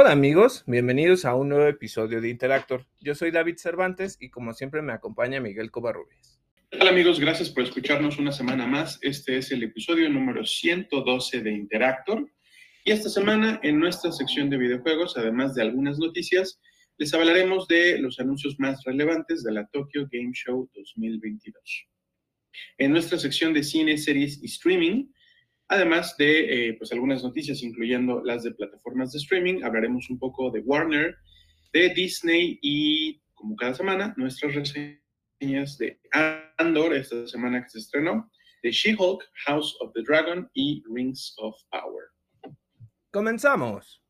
Hola amigos, bienvenidos a un nuevo episodio de Interactor. Yo soy David Cervantes y como siempre me acompaña Miguel Covarrubias. Hola amigos, gracias por escucharnos una semana más. Este es el episodio número 112 de Interactor. Y esta semana en nuestra sección de videojuegos, además de algunas noticias, les hablaremos de los anuncios más relevantes de la Tokyo Game Show 2022. En nuestra sección de cine, series y streaming, Además de eh, pues algunas noticias, incluyendo las de plataformas de streaming, hablaremos un poco de Warner, de Disney y, como cada semana, nuestras reseñas de Andor, esta semana que se estrenó, de She-Hulk, House of the Dragon y Rings of Power. Comenzamos.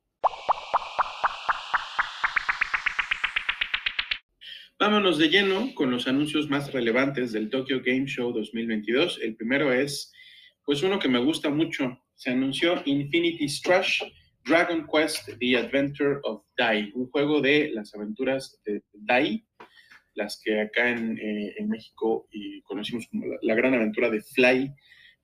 Vámonos de lleno con los anuncios más relevantes del Tokyo Game Show 2022. El primero es pues uno que me gusta mucho. Se anunció Infinity Strash Dragon Quest The Adventure of Dai, un juego de las aventuras de Dai, las que acá en, eh, México y conocimos como la, gran aventura de Fly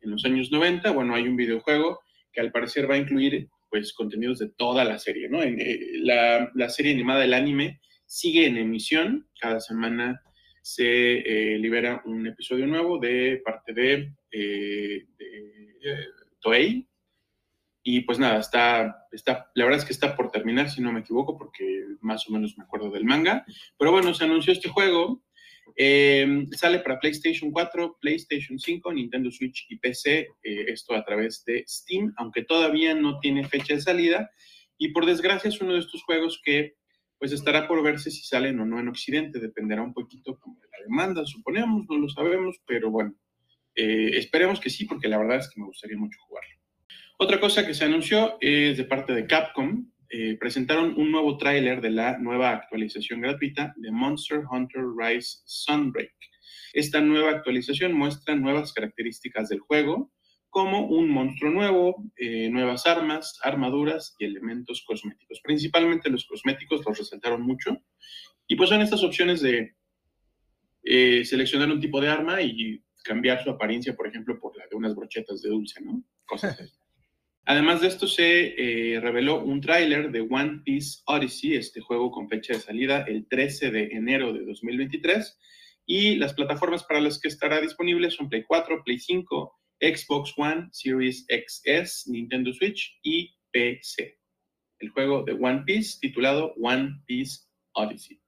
en los años 90. Bueno, hay un videojuego que al parecer va a incluir pues contenidos de toda la serie, ¿no? En, eh, la, la, serie animada del anime sigue en emisión, cada semana se eh, libera un episodio nuevo de parte de, eh, eh, Toei. Y pues nada, está, está, la verdad es que está por terminar, si no me equivoco, porque más o menos me acuerdo del manga. Pero bueno, se anunció este juego. sale para PlayStation 4, PlayStation 5, Nintendo Switch y PC. esto a través de Steam, aunque todavía no tiene fecha de salida. Y por desgracia es uno de estos juegos que pues estará por verse si salen o no en Occidente, dependerá un poquito como de la demanda, suponemos, no lo sabemos, pero bueno, eh, esperemos que sí, porque la verdad es que me gustaría mucho jugarlo. Otra cosa que se anunció es de parte de Capcom, eh, presentaron un nuevo tráiler de la nueva actualización gratuita de Monster Hunter Rise Sunbreak. Esta nueva actualización muestra nuevas características del juego, como un monstruo nuevo, eh, nuevas armas, armaduras y elementos cosméticos. Principalmente los cosméticos los resaltaron mucho. Y pues son estas opciones de eh, seleccionar un tipo de arma y cambiar su apariencia, por ejemplo, por la de unas brochetas de dulce, ¿no? Cosas así. Además de esto, se eh, reveló un tráiler de One Piece Odyssey, este juego con fecha de salida el 13 de enero de 2023. Y las plataformas para las que estará disponible son Play 4, Play 5, Xbox One, Series XS, Nintendo Switch y PC. El juego de One Piece titulado One Piece Odyssey.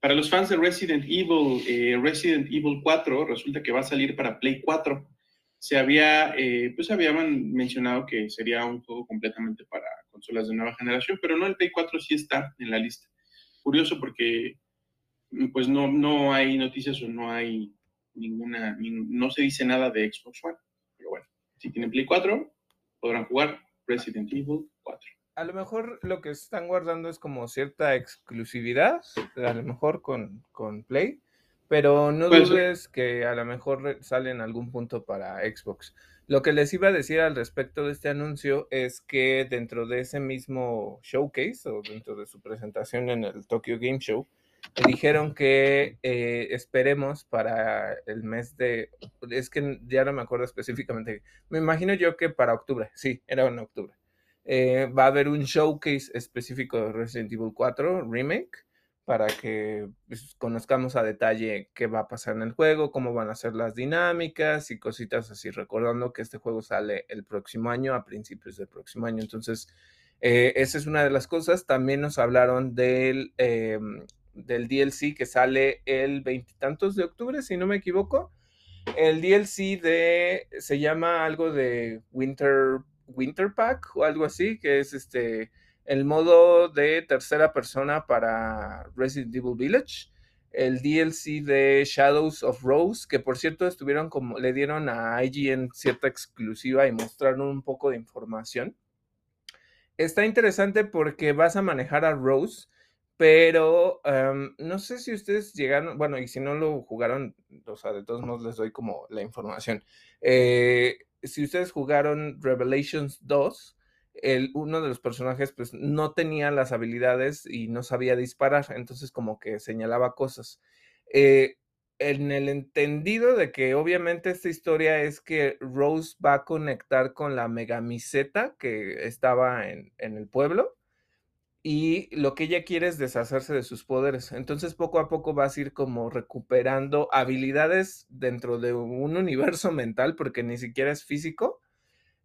Para los fans de Resident Evil, eh, Resident Evil 4 resulta que va a salir para Play 4. Se había, eh, pues habían mencionado que sería un juego completamente para consolas de nueva generación, pero no, el Play 4 sí está en la lista. Curioso porque pues no, no hay noticias o no hay ninguna, no se dice nada de Xbox One. Pero bueno, si tienen Play 4, podrán jugar Resident Evil 4. A lo mejor lo que están guardando es como cierta exclusividad, a lo mejor con, con Play, pero no dudes que a lo mejor sale en algún punto para Xbox. Lo que les iba a decir al respecto de este anuncio es que dentro de ese mismo showcase o dentro de su presentación en el Tokyo Game Show, dijeron que eh, esperemos para el mes de, es que ya no me acuerdo específicamente, me imagino yo que para octubre, sí, era en octubre, eh, va a haber un showcase específico de Resident Evil 4 Remake para que pues, conozcamos a detalle qué va a pasar en el juego, cómo van a ser las dinámicas y cositas así, recordando que este juego sale el próximo año, a principios del próximo año, entonces... Eh, esa es una de las cosas. También nos hablaron del em, del DLC que sale el veintitantos de octubre, si no me equivoco. El DLC de se llama algo de Winter Winter Pack o algo así, que es este el modo de tercera persona para Resident Evil Village. El DLC de Shadows of Rose, que por cierto estuvieron como le dieron a IGN cierta exclusiva y mostraron un poco de información. Está interesante porque vas a manejar a Rose pero em, no sé si ustedes llegaron, bueno, y si no lo jugaron, o sea, de todos modos les doy como la información. Eh, si ustedes jugaron Revelations 2, el, uno de los personajes pues no tenía las habilidades y no sabía disparar, entonces como que señalaba cosas. Eh, en el entendido de que obviamente esta historia es que Rose va a conectar con la megamiseta que estaba en, en el pueblo y lo que ella quiere es deshacerse de sus poderes. Entonces poco a poco vas a ir como recuperando habilidades dentro de un universo mental, porque ni siquiera es físico,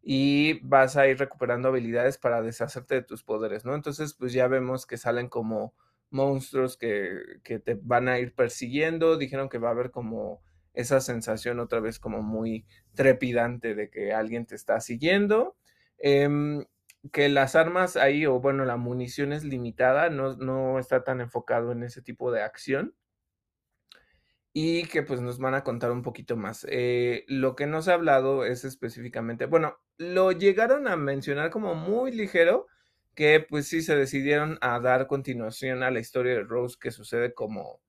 y vas a ir recuperando habilidades para deshacerte de tus poderes, ¿no? Entonces pues ya vemos que salen como monstruos que, que te van a ir persiguiendo, dijeron que va a haber como esa sensación otra vez como muy trepidante de que alguien te está siguiendo. Em, que las armas ahí, o bueno, la munición es limitada, no, no está tan enfocado en ese tipo de acción. Y que pues nos van a contar un poquito más. Eh, lo que nos ha hablado es específicamente, bueno, lo llegaron a mencionar como muy ligero, que pues sí se decidieron a dar continuación a la historia de Rose que sucede como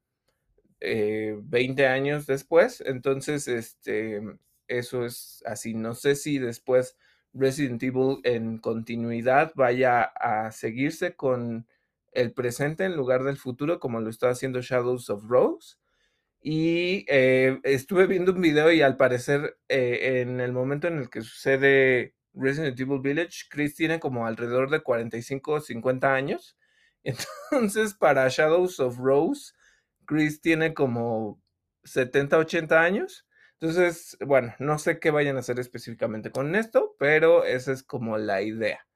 20 eh, años después. Entonces, este, eso es así. No sé si después Resident Evil en continuidad vaya a seguirse con el presente en lugar del futuro, como lo está haciendo Shadows of Rose. Y eh, estuve viendo un video y al parecer eh, en el momento en el que sucede Resident Evil Village, Chris tiene como alrededor de 45 o 50 años. Entonces, para Shadows of Rose, Chris tiene como 70, 80 años. Entonces, bueno, no sé qué vayan a hacer específicamente con esto, pero esa es como la idea.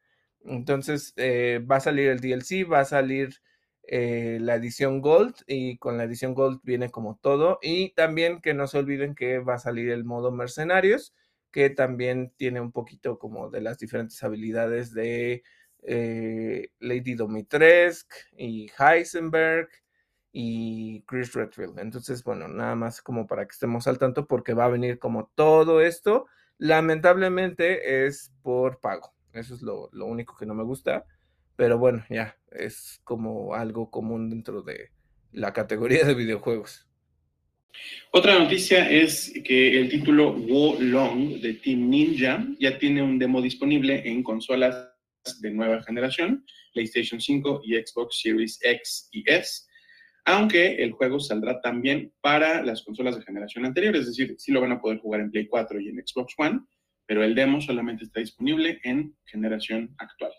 Entonces, eh, va a salir el DLC, va a salir eh, la edición Gold y con la edición Gold viene como todo. Y también que no se olviden que va a salir el modo Mercenarios, que también tiene un poquito como de las diferentes habilidades de eh, Lady Domitresque y Heisenberg y Chris Redfield. Entonces, bueno, nada más como para que estemos al tanto porque va a venir como todo esto. Lamentablemente es por pago. Eso es lo, único que no me gusta. Pero bueno, ya es como algo común dentro de la categoría de videojuegos. Otra noticia es que el título Wo Long de Team Ninja ya tiene un demo disponible en consolas de nueva generación, PlayStation 5 y Xbox Series X y S aunque el juego saldrá también para las consolas de generación anterior, es decir, sí lo van a poder jugar en Play 4 y en Xbox One, pero el demo solamente está disponible en generación actual.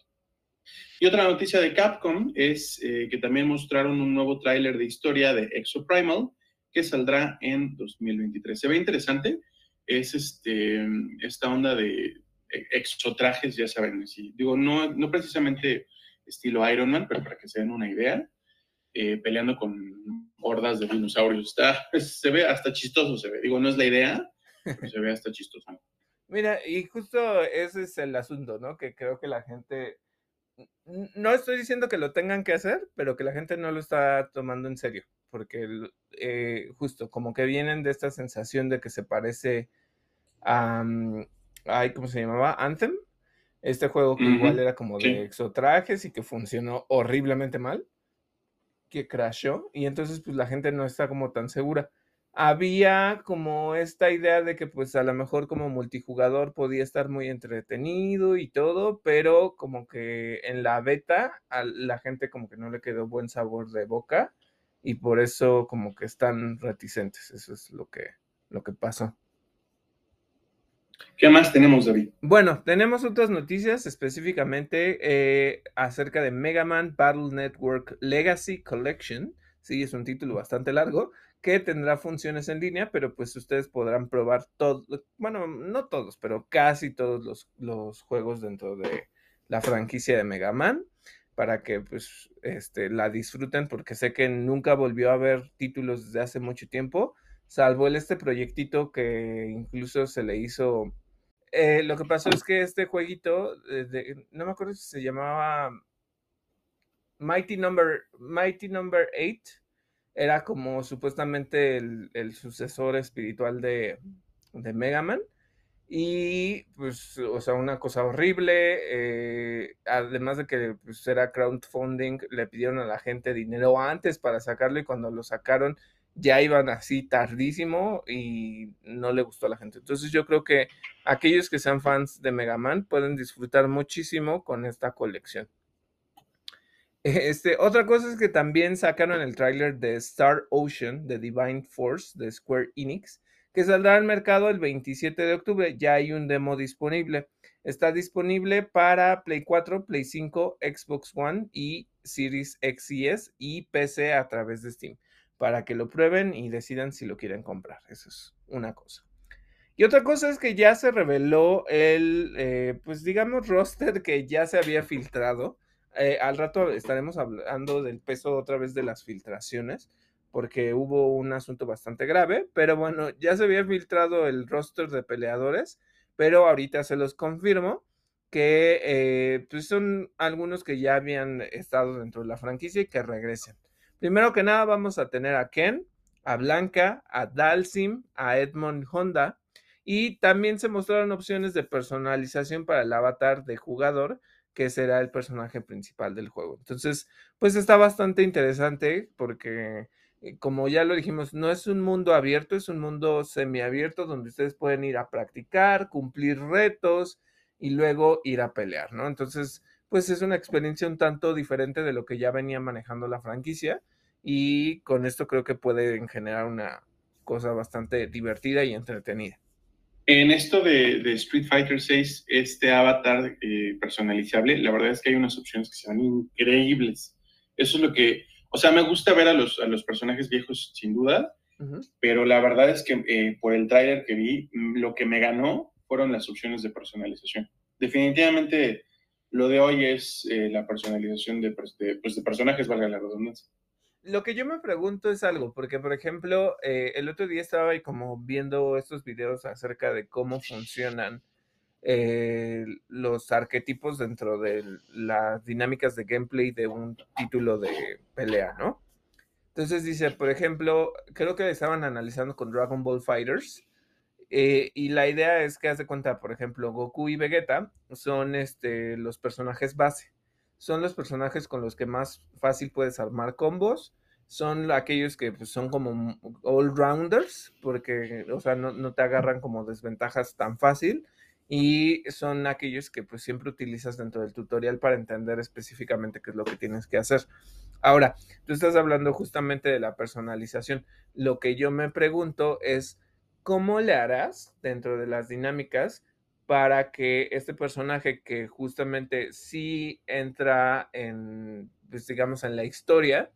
Y otra noticia de Capcom es eh, que también mostraron un nuevo tráiler de historia de Exoprimal que saldrá en 2023. Se ve interesante, es este, esta onda de exotrajes, ya saben, digo, no, no precisamente estilo Iron Man, pero para que se den una idea, eh, peleando con hordas de dinosaurios. Está, se ve hasta chistoso, se ve. Digo, no es la idea, pero se ve hasta chistoso. Mira, y justo ese es el asunto, ¿no? Que creo que la gente, no estoy diciendo que lo tengan que hacer, pero que la gente no lo está tomando en serio, porque eh, justo como que vienen de esta sensación de que se parece a, ay, ¿cómo se llamaba? Anthem, este juego que igual era como de exotrajes y que funcionó horriblemente mal que crashó y entonces pues la gente no está como tan segura. Había como esta idea de que pues a lo mejor como multijugador podía estar muy entretenido y todo, pero como que en la beta a la gente como que no le quedó buen sabor de boca y por eso como que están reticentes. Eso es lo que, lo que pasó. ¿Qué más tenemos, David? Bueno, tenemos otras noticias específicamente eh, acerca de Mega Man Battle Network Legacy Collection. Sí, es un título bastante largo que tendrá funciones en línea, pero pues ustedes podrán probar todo, bueno, no todos, pero casi todos los, los juegos dentro de la franquicia de Mega Man para que pues este, la disfruten porque sé que nunca volvió a haber títulos desde hace mucho tiempo salvo este proyectito que incluso se le hizo. Eh, lo que pasó es que este jueguito, eh, no me acuerdo si se llamaba Mighty Number, Mighty Number 8, era como supuestamente el, sucesor espiritual de, de, Mega Man. Y pues, o sea, una cosa horrible. Eh, además de que pues, era crowdfunding, le pidieron a la gente dinero antes para sacarlo y cuando lo sacaron ya iban así tardísimo y no le gustó a la gente. Entonces yo creo que aquellos que sean fans de Mega Man pueden disfrutar muchísimo con esta colección. Este, otra cosa es que también sacaron el tráiler de Star Ocean de Divine Force de Square Enix, que saldrá al mercado el 27 de octubre. Ya hay un demo disponible. Está disponible para Play 4, Play 5, Xbox One y Series X y S y PC a través de Steam para que lo prueben y decidan si lo quieren comprar. Eso es una cosa. Y otra cosa es que ya se reveló el, eh, pues digamos, roster que ya se había filtrado. Eh, al rato estaremos hablando del peso otra vez de las filtraciones, porque hubo un asunto bastante grave, pero bueno, ya se había filtrado el roster de peleadores, pero ahorita se los confirmo que eh, pues son algunos que ya habían estado dentro de la franquicia y que regresen. Primero que nada vamos a tener a Ken, a Blanca, a Dalsim, a Edmond Honda, y también se mostraron opciones de personalización para el avatar de jugador, que será el personaje principal del juego. Entonces, pues está bastante interesante porque, eh, como ya lo dijimos, no es un mundo abierto, es un mundo semiabierto donde ustedes pueden ir a practicar, cumplir retos y luego ir a pelear, ¿no? Entonces, pues es una experiencia un tanto diferente de lo que ya venía manejando la franquicia y con esto creo que puede generar una cosa bastante divertida y entretenida. En esto de, Street Fighter 6, este avatar eh, personalizable, la verdad es que hay unas opciones que van increíbles. Eso es lo que, o sea, me gusta ver a los, a los personajes viejos sin duda, pero la verdad es que eh, por el trailer que vi, mm, lo que me ganó fueron las opciones de personalización. Definitivamente lo de hoy es eh, la personalización de, pues, de personajes, valga la redundancia lo que yo me pregunto es algo, porque por ejemplo, eh, el otro día estaba ahí como viendo estos videos acerca de cómo funcionan eh, los arquetipos dentro de las dinámicas de gameplay de un título de pelea, ¿no? Entonces dice, por ejemplo, creo que estaban analizando con Dragon Ball Fighters. Eh, y la idea es que haz de cuenta, por ejemplo, Goku y Vegeta son este, los personajes base son los personajes con los que más fácil puedes armar combos. Son aquellos que pues, son como all-rounders, porque, o sea, no, te agarran como desventajas tan fácil. Y son aquellos que pues siempre utilizas dentro del tutorial para entender específicamente qué es lo que tienes que hacer. Ahora, tú estás hablando justamente de la personalización. Lo que yo me pregunto es, ¿cómo le harás dentro de las dinámicas para que este personaje que justamente sí entra en, pues, digamos, en la historia,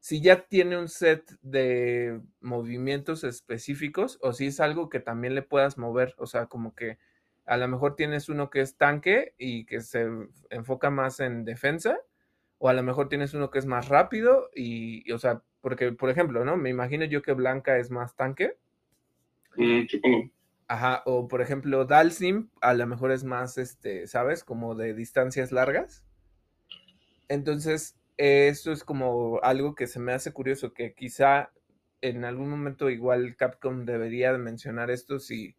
si ya tiene un set de movimientos específicos o si es algo que también le puedas mover, o sea, como que a lo mejor tienes uno que es tanque y que se enfoca más en defensa, o a lo mejor tienes uno que es más rápido y, o sea, porque, por ejemplo, ¿no? Me imagino yo que Blanca es más tanque. Supongo. Ajá, o por ejemplo, Dalsim a lo mejor es más, este, ¿sabes? Como de distancias largas. Entonces, eso es como algo que se me hace curioso, que quizá en algún momento igual Capcom debería de mencionar esto, si,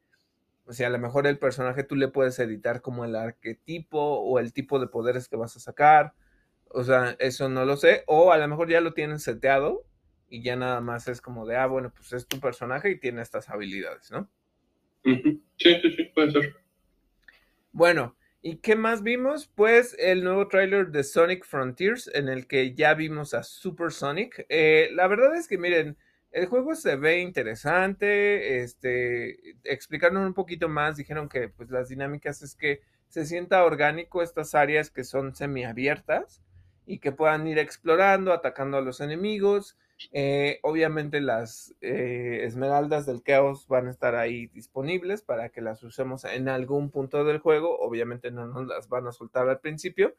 o sea, a lo mejor el personaje tú le puedes editar como el arquetipo o el tipo de poderes que vas a sacar, o sea, eso no lo sé, o a lo mejor ya lo tienen seteado y ya nada más es como de, ah, bueno, pues es tu personaje y tiene estas habilidades, ¿no? Sí, sí, sí, puede ser. Bueno, ¿y qué más vimos? Pues el nuevo tráiler de Sonic Frontiers, en el que ya vimos a Super Sonic. Eh, la verdad es que, miren, el juego se ve interesante. Este, explicaron un poquito más, dijeron que pues las dinámicas es que se sienta orgánico estas áreas que son semiabiertas y que puedan ir explorando, atacando a los enemigos. Eh, obviamente las eh, esmeraldas del caos van a estar ahí disponibles para que las usemos en algún punto del juego. Obviamente no nos las van a soltar al principio,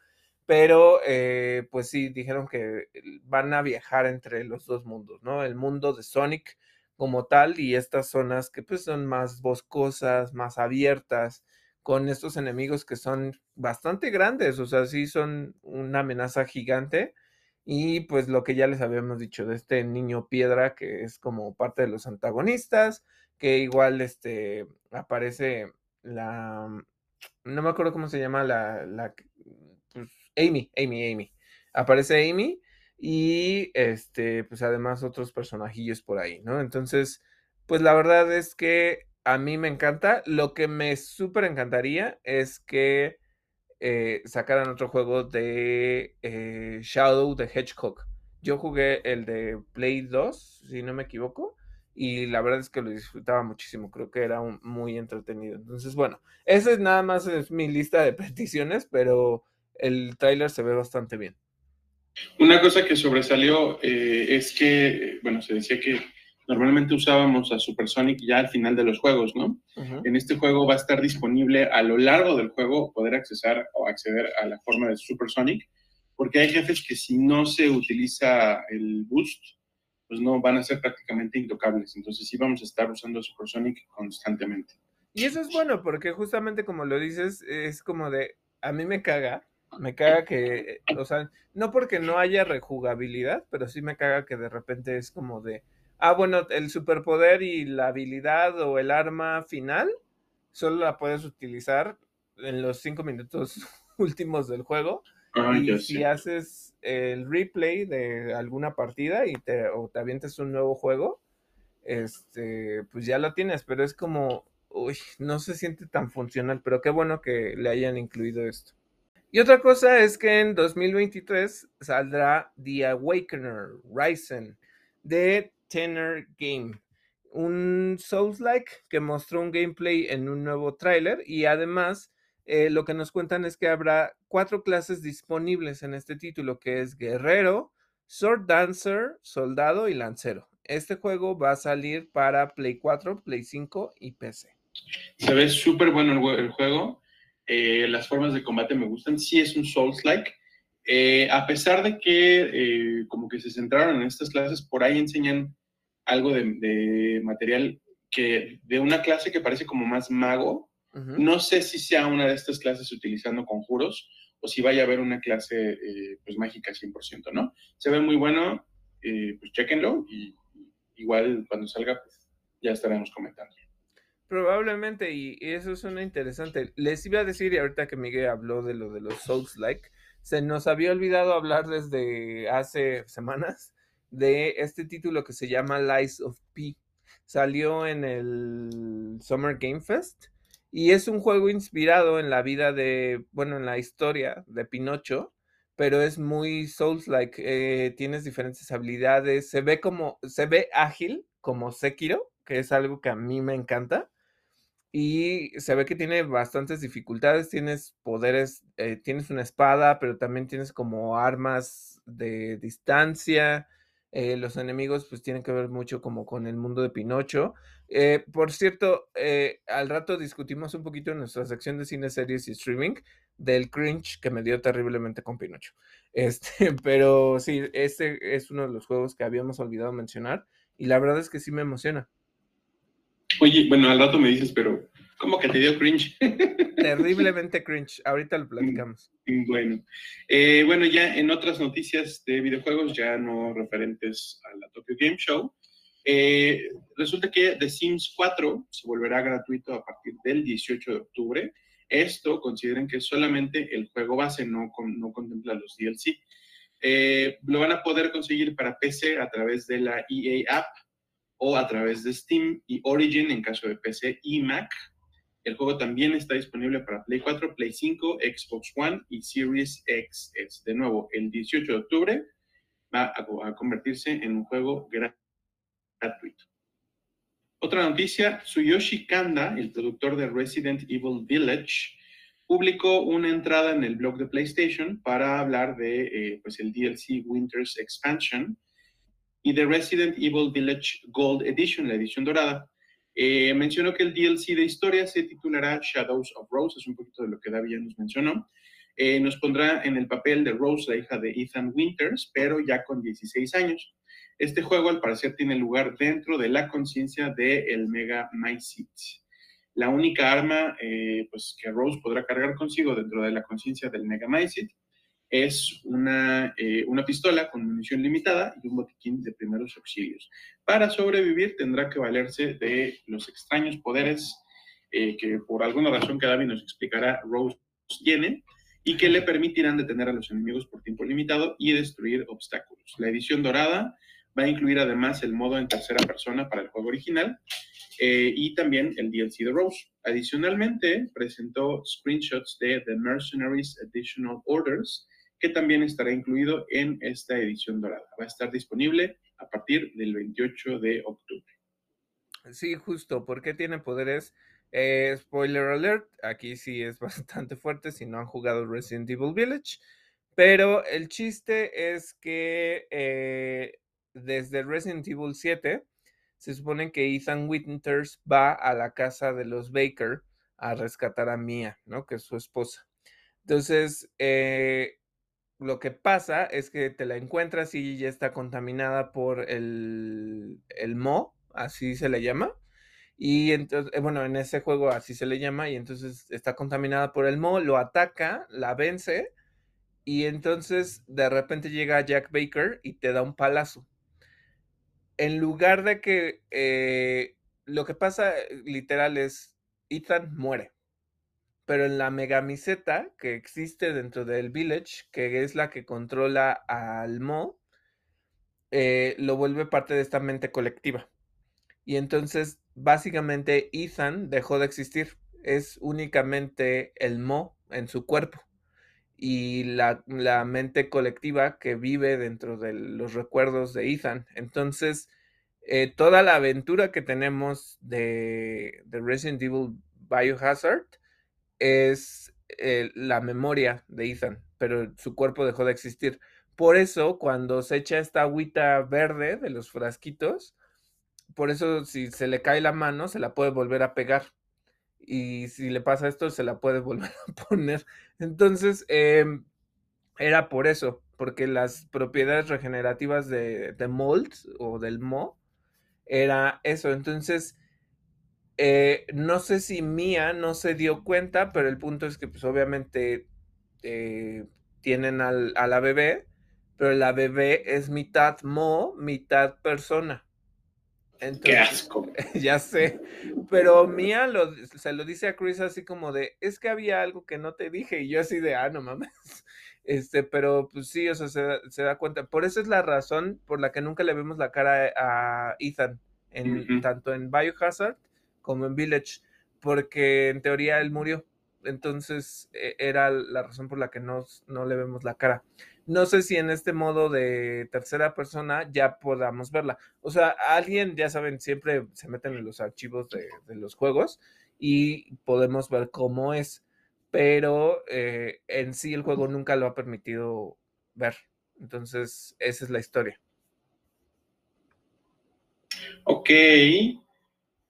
pero eh, pues sí, dijeron que van a viajar entre los dos mundos, ¿no? El mundo de Sonic como tal y estas zonas que pues son más boscosas, más abiertas, con estos enemigos que son bastante grandes, o sea, sí son una amenaza gigante y pues lo que ya les habíamos dicho de este niño piedra, que es como parte de los antagonistas, que igual este aparece la no me acuerdo cómo se llama la, la pues, Amy, Amy, Amy. Aparece Amy y este, pues además otros personajillos por ahí, ¿no? Entonces, pues la verdad es que a mí me encanta. Lo que me súper encantaría es que eh, sacaran otro juego de eh, Shadow the Hedgehog. Yo jugué el de Play 2, si no me equivoco, y la verdad es que lo disfrutaba muchísimo, creo que era muy entretenido. Entonces, bueno, esa es nada más es mi lista de peticiones, pero el tráiler se ve bastante bien. Una cosa que sobresalió eh, es que, bueno, se decía que normalmente usábamos a Supersonic ya al final de los juegos, ¿no? En este juego va a estar disponible a lo largo del juego poder accesar o acceder a la forma de Supersonic, porque hay jefes que si no se utiliza el boost, pues no van a ser prácticamente intocables. Entonces sí vamos a estar usando Supersonic constantemente. Y eso es bueno, porque justamente como lo dices, es como de, a mí me caga, me caga que, o sea, no porque no haya rejugabilidad, pero sí me caga que de repente es como de, ah, bueno, el superpoder y la habilidad o el arma final solo la puedes utilizar en los cinco minutos últimos del juego. y si haces el replay de alguna partida y te, o te avientes un nuevo juego, este, pues ya lo tienes, pero es como, uy, no se siente tan funcional, pero qué bueno que le hayan incluido esto. Y otra cosa es que en 2023 saldrá The Awakener Ryzen de Tenor Game, un Souls-like que mostró un gameplay en un nuevo tráiler y además eh, lo que nos cuentan es que habrá cuatro clases disponibles en este título, que es Guerrero, Sword Dancer, Soldado y Lancero. Este juego va a salir para Play 4, Play 5 y PC. Se ve súper bueno el, juego. Eh, las formas de combate me gustan. Sí es un Souls-like. Eh, a pesar de que como que se centraron en estas clases, por ahí enseñan algo de, material que de una clase que parece como más mago. No sé si sea una de estas clases utilizando conjuros o si vaya a haber una clase eh, pues mágica 100%, ¿no? Se ve muy bueno, eh, pues chequenlo y, igual cuando salga pues ya estaremos comentando. Probablemente, y eso es una interesante. Les iba a decir, y ahorita que Miguel habló de lo de los Souls-like, se nos había olvidado hablar desde hace semanas de este título que se llama Lies of P. Salió en el Summer Game Fest y es un juego inspirado en la vida de, bueno, en la historia de Pinocho, pero es muy Souls-like. Eh, tienes diferentes habilidades, se ve como, se ve ágil como Sekiro, que es algo que a mí me encanta. Y se ve que tiene bastantes dificultades, tienes poderes, eh, tienes una espada, pero también tienes como armas de distancia, eh, los enemigos pues tienen que ver mucho como con el mundo de Pinocho. Eh, por cierto, eh, al rato discutimos un poquito en nuestra sección de cine, series y streaming del cringe que me dio terriblemente con Pinocho. Este, pero sí, este es uno de los juegos que habíamos olvidado mencionar y la verdad es que sí me emociona. Oye, bueno, al rato me dices, pero ¿cómo que te dio cringe? Terriblemente cringe. Ahorita lo platicamos. Mm, bueno, eh, bueno, ya en otras noticias de videojuegos, ya no referentes a la Tokyo Game Show, eh, resulta que The Sims 4 se volverá gratuito a partir del 18 de octubre. Esto consideren que solamente el juego base no, no contempla los DLC. Eh, lo van a poder conseguir para PC a través de la EA App o a través de Steam y Origin en caso de PC y Mac. El juego también está disponible para Play 4, Play 5, Xbox One y Series X. De nuevo, el 18 de octubre va a, convertirse en un juego gratuito. Otra noticia, Tsuyoshi Kanda, el productor de Resident Evil Village, publicó una entrada en el blog de PlayStation para hablar de eh, pues el DLC Winter's Expansion, y de Resident Evil Village Gold Edition, la edición dorada. Eh, mencionó que el DLC de historia se titulará Shadows of Rose, es un poquito de lo que David ya nos mencionó. Eh, nos pondrá en el papel de Rose, la hija de Ethan Winters, pero ya con 16 años. Este juego, al parecer, tiene lugar dentro de la conciencia del el Mega Mycete. La única arma eh, pues, que Rose podrá cargar consigo dentro de la conciencia del Mega Mycete es una, eh, una pistola con munición limitada y un botiquín de primeros auxilios. Para sobrevivir tendrá que valerse de los extraños poderes eh, que por alguna razón que nos explicará Rose tiene y que le permitirán detener a los enemigos por tiempo limitado y destruir obstáculos. La edición dorada va a incluir además el modo en tercera persona para el juego original eh, y también el DLC de Rose. Adicionalmente, presentó screenshots de The Mercenaries Additional Orders, que también estará incluido en esta edición dorada. Va a estar disponible a partir del 28 de octubre. Sí, justo, ¿por qué tiene poderes? Eh, spoiler alert, aquí sí es bastante fuerte si no han jugado Resident Evil Village, pero el chiste es que eh, desde Resident Evil 7 se supone que Ethan Winters va a la casa de los Baker a rescatar a Mia, ¿no? Que es su esposa. Entonces, eh, lo que pasa es que te la encuentras y ya está contaminada por el, el Mo, así se le llama. Y entonces, eh, bueno, en ese juego así se le llama, y entonces está contaminada por el Mo, lo ataca, la vence, y entonces de repente llega Jack Baker y te da un palazo. En lugar de que eh, lo que pasa eh, literal es Ethan muere. Pero en la megamiseta que existe dentro del village, que es la que controla al Mo, eh, lo vuelve parte de esta mente colectiva. Y entonces, básicamente, Ethan dejó de existir. Es únicamente el Mo en su cuerpo. Y la, la mente colectiva que vive dentro de los recuerdos de Ethan. Entonces, eh, toda la aventura que tenemos de, de Resident Evil Biohazard es eh, la memoria de Ethan, pero su cuerpo dejó de existir. Por eso, cuando se echa esta agüita verde de los frasquitos, por eso si se le cae la mano, se la puede volver a pegar. Y si le pasa esto, se la puede volver a poner. Entonces, eh, era por eso, porque las propiedades regenerativas de, de Mold o del Mo era eso. Entonces, eh, no sé si Mía no se dio cuenta, pero el punto es que pues obviamente eh, tienen al, a la bebé, pero la bebé es mitad mo, mitad persona. Entonces, Qué asco. ya sé, pero Mía lo, se lo dice a Chris así como de, es que había algo que no te dije, y yo así de, ah, no mames. Este, pero pues sí, o sea, se, se da cuenta. Por eso es la razón por la que nunca le vemos la cara a Ethan, en, uh -huh. tanto en Biohazard como en Village, porque en teoría él murió. Entonces e, era la razón por la que no, no, le vemos la cara. No sé si en este modo de tercera persona ya podamos verla. O sea, alguien, ya saben, siempre se meten en los archivos de, los juegos y podemos ver cómo es, pero eh, en sí el juego nunca lo ha permitido ver. Entonces, esa es la historia. Ok,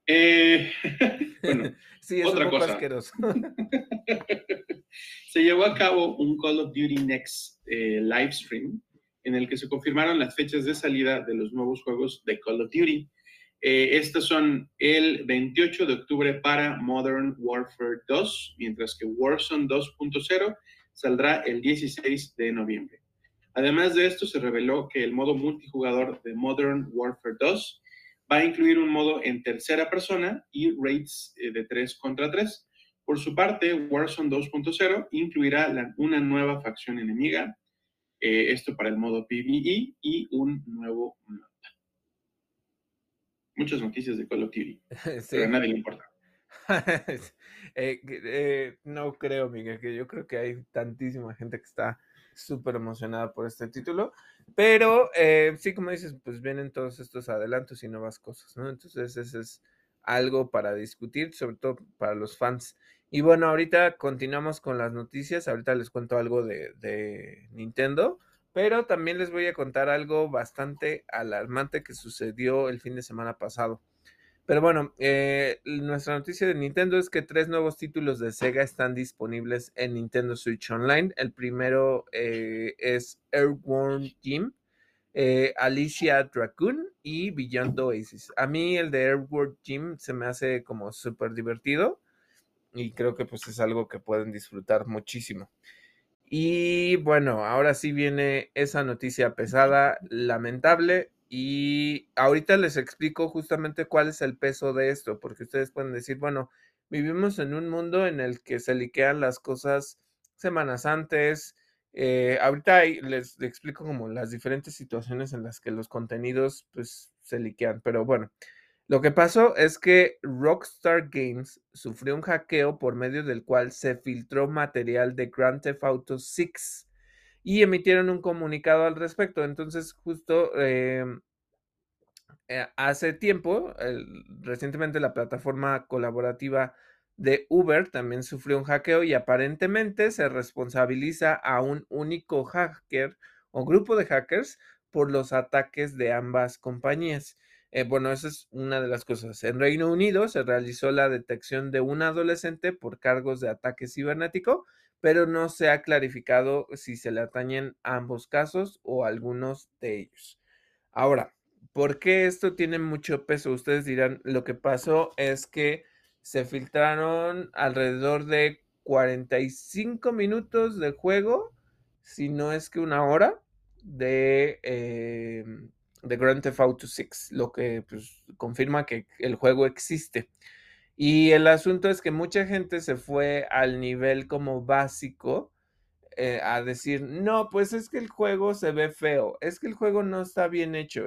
eh, bueno, sí, es otra un poco cosa. asqueroso. se llevó a cabo un Call of Duty Next eh, live stream en el que se confirmaron las fechas de salida de los nuevos juegos de Call of Duty. Eh, estas son el 28 de octubre para Modern Warfare 2, mientras que Warzone 2.0 saldrá el 16 de noviembre. Además de esto, se reveló que el modo multijugador de Modern Warfare 2 va a incluir un modo en tercera persona y raids eh, de 3 contra 3. Por su parte, Warzone 2.0 incluirá la, una nueva facción enemiga, eh, esto para el modo PvE y un nuevo mapa. Muchas noticias de Call of Duty, sí. pero a nadie le importa. eh, eh, no creo, Miguel, que yo creo que hay tantísima gente que está súper emocionada por este título, pero eh, sí, como dices, pues vienen todos estos adelantos y nuevas cosas, ¿no? Entonces, ese es algo para discutir, sobre todo para los fans. Y bueno, ahorita continuamos con las noticias, ahorita les cuento algo de, de Nintendo, pero también les voy a contar algo bastante alarmante que sucedió el fin de semana pasado. Pero bueno, eh, nuestra noticia de Nintendo es que tres nuevos títulos de Sega están disponibles en Nintendo Switch Online. El primero eh, es Airworm Jim, eh, Alicia Dracoon y Beyond Oasis. A mí el de Airworm Jim se me hace como súper divertido y creo que pues es algo que pueden disfrutar muchísimo. Y bueno, ahora sí viene esa noticia pesada, lamentable. Y ahorita les explico justamente cuál es el peso de esto, porque ustedes pueden decir, bueno, vivimos en un mundo en el que se liquean las cosas semanas antes. Eh, ahorita les, explico como las diferentes situaciones en las que los contenidos pues se liquean, pero bueno. Lo que pasó es que Rockstar Games sufrió un hackeo por medio del cual se filtró material de Grand Theft Auto 6 y emitieron un comunicado al respecto. Entonces, justo eh, eh, hace tiempo, recientemente la plataforma colaborativa de Uber también sufrió un hackeo y aparentemente se responsabiliza a un único hacker o grupo de hackers por los ataques de ambas compañías. Eh, bueno, esa es una de las cosas. En Reino Unido se realizó la detección de un adolescente por cargos de ataque cibernético, pero no se ha clarificado si se le atañen ambos casos o algunos de ellos. Ahora, ¿por qué esto tiene mucho peso? Ustedes dirán, lo que pasó es que se filtraron alrededor de 45 minutos de juego, si no es que una hora, de, eh, de Grand Theft Auto 6, lo que pues, confirma que el juego existe. Y el asunto es que mucha gente se fue al nivel como básico eh, a decir, no, pues es que el juego se ve feo, es que el juego no está bien hecho.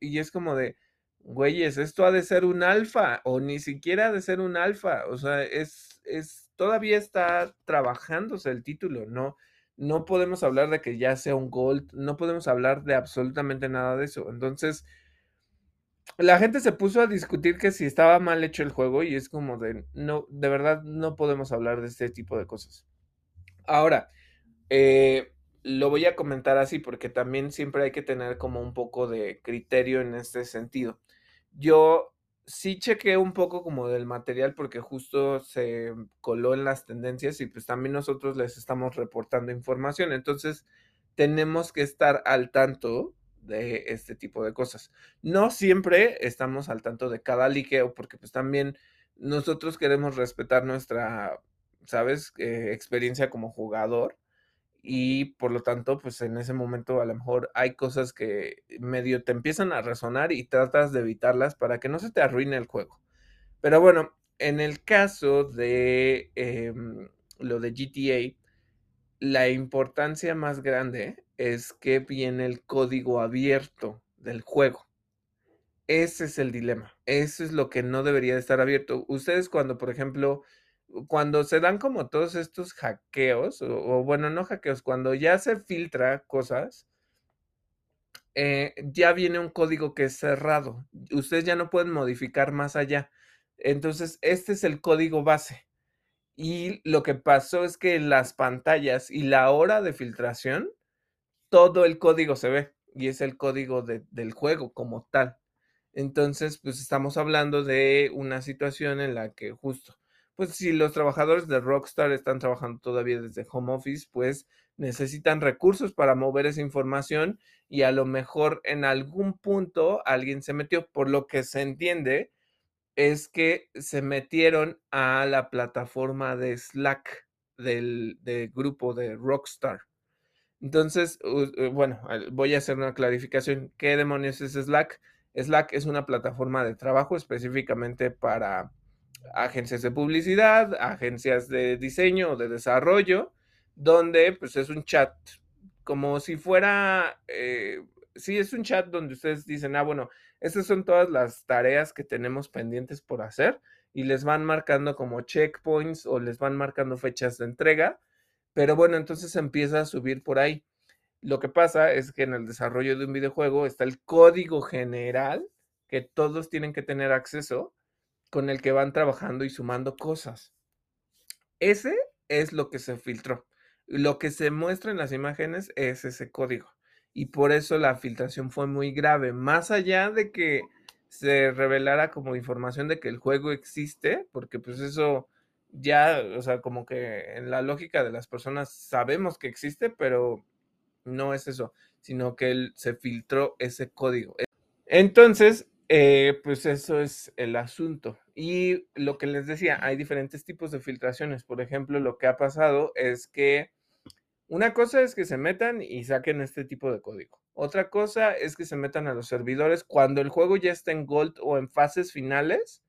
y es como de, güeyes, esto ha de ser un alfa o ni siquiera ha de ser un alfa. O sea, es, es, todavía está trabajándose el título, ¿no? No podemos hablar de que ya sea un gold, no podemos hablar de absolutamente nada de eso. Entonces, la gente se puso a discutir que si estaba mal hecho el juego y es como de, no, de verdad no podemos hablar de este tipo de cosas. Ahora, eh, lo voy a comentar así porque también siempre hay que tener como un poco de criterio en este sentido. Yo sí chequé un poco como del material porque justo se coló en las tendencias y pues también nosotros les estamos reportando información. Entonces, tenemos que estar al tanto de este tipo de cosas. No siempre estamos al tanto de cada liqueo, porque pues también nosotros queremos respetar nuestra, ¿sabes?, eh, experiencia como jugador. Y por lo tanto, pues en ese momento a lo mejor hay cosas que medio te empiezan a resonar y tratas de evitarlas para que no se te arruine el juego. Pero bueno, en el caso de em, lo de GTA, la importancia más grande es que viene el código abierto del juego. Ese es el dilema. Eso es lo que no debería de estar abierto. Ustedes cuando, por ejemplo, cuando se dan como todos estos hackeos, o, bueno, no hackeos, cuando ya se filtra cosas, eh, ya viene un código que es cerrado. Ustedes ya no pueden modificar más allá. Entonces, este es el código base. Y lo que pasó es que las pantallas y la hora de filtración, todo el código se ve y es el código del juego como tal. Entonces, pues estamos hablando de una situación en la que justo, pues si los trabajadores de Rockstar están trabajando todavía desde home office, pues necesitan recursos para mover esa información y a lo mejor en algún punto alguien se metió, por lo que se entiende es que se metieron a la plataforma de Slack del, grupo de Rockstar. Entonces, bueno, voy a hacer una clarificación. ¿Qué demonios es Slack? Slack es una plataforma de trabajo específicamente para agencias de publicidad, agencias de diseño o de desarrollo, donde pues es un chat como si fuera, eh, sí, es un chat donde ustedes dicen, ah, bueno, esas son todas las tareas que tenemos pendientes por hacer y les van marcando como checkpoints o les van marcando fechas de entrega. Pero bueno, entonces empieza a subir por ahí. Lo que pasa es que en el desarrollo de un videojuego está el código general que todos tienen que tener acceso con el que van trabajando y sumando cosas. Ese es lo que se filtró. Lo que se muestra en las imágenes es ese código y por eso la filtración fue muy grave. Más allá de que se revelara como información de que el juego existe, porque pues eso ya, o sea, como que en la lógica de las personas sabemos que existe, pero no es eso, sino que él se filtró ese código. Entonces, eh, pues eso es el asunto. Y lo que les decía, hay diferentes tipos de filtraciones. Por ejemplo, lo que ha pasado es que una cosa es que se metan y saquen este tipo de código. Otra cosa es que se metan a los servidores cuando el juego ya está en Gold o en fases finales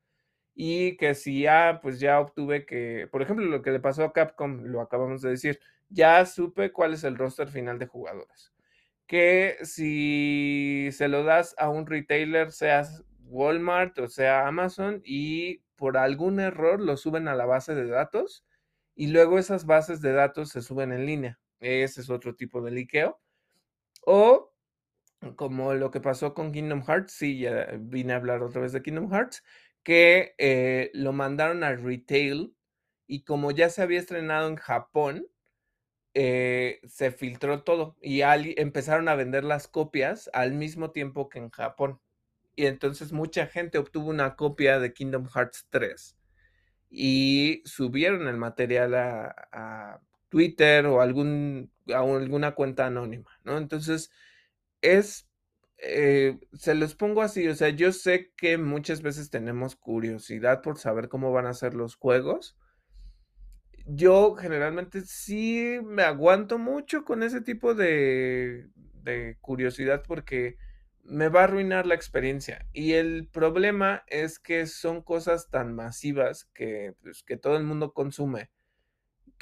y que si ya, pues ya obtuve que, por ejemplo, lo que le pasó a Capcom, lo acabamos de decir, ya supe cuál es el roster final de jugadores. Que si se lo das a un retailer, sea Walmart o sea Amazon, y por algún error lo suben a la base de datos, y luego esas bases de datos se suben en línea ese es otro tipo de liqueo. O como lo que pasó con Kingdom Hearts, sí, ya vine a hablar otra vez de Kingdom Hearts, que eh, lo mandaron a retail y como ya se había estrenado en Japón, eh, se filtró todo y empezaron a vender las copias al mismo tiempo que en Japón. Y entonces mucha gente obtuvo una copia de Kingdom Hearts 3 y subieron el material a, Twitter o algún, alguna cuenta anónima, ¿no? Entonces, es, eh, se los pongo así, o sea, yo sé que muchas veces tenemos curiosidad por saber cómo van a ser los juegos, yo generalmente sí me aguanto mucho con ese tipo de, curiosidad porque me va a arruinar la experiencia. Y el problema es que son cosas tan masivas que, pues, que todo el mundo consume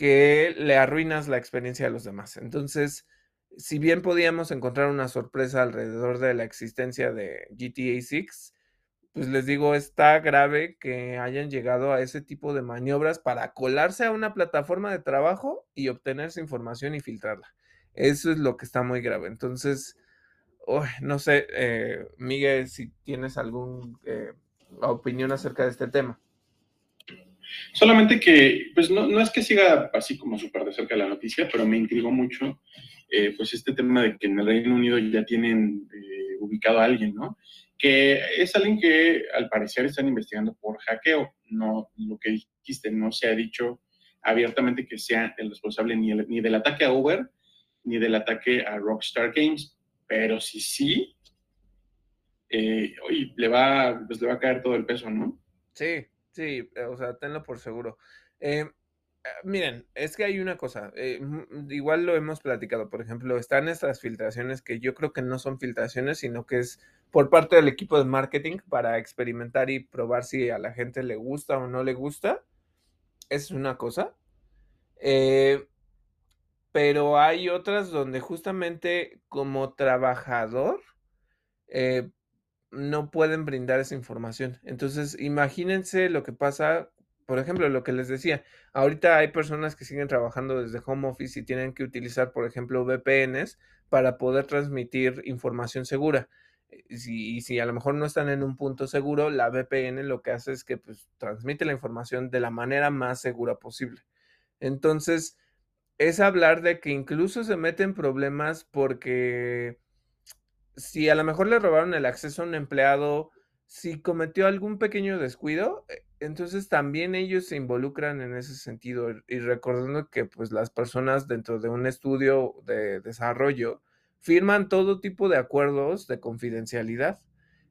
que le arruinas la experiencia a los demás. Entonces, si bien podíamos encontrar una sorpresa alrededor de la existencia de GTA 6, pues les digo, está grave que hayan llegado a ese tipo de maniobras para colarse a una plataforma de trabajo y obtener esa información y filtrarla. Eso es lo que está muy grave. Entonces, no sé, eh, Miguel, si tienes alguna eh, opinión acerca de este tema. Solamente que, pues no, no es que siga así como súper de cerca la noticia, pero me intrigó mucho, eh, pues este tema de que en el Reino Unido ya tienen ubicado a alguien, ¿no? que es alguien que al parecer están investigando por hackeo. No, lo que dijiste, no se ha dicho abiertamente que sea el responsable ni, ni del ataque a Uber ni del ataque a Rockstar Games, pero si sí, eh, le va, pues le va a caer todo el peso, ¿no? Sí, sí, o sea, tenlo por seguro. Eh, miren, es que hay una cosa, eh, igual lo hemos platicado, por ejemplo, están estas filtraciones que yo creo que no son filtraciones, sino que es por parte del equipo de marketing para experimentar y probar si a la gente le gusta o no le gusta. Es una cosa. Eh, pero hay otras donde justamente como trabajador eh, no pueden brindar esa información. Entonces, imagínense lo que pasa, por ejemplo, lo que les decía, ahorita hay personas que siguen trabajando desde home office y tienen que utilizar, por ejemplo, VPNs para poder transmitir información segura si, si a lo mejor no están en un punto seguro, la VPN lo que hace es que pues, transmite la información de la manera más segura posible. Entonces, es hablar de que incluso se meten problemas porque si a lo mejor le robaron el acceso a un empleado, si cometió algún pequeño descuido, eh, entonces también ellos se involucran en ese sentido y recordando que pues las personas dentro de un estudio de desarrollo firman todo tipo de acuerdos de confidencialidad.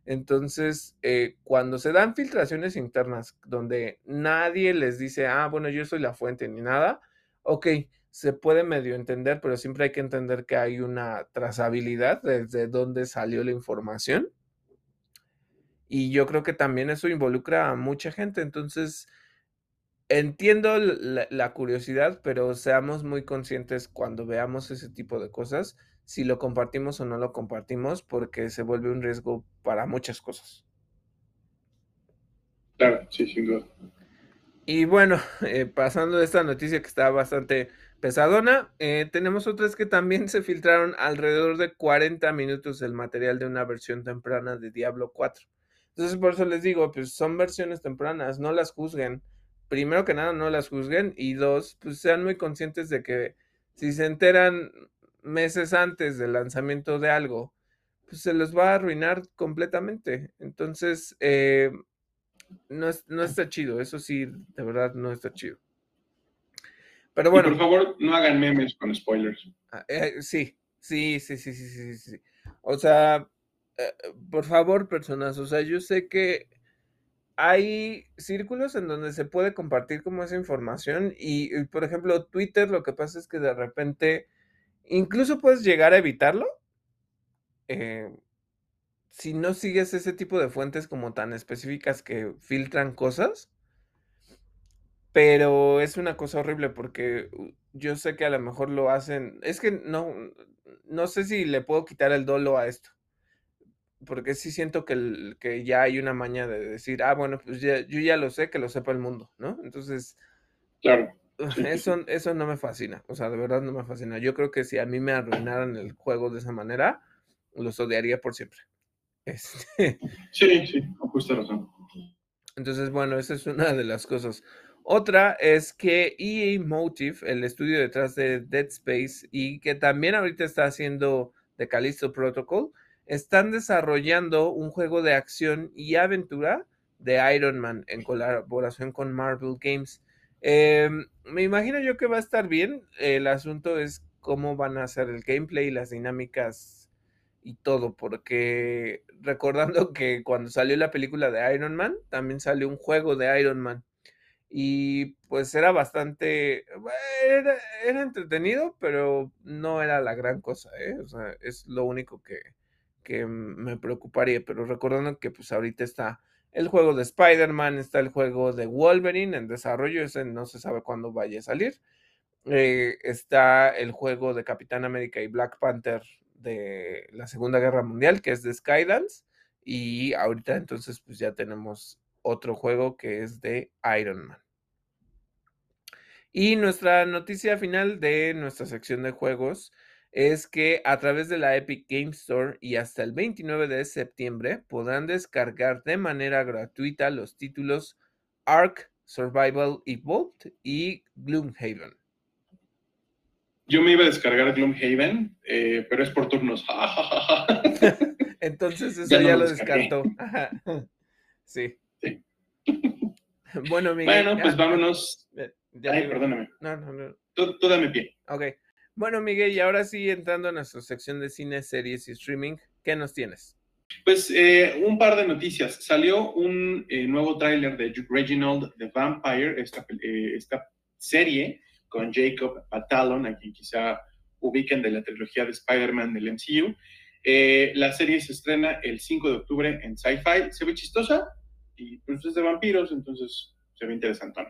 Entonces, eh, cuando se dan filtraciones internas donde nadie les dice, ah, bueno, yo soy la fuente ni nada, ok, se puede medio entender, pero siempre hay que entender que hay una trazabilidad desde dónde salió la información. Y yo creo que también eso involucra a mucha gente. Entonces, entiendo la curiosidad, pero seamos muy conscientes cuando veamos ese tipo de cosas si lo compartimos o no lo compartimos, porque se vuelve un riesgo para muchas cosas. Claro, sí, sin duda. Y bueno, eh, pasando de esta noticia que está bastante pesadona, eh, tenemos otras que también se filtraron alrededor de 40 minutos del material de una versión temprana de Diablo 4. Entonces, por eso les digo, pues son versiones tempranas, no las juzguen. Primero que nada, no las juzguen. Y dos, pues sean muy conscientes de que si se enteran meses antes del lanzamiento de algo, pues se los va a arruinar completamente. Entonces, eh, no, no, está chido, eso sí, de verdad no está chido. Pero bueno. por favor, no hagan memes con spoilers. Ah, eh, sí, sí, sí, sí, sí, sí, sí. O sea, eh, por favor, personas, o sea, yo sé que hay círculos en donde se puede compartir como esa información y, por ejemplo, Twitter lo que pasa es que de repente Incluso puedes llegar a evitarlo eh, si no sigues ese tipo de fuentes como tan específicas que filtran cosas. Pero es una cosa horrible porque yo sé que a lo mejor lo hacen. Es que no, no sé si le puedo quitar el dolo a esto. Porque sí siento que, que ya hay una maña de decir, ah, bueno, pues yo ya lo sé, que lo sepa el mundo, ¿no? Entonces, claro. Eso, eso no me fascina, o sea, de verdad no me fascina. Yo creo que si a mí me arruinaran el juego de esa manera, los odiaría por siempre. Este... Sí, sí, justo razón. Entonces, bueno, esa es una de las cosas. Otra es que EA Motive, el estudio detrás de Dead Space y que también ahorita está haciendo The Callisto Protocol, están desarrollando un juego de acción y aventura de Iron Man en colaboración con Marvel Games. Em, me imagino yo que va a estar bien. El asunto es cómo van a hacer el gameplay, las dinámicas y todo, porque recordando que cuando salió la película de Iron Man, también salió un juego de Iron Man. Y pues era bastante, era, era entretenido, pero no era la gran cosa, ¿eh? O sea, es lo único que, que me preocuparía, pero recordando que pues ahorita está el juego de Spider-Man, está el juego de Wolverine en desarrollo, ese no se sabe cuándo vaya a salir. Eh, está el juego de Capitán América y Black Panther de la Segunda Guerra Mundial, que es de Skydance. Y ahorita entonces pues ya tenemos otro juego que es de Iron Man. Y nuestra noticia final de nuestra sección de juegos es que a través de la Epic Game Store y hasta el 29 de septiembre podrán descargar de manera gratuita los títulos Ark, Survival Evolved y Gloomhaven. Yo me iba a descargar Gloomhaven, eh, pero es por turnos. Entonces eso ya, lo, descartó. sí. bueno, Miguel. Bueno, pues vámonos. Ay, perdóname. No, no, no. Tú, tú dame pie. Ok. Bueno, Miguel, y ahora sí, entrando a nuestra sección de cine, series y streaming, ¿qué nos tienes? Pues eh, un par de noticias. Salió un eh, nuevo tráiler de Reginald the Vampire, esta, eh, esta serie con Jacob Batalon, a quien quizá ubiquen de la trilogía de Spider-Man del MCU. la serie se estrena el 5 de octubre en Sci-Fi. Se ve chistosa y pues es de vampiros, entonces se ve interesante.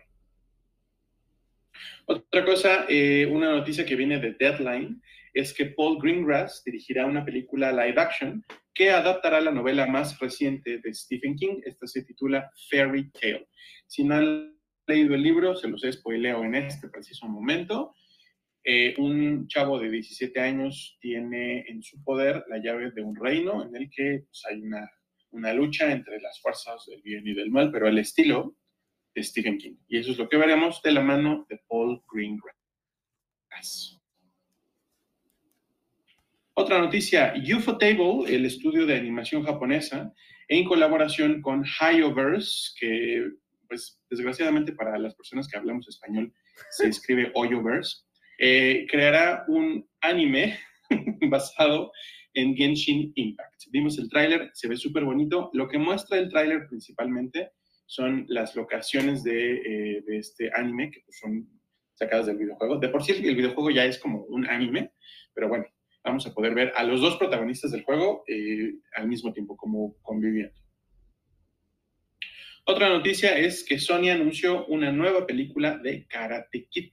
Otra cosa, eh, una noticia que viene de Deadline es que Paul Greengrass dirigirá una película live action que adaptará la novela más reciente de Stephen King. Esta se titula Fairy Tale. Si no han leído el libro, se los spoileo en este preciso momento. Eh, un chavo de 17 años tiene en su poder la llave de un reino en el que pues, hay una, una lucha entre las fuerzas del bien y del mal, pero el estilo de Stephen King. Y eso es lo que veremos de la mano de Paul Greengrass. Otra noticia, UFO Table, el estudio de animación japonesa, en colaboración con Hyoverse, que pues desgraciadamente para las personas que hablamos español se escribe Hoyoverse, eh, creará un anime basado en Genshin Impact. Vimos el tráiler, se ve súper bonito. Lo que muestra el tráiler principalmente son las locaciones de, eh, este anime, que pues, son sacadas del videojuego. De por sí el videojuego ya es como un anime, pero bueno, vamos a poder ver a los dos protagonistas del juego eh, al mismo tiempo, como conviviendo. Otra noticia es que Sony anunció una nueva película de Karate Kid.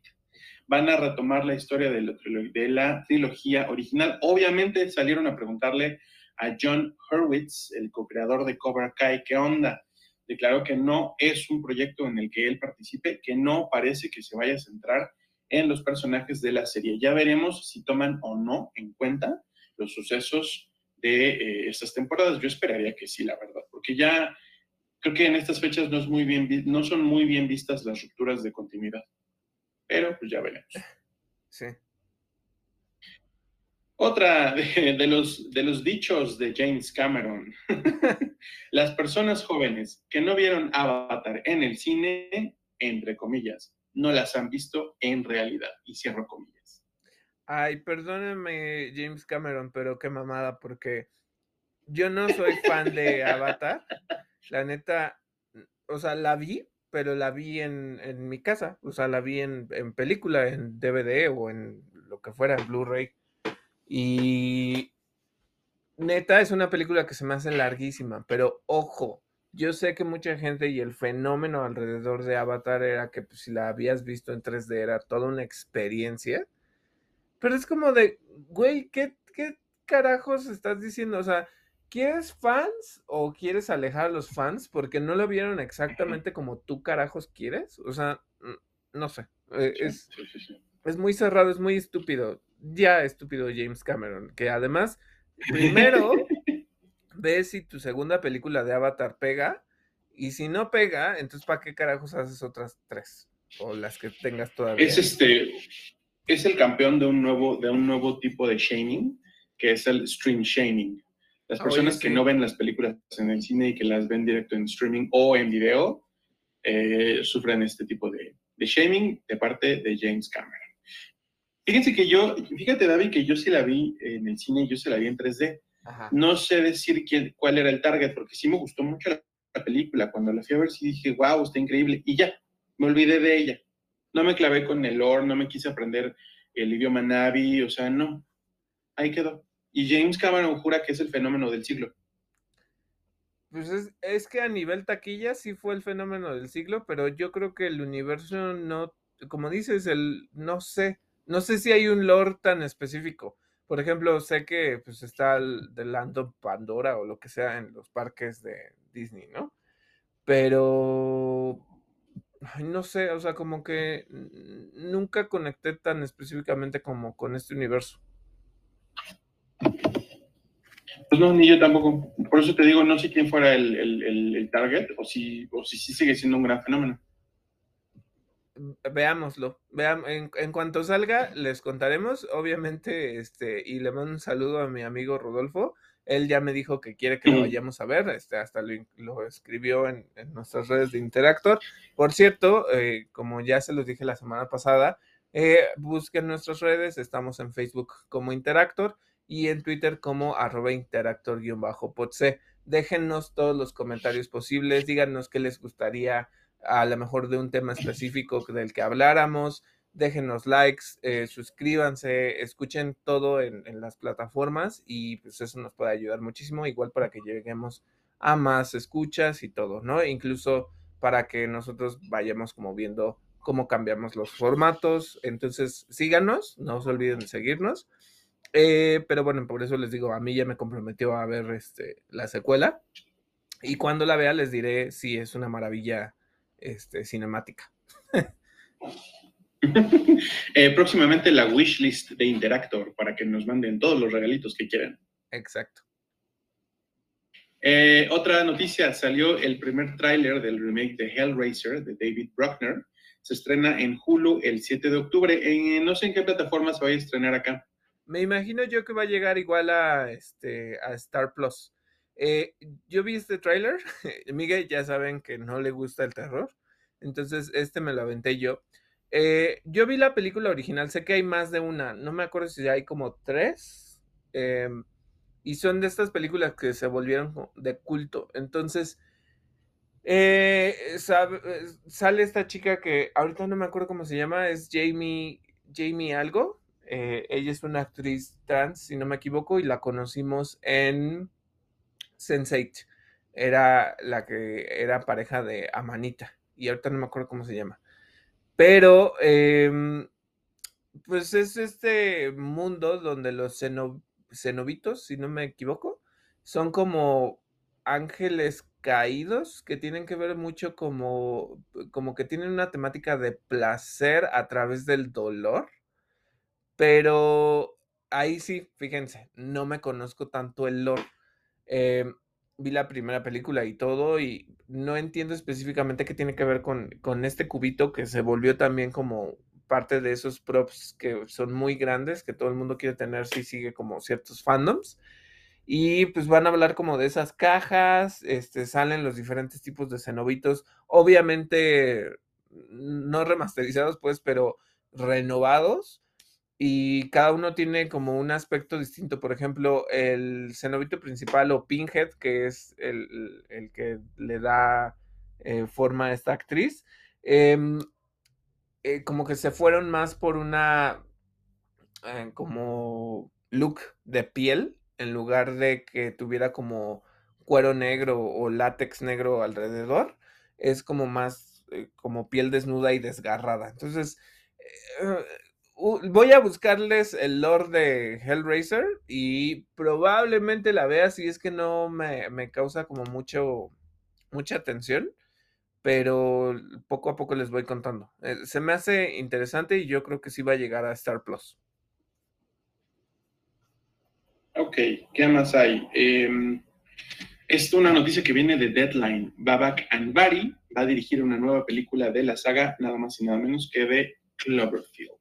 Van a retomar la historia de la, de la trilogía original. Obviamente salieron a preguntarle a John Hurwitz, el co-creador de Cobra Kai, qué onda declaró que no es un proyecto en el que él participe, que no parece que se vaya a centrar en los personajes de la serie. Ya veremos si toman o no en cuenta los sucesos de eh, estas temporadas. Yo esperaría que sí, la verdad, porque ya creo que en estas fechas no, son muy bien vistas las rupturas de continuidad. Pero pues ya veremos. Sí. Otra de, los, de los dichos de James Cameron. Las personas jóvenes que no vieron Avatar en el cine, entre comillas, no las han visto en realidad. Y cierro comillas. Ay, perdóneme, James Cameron, pero qué mamada, porque yo no soy fan de Avatar. La neta, o sea, la vi, pero la vi en, en mi casa. O sea, la vi en, en película, en DVD o en lo que fuera, Blu-ray. Y neta, es una película que se me hace larguísima, pero ojo, yo sé que mucha gente y el fenómeno alrededor de Avatar era que pues, si la habías visto en 3D era toda una experiencia, pero es como de, güey, ¿qué, ¿qué carajos estás diciendo? O sea, ¿quieres fans o quieres alejar a los fans porque no lo vieron exactamente como tú carajos quieres? O sea, no sé, eh, es, es muy cerrado, es muy estúpido ya estúpido James Cameron, que además primero ve si tu segunda película de Avatar pega y si no pega, entonces ¿para qué carajos haces otras tres? O las que tengas todavía. Es este, es el campeón de un nuevo, de un nuevo tipo de shaming, que es el stream shaming. Las personas que no ven las películas en el cine y que las ven directo en streaming o en video, eh, sufren este tipo de, de shaming de parte de James Cameron. Fíjense que yo, fíjate David, que yo sí la vi en el cine, yo se la vi en 3D. No sé decir quién, cuál era el target, porque sí me gustó mucho la, película. Cuando la fui a ver, sí dije, wow, está increíble. Y ya, me olvidé de ella. No me clavé con el lore, no me quise aprender el idioma Navi, o sea, no. Ahí quedó. Y James Cameron jura que es el fenómeno del siglo. Pues es, es, que a nivel taquilla sí fue el fenómeno del siglo, pero yo creo que el universo no, como dices, el no sé, no sé si hay un lore tan específico. Por ejemplo, sé que pues está el de Land of Pandora o lo que sea en los parques de Disney, ¿no? Pero no sé, o sea, como que nunca conecté tan específicamente como con este universo. Pues no, ni yo tampoco. Por eso te digo, no sé quién fuera el, target o si, o si sí sigue siendo un gran fenómeno. Veámoslo. Veamos, en, en, cuanto salga, les contaremos. Obviamente, este, y le mando un saludo a mi amigo Rodolfo. Él ya me dijo que quiere que lo vayamos a ver. Este, hasta lo, escribió en, nuestras redes de Interactor. Por cierto, eh, como ya se los dije la semana pasada, eh, busquen nuestras redes. Estamos en Facebook como Interactor y en Twitter como arroba interactor-podc. Déjennos todos los comentarios posibles, díganos qué les gustaría a lo mejor de un tema específico del que habláramos, déjenos likes, eh, suscríbanse, escuchen todo en, las plataformas y pues eso nos puede ayudar muchísimo, igual para que lleguemos a más escuchas y todo, ¿no? Incluso para que nosotros vayamos como viendo cómo cambiamos los formatos. Entonces, síganos, no se olviden de seguirnos. Eh, pero bueno, por eso les digo, a mí ya me comprometió a ver este, la secuela. Y cuando la vea les diré si es una maravilla este, cinemática. Eh, próximamente la wishlist de Interactor para que nos manden todos los regalitos que quieran. Exacto. Eh, otra noticia, salió el primer tráiler del remake de Hellraiser de David Bruckner. Se estrena en Hulu el 7 de octubre. no sé en qué plataforma se va a estrenar acá. Me imagino yo que va a llegar igual a, este, a Star Plus. Eh, yo vi este tráiler, Miguel ya saben que no le gusta el terror, entonces este me lo aventé yo. Eh, yo vi la película original, sé que hay más de una, no me acuerdo si hay como tres, em, y son de estas películas que se volvieron de culto. Entonces, eh, sale esta chica que ahorita no me acuerdo cómo se llama, es Jamie, Jamie algo, eh, ella es una actriz trans, si no me equivoco, y la conocimos en Sense8. Era la que era pareja de Amanita. Y ahorita no me acuerdo cómo se llama. Pero, em, pues es este mundo donde los cenobitos, si no me equivoco, son como ángeles caídos que tienen que ver mucho como, como que tienen una temática de placer a través del dolor pero ahí sí, fíjense, no me conozco tanto el lore. Em, vi la primera película y todo y no entiendo específicamente qué tiene que ver con, con este cubito que se volvió también como parte de esos props que son muy grandes, que todo el mundo quiere tener si sigue como ciertos fandoms. Y pues van a hablar como de esas cajas, este, salen los diferentes tipos de cenobitos, obviamente no remasterizados pues, pero renovados y cada uno tiene como un aspecto distinto. Por ejemplo, el cenobito principal o Pinhead, que es el, que le da eh, forma a esta actriz, em, eh, como que se fueron más por una eh, como look de piel en lugar de que tuviera como cuero negro o látex negro alrededor. Es como más como piel desnuda y desgarrada. Entonces, voy a buscarles el lore de Hellraiser y probablemente la vea si es que no me, causa como mucho, mucha atención, pero poco a poco les voy contando. Eh, se me hace interesante y yo creo que sí va a llegar a Star Plus. Ok, ¿qué más hay? Eh, es una noticia que viene de Deadline. Babak Anvari va a dirigir una nueva película de la saga, nada más y nada menos que de Cloverfield.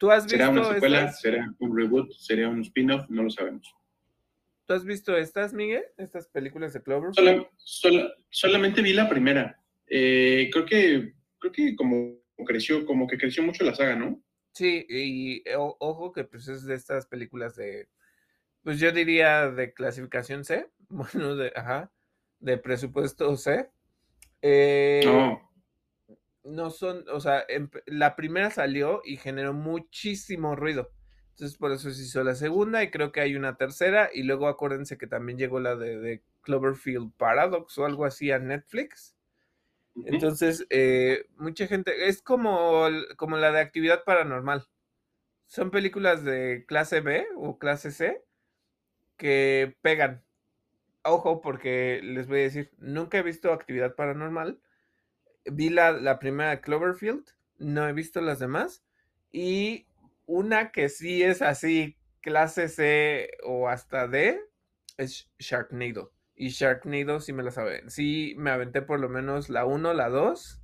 ¿Tú has ¿Será visto una secuela? estas? ¿Será un reboot? ¿Será un spin-off? No lo sabemos. ¿Tú has visto estas, Miguel? Estas películas de Clover. Sola- sola- solamente vi la primera. Eh, creo que creo que como creció, como que creció mucho la saga, ¿no? Sí, y o- ojo que pues es de estas películas de, pues yo diría de clasificación C, bueno, de, ajá, de presupuesto C. Eh, No. No son, o sea, la primera salió y generó muchísimo ruido. Entonces por eso se hizo la segunda y creo que hay una tercera y luego acuérdense que también llegó la de, de Cloverfield Paradox o algo así a Netflix. Entonces, eh, mucha gente, es como, como la de actividad paranormal. Son películas de clase B o clase C que pegan. Ojo, porque les voy a decir, nunca he visto actividad paranormal. Vi la, la primera Cloverfield, no he visto las demás. Y una que sí es así, clase C o hasta D, es Sharknado. Y Sharknado sí me la sabe. Sí me aventé por lo menos la 1, la 2.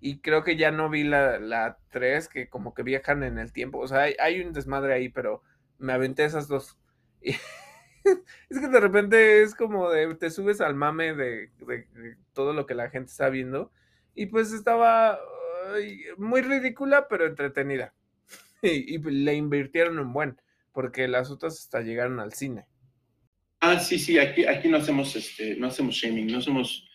Y creo que ya no vi la, la 3, que como que viajan en el tiempo. O sea, hay, hay un desmadre ahí, pero me aventé esas dos. Es que de repente es como de, te subes al mame de- de todo lo que la gente está viendo. Y pues estaba muy ridícula, pero entretenida. Y, y le invirtieron un buen, porque las otras hasta llegaron al cine. Ah, sí, sí, aquí, aquí no hacemos este, no hacemos shaming, no somos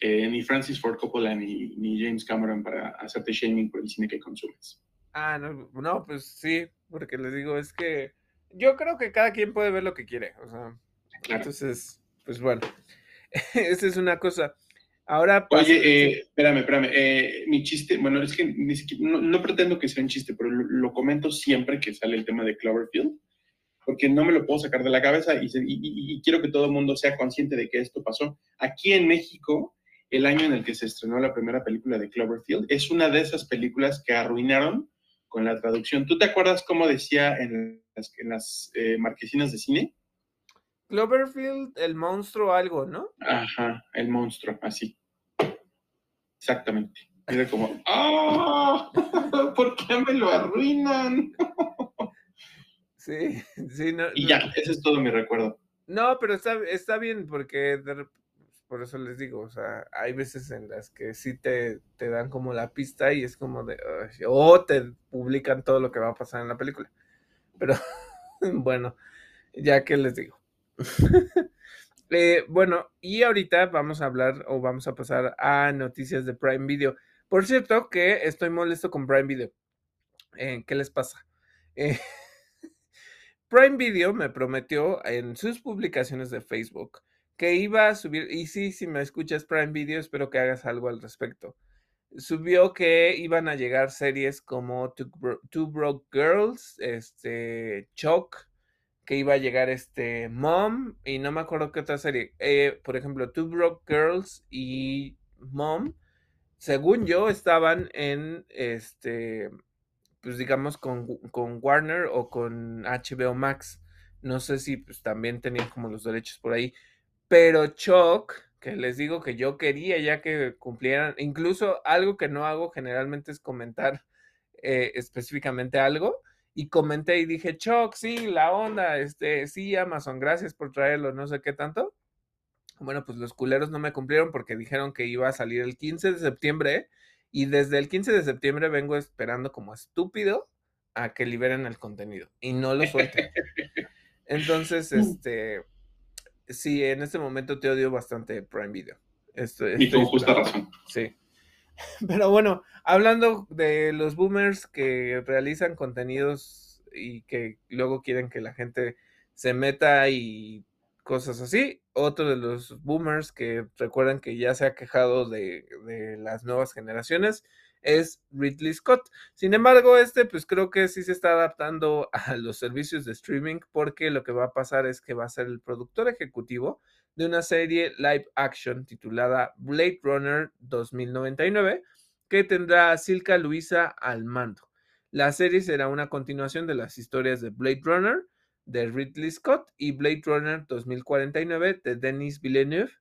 eh, ni Francis Ford Coppola ni, ni James Cameron para hacerte shaming por el cine que consumes. Ah, no, no, pues sí, porque les digo, es que yo creo que cada quien puede ver lo que quiere, o sea, Claro. entonces, pues bueno, esa es una cosa. Ahora Oye, eh, espérame, espérame. eh, mi chiste, bueno, es que ni siquiera, no, no pretendo que sea un chiste, pero lo, lo comento siempre que sale el tema de Cloverfield, porque no me lo puedo sacar de la cabeza y, se- y- y- y quiero que todo el mundo sea consciente de que esto pasó. Aquí en México, el año en el que se estrenó la primera película de Cloverfield, es una de esas películas que arruinaron con la traducción. ¿Tú te acuerdas cómo decía en las, en las eh, marquesinas de cine? Cloverfield, el monstruo algo, ¿no? Ajá, el monstruo, así. Exactamente. Era como, ¡ah! ¿Por qué me lo arruinan? Sí, sí, no. Y no- ya, ese es todo mi recuerdo. No, pero está, está bien porque de por eso les digo, o sea, hay veces en las que sí te, te dan como la pista y es como de, o te publican todo lo que va a pasar en la película. Pero bueno, ya que les digo. Eh, bueno, y ahorita vamos a hablar o vamos a pasar a noticias de Prime Video. Por cierto, que estoy molesto con Prime Video. Eh, ¿qué les pasa? Eh, Prime Video me prometió en sus publicaciones de Facebook que iba a subir, y sí, si me escuchas Prime Video, espero que hagas algo al respecto. Subió que iban a llegar series como Two, Two Broke Girls, este, Choc, que iba a llegar este Mom, y no me acuerdo qué otra serie. Eh, por ejemplo, Two Broke Girls y Mom, según yo, estaban en este pues digamos con, con Warner o con HBO Max. No sé si pues también tenían como los derechos por ahí. Pero Chuck, que les digo que yo quería ya que cumplieran, incluso algo que no hago generalmente es comentar eh, específicamente algo. Y comenté y dije, Chuck, sí, la onda, este, sí, Amazon, gracias por traerlo, no sé qué tanto. Bueno, pues los culeros no me cumplieron porque dijeron que iba a salir el 15 de septiembre y desde el 15 de septiembre vengo esperando como estúpido a que liberen el contenido y no lo suelten. Entonces, este, sí, en este momento te odio bastante Prime Video. Estoy, Y con justa razón. Sí. Pero bueno, hablando de los boomers que realizan contenidos y que luego quieren que la gente se meta y cosas así, otro de los boomers que recuerdan que ya se ha quejado de, de las nuevas generaciones es Ridley Scott. Sin embargo, este pues creo que sí se está adaptando a los servicios de streaming porque lo que va a pasar es que va a ser el productor ejecutivo de una serie live action titulada Blade Runner 2099 que tendrá a Silka Luisa al mando. La serie será una continuación de las historias de Blade Runner, de Ridley Scott y Blade Runner 2049 de Denis Villeneuve,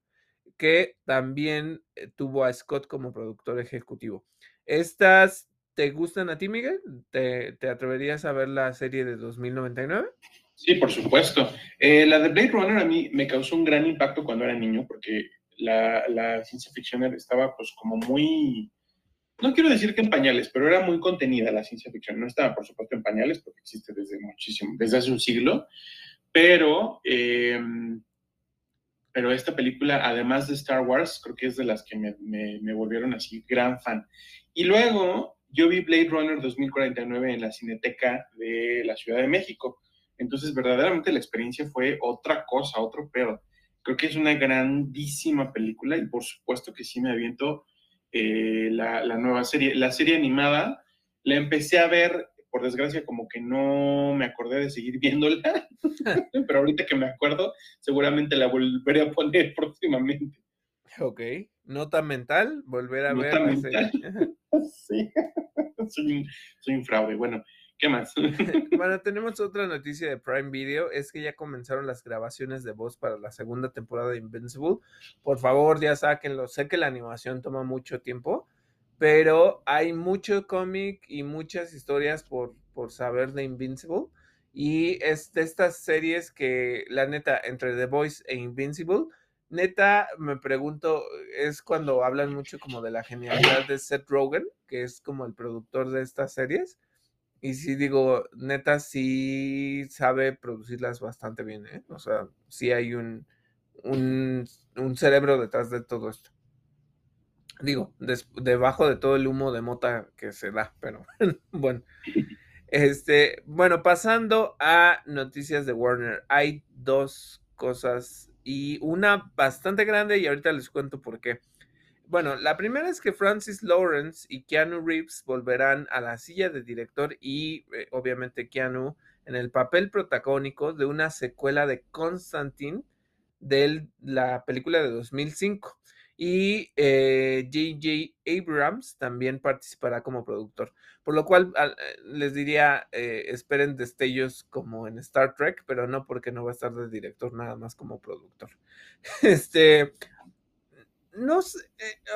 que también eh, tuvo a Scott como productor ejecutivo. Estas ¿Te gustan a ti, Miguel? ¿Te, atreverías a ver la serie de 2099? Sí, por supuesto. Eh, la de Blade Runner a mí me causó un gran impacto cuando era niño, porque la, la ciencia ficción estaba pues como muy, no quiero decir que en pañales, pero era muy contenida la ciencia ficción. No estaba, por supuesto, en pañales, porque existe desde muchísimo, desde hace un siglo, pero, em, pero esta película, además de Star Wars, creo que es de las que me, volvieron así gran fan. Y luego yo vi Blade Runner 2049 en la Cineteca de la Ciudad de México. Entonces, verdaderamente la experiencia fue otra cosa, otro pedo. Creo que es una grandísima película y por supuesto que sí me aviento eh, la, la, nueva serie. La serie animada la empecé a ver, por desgracia, como que no me acordé de seguir viéndola, pero ahorita que me acuerdo, seguramente la volveré a poner próximamente. Ok, nota mental, volver a ver. Mental. sí, soy un, fraude. Bueno, ¿qué más? bueno, tenemos otra noticia de Prime Video, es que ya comenzaron las grabaciones de voz para la segunda temporada de Invincible. Por favor, ya sáquenlo. Sé que la animación toma mucho tiempo, pero hay mucho cómic y muchas historias por, por saber de Invincible. Y es de estas series que, la neta, entre The Voice e Invincible, neta, me pregunto, es cuando hablan mucho como de la genialidad de Seth Rogen, que es como el productor de estas series. Y sí digo, neta, sí sabe producirlas bastante bien, ¿eh? O sea, sí hay un, un, cerebro detrás de todo esto. Digo, debajo de todo el humo de mota que se da, pero bueno. Este, bueno, pasando a noticias de Warner, hay dos cosas y una bastante grande y ahorita les cuento por qué. Bueno, la primera es que Francis Lawrence y Keanu Reeves volverán a la silla de director y eh, obviamente Keanu en el papel protagónico de una secuela de Constantine de la película de 2005. Y J.J. Eh, Abrams también participará como productor. Por lo cual eh, les diría, esperen destellos como en Star Trek, pero no porque no va a estar de director, nada más como productor. Este, no sé,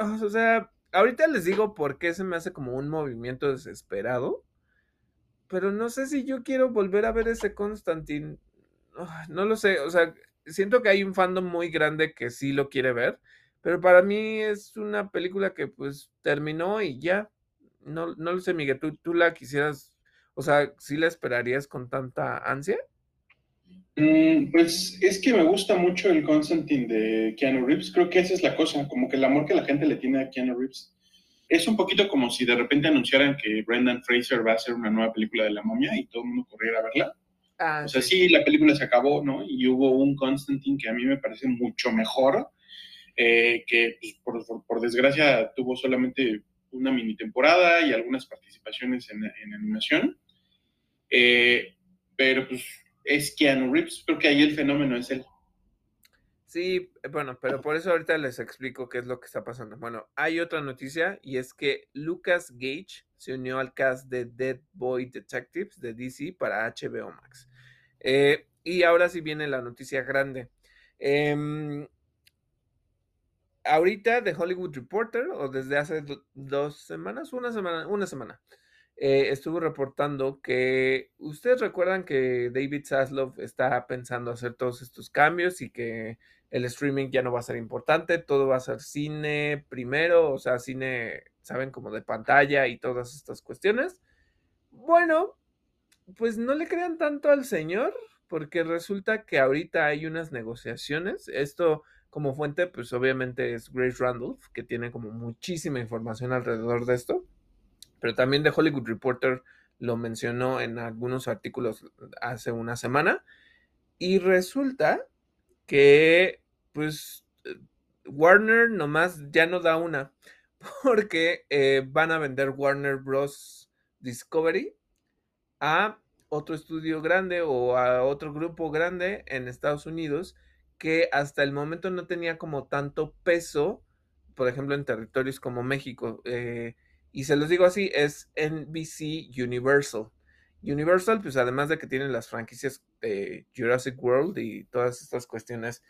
o sea, ahorita les digo por qué se me hace como un movimiento desesperado, pero no sé si yo quiero volver a ver ese Constantine. no lo sé, o sea, siento que hay un fandom muy grande que sí lo quiere ver pero para mí es una película que pues terminó y ya. No, no lo sé, Miguel, ¿tú, ¿tú la quisieras, o sea, sí la esperarías con tanta ansia? Mm, pues es que me gusta mucho el Constantine de Keanu Reeves. Creo que esa es la cosa, como que el amor que la gente le tiene a Keanu Reeves. Es un poquito como si de repente anunciaran que Brendan Fraser va a hacer una nueva película de la momia y todo el mundo corriera a verla. Ah, o sea, sí. sí, la película se acabó, ¿no? Y hubo un Constantine que a mí me parece mucho mejor eh, que pues, por, desgracia tuvo solamente una mini temporada y algunas participaciones en, animación. Eh, pero pues es Keanu Reeves, creo que ahí el fenómeno es él. Sí, bueno, pero por eso ahorita les explico qué es lo que está pasando. Bueno, hay otra noticia y es que Lucas Gage se unió al cast de Dead Boy Detectives de DC para HBO Max. Eh, y ahora sí viene la noticia grande. Eh, ahorita de Hollywood Reporter, o desde hace dos semanas, una semana, una semana, eh, estuvo reportando que ustedes recuerdan que David Zaslav está pensando hacer todos estos cambios y que el streaming ya no va a ser importante, todo va a ser cine primero, o sea, cine, saben, como de pantalla y todas estas cuestiones. Bueno, pues no le crean tanto al señor, porque resulta que ahorita hay unas negociaciones, esto como fuente, pues obviamente es Grace Randolph, que tiene como muchísima información alrededor de esto, pero también The Hollywood Reporter lo mencionó en algunos artículos hace una semana, y resulta que pues Warner nomás ya no da una, porque eh, van a vender Warner Bros. Discovery a otro estudio grande o a otro grupo grande en Estados Unidos que hasta el momento no tenía como tanto peso, por ejemplo, en territorios como México. Eh, y se los digo así, es NBC Universal. Universal, pues además de que tienen las franquicias de Jurassic World y todas estas cuestiones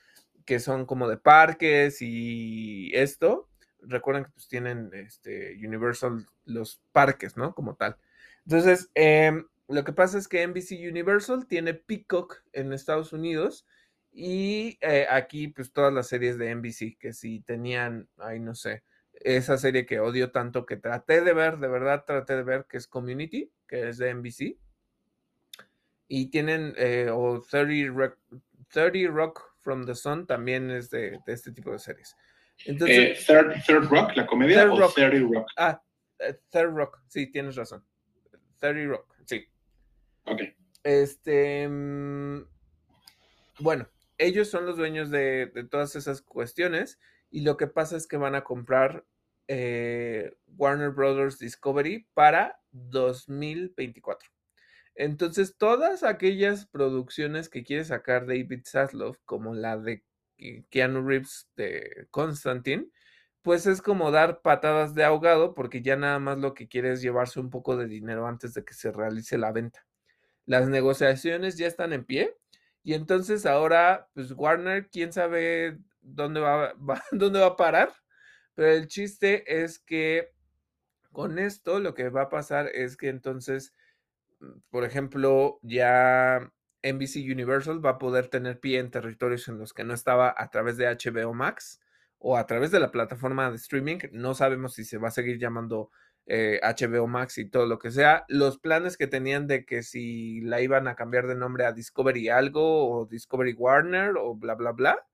que son como de parques y esto, recuerden que pues tienen este, Universal los parques, ¿no? Como tal. Entonces, em, lo que pasa es que NBC Universal tiene Peacock en Estados Unidos y eh, aquí pues todas las series de NBC que si tenían, ay no sé, esa serie que odio tanto que traté de ver, de verdad traté de ver, que es Community, que es de NBC. Y tienen, eh, o 30 Rock, 30 Rock from the Sun también es de, este tipo de series. Entonces, eh, third, Rock, la comedia, third o rock. 30 Rock. Ah, Third Rock, sí, tienes razón. 30 Rock, sí. Ok. Este, mm, bueno, ellos son los dueños de, todas esas cuestiones y lo que pasa es que van a comprar eh, Warner Brothers Discovery para 2024. Entonces, todas aquellas producciones que quiere sacar David Zaslav, como la de Keanu Reeves de Constantine, pues es como dar patadas de ahogado porque ya nada más lo que quiere es llevarse un poco de dinero antes de que se realice la venta. Las negociaciones ya están en pie y entonces ahora, pues Warner, quién sabe dónde va, dónde va a parar, pero el chiste es que con esto lo que va a pasar es que entonces, mm, por ejemplo, ya NBC Universal va a poder tener pie en territorios en los que no estaba a través de HBO Max o a través de la plataforma de streaming. No sabemos si se va a seguir llamando HBO eh, Max y todo lo que sea, los planes que tenían de que si la iban a cambiar de nombre a Discovery algo o Discovery Warner o bla, bla, bla,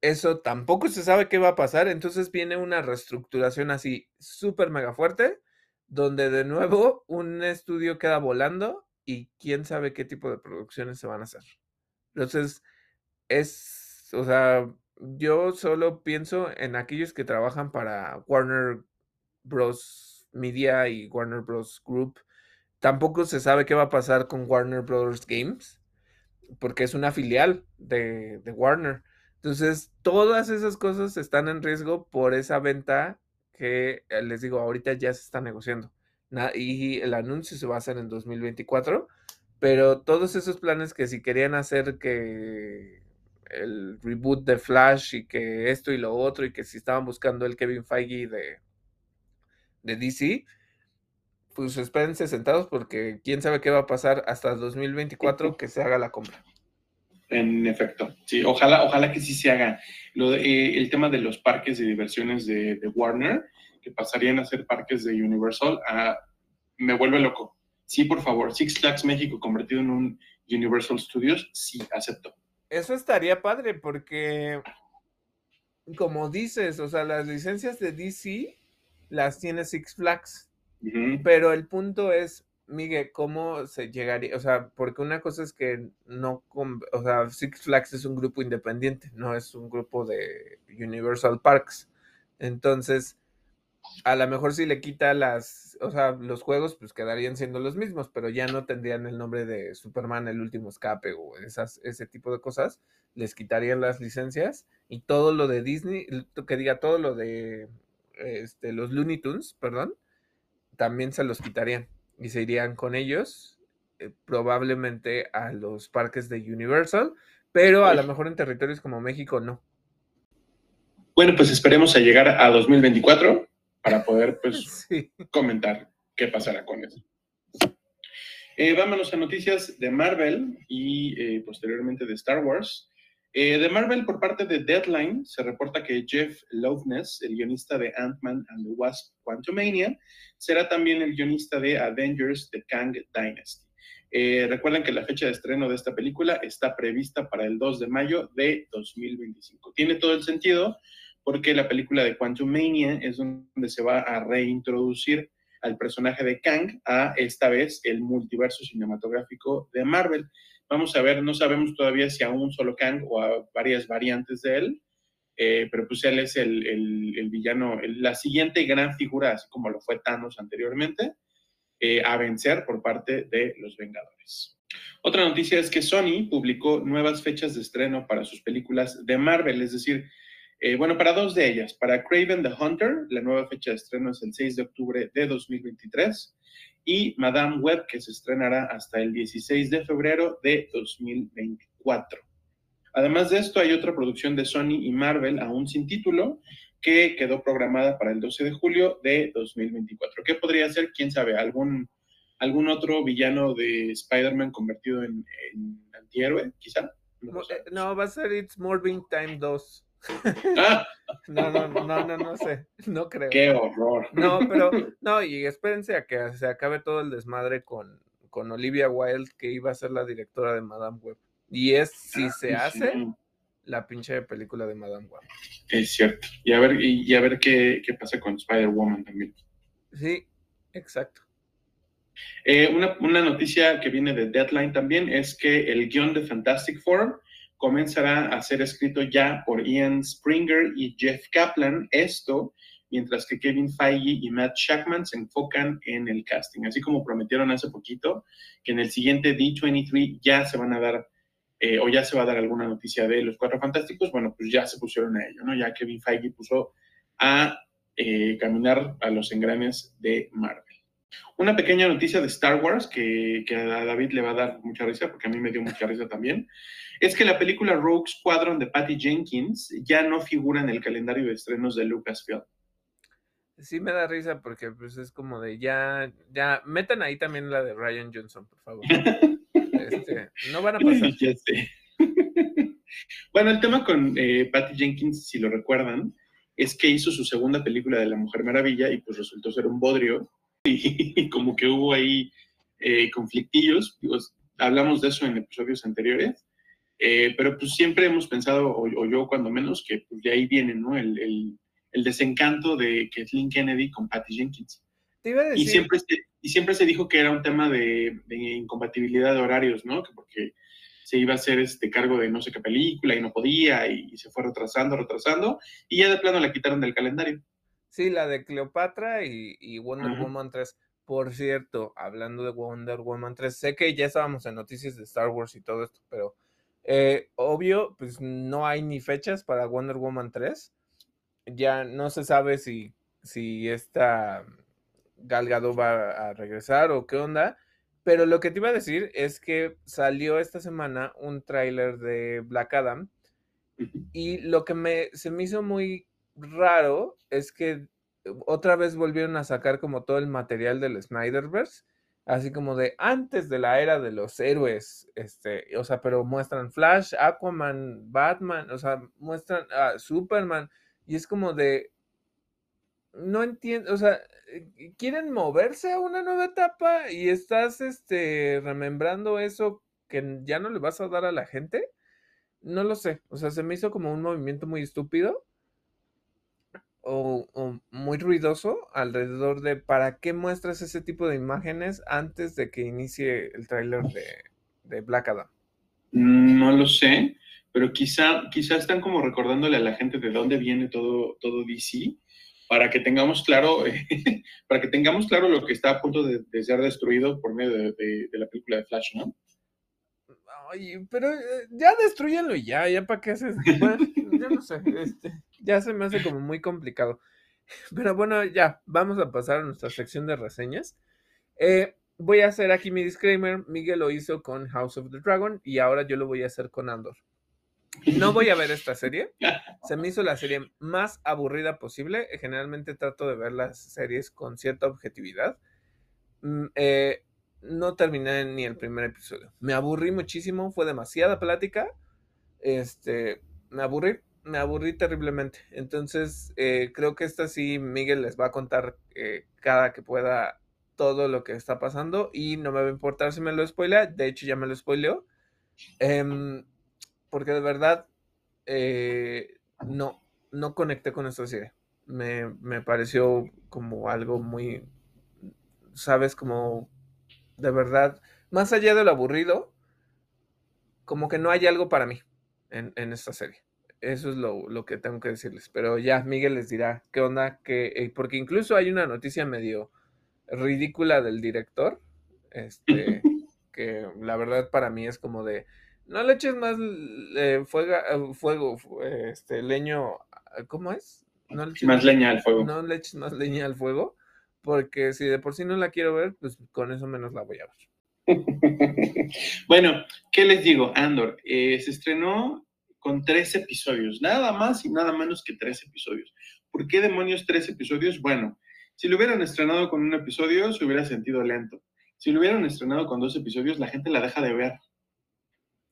eso tampoco se sabe qué va a pasar. Entonces viene una reestructuración así súper mega fuerte, donde de nuevo un estudio queda volando y quién sabe qué tipo de producciones se van a hacer. Entonces, es, o sea, yo solo pienso en aquellos que trabajan para Warner Bros. Media y Warner Bros. Group. Tampoco se sabe qué va a pasar con Warner Bros. Games, porque es una filial de, Warner. Entonces, todas esas cosas están en riesgo por esa venta que eh, les digo, ahorita ya se está negociando. y el anuncio se va a hacer en 2024, pero todos esos planes que si querían hacer que el reboot de Flash y que esto y lo otro y que si estaban buscando el Kevin Feige de, de DC, pues espérense sentados porque quién sabe qué va a pasar hasta el 2024 que se haga la compra. En efecto, sí, ojalá, ojalá que sí se haga. Lo eh, el tema de los parques de diversiones de, Warner, que pasarían a ser parques de Universal, ah, me vuelve loco. Sí, por favor, Six Flags México convertido en un Universal Studios, sí, acepto. Eso estaría padre porque, como dices, o sea, las licencias de DC las tiene Six Flags. Pero el punto es, Miguel, ¿cómo se llegaría? O sea, porque una cosa es que no, o sea, Six Flags es un grupo independiente, no es un grupo de Universal Parks. Entonces, a lo mejor si le quita las, o sea, los juegos, pues quedarían siendo los mismos, pero ya no tendrían el nombre de Superman, el último escape o esas, ese tipo de cosas. Les quitarían las licencias y todo lo de Disney, que diga todo lo de este, los Looney Tunes, perdón, también se los quitarían y se irían con ellos eh, probablemente a los parques de Universal, pero a lo mejor en territorios como México no. Bueno, pues esperemos a llegar a 2024 para poder pues comentar qué pasará con eso. Eh, vámonos a noticias de Marvel y eh, posteriormente de Star Wars. Eh, de Marvel, por parte de Deadline, se reporta que Jeff Loveness, el guionista de Ant-Man and the Wasp Quantumania, será también el guionista de Avengers The Kang Dynasty. Eh, recuerden que la fecha de estreno de esta película está prevista para el 2 de mayo de 2025. Tiene todo el sentido porque la película de Quantumania es donde se va a reintroducir al personaje de Kang a esta vez el multiverso cinematográfico de Marvel. Vamos a ver, no sabemos todavía si a un solo Kang o a varias variantes de él, eh, pero pues él es el, el, villano, la siguiente gran figura, así como lo fue Thanos anteriormente, eh, a vencer por parte de los Vengadores. Otra noticia es que Sony publicó nuevas fechas de estreno para sus películas de Marvel, es decir, Eh, bueno, para dos de ellas. Para Craven the Hunter, la nueva fecha de estreno es el 6 de octubre de 2023. Y Madame Web, que se estrenará hasta el 16 de febrero de 2024. Además de esto, hay otra producción de Sony y Marvel, aún sin título, que quedó programada para el 12 de julio de 2024. ¿Qué podría ser? ¿Quién sabe? ¿Algún, algún otro villano de Spider-Man convertido en, antihéroe, quizá? No, eh, va a ser It's Morbing Time 2. No, no, no, no, no sé, no creo. Qué horror. No, pero, no, y espérense a que se acabe todo el desmadre con, con Olivia Wilde, que iba a ser la directora de Madame Web. Y es, si ah, se hace, la pinche película de Madame Web. Es cierto. Y a ver, y, a ver qué, qué pasa con Spider-Woman también. Sí, exacto. Eh, una, una, noticia que viene de Deadline también es que el guion de Fantastic Four comenzará a ser escrito ya por Ian Springer y Jeff Kaplan. Esto mientras que Kevin Feige y Matt Shackman se enfocan en el casting. Así como prometieron hace poquito que en el siguiente D23 ya se van a dar eh, o ya se va a dar alguna noticia de los Cuatro Fantásticos, bueno, pues ya se pusieron a ello, ¿no? Ya Kevin Feige puso a eh, caminar a los engranes de Marvel. Una pequeña noticia de Star Wars que, que, a David le va a dar mucha risa, porque a mí me dio mucha risa también, es que la película Rogue Squadron de Patty Jenkins ya no figura en el calendario de estrenos de Lucasfilm. Sí me da risa porque pues es como de ya, ya, metan ahí también la de Ryan Johnson, por favor. Este, no van a pasar. bueno, el tema con eh, Patty Jenkins, si lo recuerdan, es que hizo su segunda película de La Mujer Maravilla y pues resultó ser un bodrio y, como que hubo ahí eh, conflictillos. hablamos de eso en episodios anteriores. Eh, pero pues siempre hemos pensado, o, yo cuando menos, que pues, de ahí viene ¿no? el, el, el desencanto de Kathleen Kennedy con Patty Jenkins. Y siempre, se, y siempre se dijo que era un tema de, incompatibilidad de horarios, ¿no? Que porque se iba a hacer este cargo de no sé qué película y no podía y, se fue retrasando, retrasando y ya de plano la quitaron del calendario. Sí, la de Cleopatra y, Wonder Woman 3. Por cierto, hablando de Wonder Woman 3, sé que ya estábamos en noticias de Star Wars y todo esto, pero eh, obvio, pues no hay ni fechas para Wonder Woman 3. Ya no se sabe si, si esta Galgado va a regresar o qué onda. Pero lo que te iba a decir es que salió esta semana un tráiler de Black Adam y lo que me, se me hizo muy raro es que otra vez volvieron a sacar como todo el material del Snyderverse, así como de antes de la era de los héroes, este, o sea, pero muestran Flash, Aquaman, Batman, o sea, muestran a Superman y es como de, no entiendo, o sea, eh, quieren moverse a una nueva etapa y estás este remembrando eso que ya no le vas a dar a la gente. No lo sé, o sea, se me hizo como un movimiento muy estúpido o, muy ruidoso alrededor de para qué muestras ese tipo de imágenes antes de que inicie el tráiler de, de, Black Adam. No lo sé, pero quizá, quizá están como recordándole a la gente de dónde viene todo, todo DC para que tengamos claro, para que tengamos claro lo que está a punto de, ser destruido por medio de, la película de Flash, ¿no? Ay, pero eh, ya destruyenlo y ya, ya para qué haces. yo no sé, este, ya se me hace como muy complicado. Pero bueno, ya, vamos a pasar a nuestra sección de reseñas. Eh, voy a hacer aquí mi disclaimer. Miguel lo hizo con House of the Dragon y ahora yo lo voy a hacer con Andor. No voy a ver esta serie. Se me hizo la serie más aburrida posible. Generalmente trato de ver las series con cierta objetividad. Mm, eh, no terminé ni el primer episodio. Me aburrí muchísimo, fue demasiada plática. Este, me aburrí, me aburrí terriblemente. Entonces, eh, creo que esta sí, Miguel les va a contar eh, cada que pueda todo lo que está pasando y no me va a importar si me lo spoilea. De hecho, ya me lo spoileó. Em, porque de verdad eh, no, no conecté con esta serie. Me, me, pareció como algo muy, sabes, como de verdad, más allá de lo aburrido, como que no hay algo para mí en, esta serie. Eso es lo, que tengo que decirles. Pero ya Miguel les dirá qué onda, que, eh, porque incluso hay una noticia medio ridícula del director, este, que la verdad para mí es como de, no le eches más eh, fuego, este, leño ¿cómo es? más leña al fuego. No le eches más leña al fuego, porque si de por sí no la quiero ver, pues con eso menos la voy a ver. bueno, ¿qué les digo? Andor, eh, se estrenó con tres episodios, nada más y nada menos que tres episodios. ¿Por qué demonios tres episodios? Bueno, si lo hubieran estrenado con un episodio, se hubiera sentido lento. Si lo hubieran estrenado con dos episodios, la gente la deja de ver.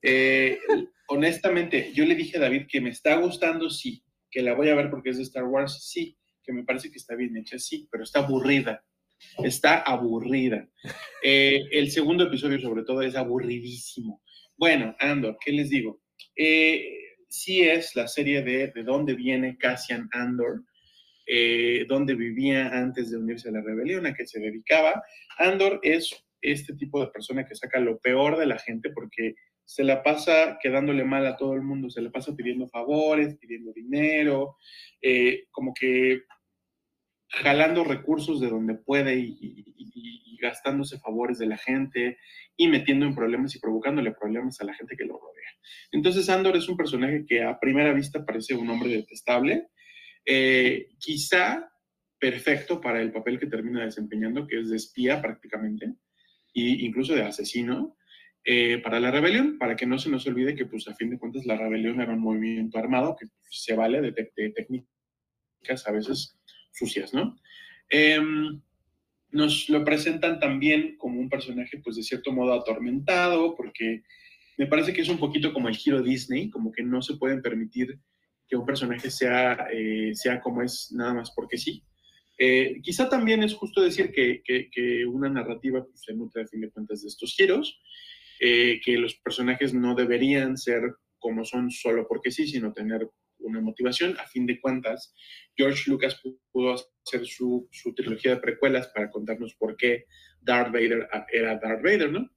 Eh, honestamente, yo le dije a David que me está gustando, sí, que la voy a ver porque es de Star Wars, sí, que me parece que está bien hecha, sí, pero está aburrida. Está aburrida. Eh, el segundo episodio, sobre todo, es aburridísimo. Bueno, Andor, ¿qué les digo? Eh, sí es la serie de de dónde viene Cassian Andor, eh, dónde vivía antes de unirse a la rebelión, a qué se dedicaba. Andor es este tipo de persona que saca lo peor de la gente porque se la pasa quedándole mal a todo el mundo, se la pasa pidiendo favores, pidiendo dinero, eh, como que jalando recursos de donde puede y, gastándose favores de la gente y metiendo en problemas y provocándole problemas a la gente que lo rodea. Entonces Andor es un personaje que a primera vista parece un hombre detestable, eh, quizá perfecto para el papel que termina desempeñando, que es de espía prácticamente, e incluso de asesino, eh, para la rebelión, para que no se nos olvide que, pues, a fin de cuentas, la rebelión era un movimiento armado que se vale de, técnicas a veces sucias, ¿no? Em, nos lo presentan también como un personaje, pues, de cierto modo atormentado, porque me parece que es un poquito como el giro Disney, como que no se pueden permitir que un personaje sea, eh, sea como es nada más porque sí. Eh, quizá también es justo decir que, que, una narrativa pues, se nutre a fin de cuentas de estos giros, eh, que los personajes no deberían ser como son solo porque sí, sino tener una motivación. A fin de cuentas, George Lucas pudo hacer su, su trilogía de precuelas para contarnos por qué Darth Vader era Darth Vader, ¿no?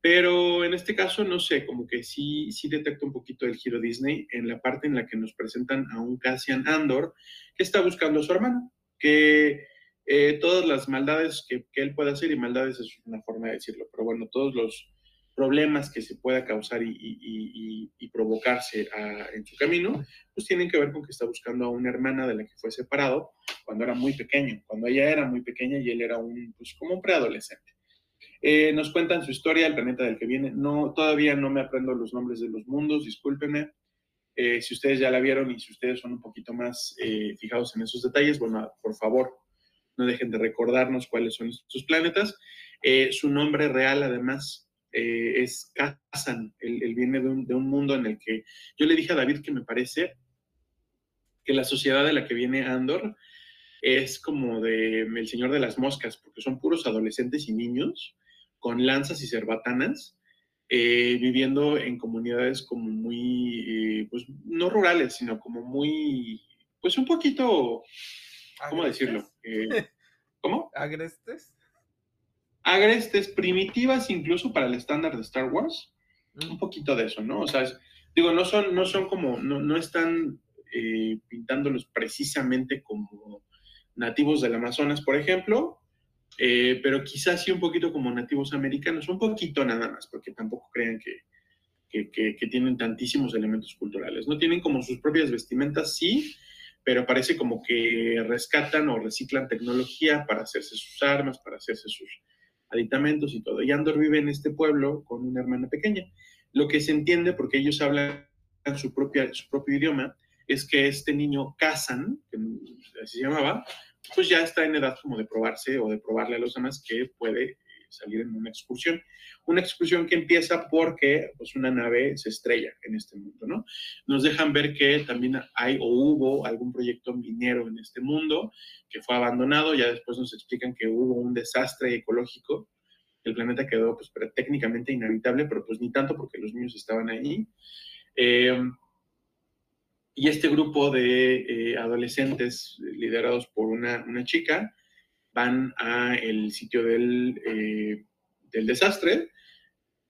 Pero en este caso, no sé, como que sí, sí detecto un poquito el giro Disney en la parte en la que nos presentan a un Cassian Andor que está buscando a su hermano, que eh, todas las maldades que, que, él puede hacer, y maldades es una forma de decirlo, pero bueno, todos los problemas que se pueda causar y, provocarse en su camino, pues tienen que ver con que está buscando a una hermana de la que fue separado cuando era muy pequeño, cuando ella era muy pequeña y él era un, pues como un preadolescente. Eh, nos cuentan su historia, el planeta del que viene. No, todavía no me aprendo los nombres de los mundos, discúlpenme. Eh, si ustedes ya la vieron y si ustedes son un poquito más eh, fijados en esos detalles, bueno, por favor, no dejen de recordarnos cuáles son estos planetas. su nombre real, además, eh, es Kazan. Él, viene de un, mundo en el que yo le dije a David que me parece que la sociedad de la que viene Andor es como de El Señor de las Moscas, porque son puros adolescentes y niños con lanzas y cerbatanas, eh, viviendo en comunidades como muy, eh, pues no rurales, sino como muy, pues un poquito, ¿cómo decirlo? ¿Cómo? ¿Agrestes? Agrestes, primitivas incluso para el estándar de Star Wars. Mm. Un poquito de eso, ¿no? O sea, digo, no son, no son como, no, no están eh, pintándolos precisamente como nativos del Amazonas, por ejemplo, eh, pero quizás sí un poquito como nativos americanos, un poquito nada más, porque tampoco crean que, que, que, tienen tantísimos elementos culturales. No tienen como sus propias vestimentas, sí, pero parece como que rescatan o reciclan tecnología para hacerse sus armas, para hacerse sus, aditamentos y todo. Y Andor vive en este pueblo con una hermana pequeña. Lo que se entiende, porque ellos hablan su, propia, su propio idioma, es que este niño Kazan, que así se llamaba, pues ya está en edad como de probarse o de probarle a los demás que puede salir en una excursión. Una excursión que empieza porque pues, una nave se estrella en este mundo, ¿no? Nos dejan ver que también hay o hubo algún proyecto minero en este mundo que fue abandonado, ya después nos explican que hubo un desastre ecológico, el planeta quedó pues, técnicamente inhabitable, pero pues ni tanto porque los niños estaban ahí. Eh, y este grupo de eh, adolescentes liderados por una, una, chica van a el sitio del, eh, del desastre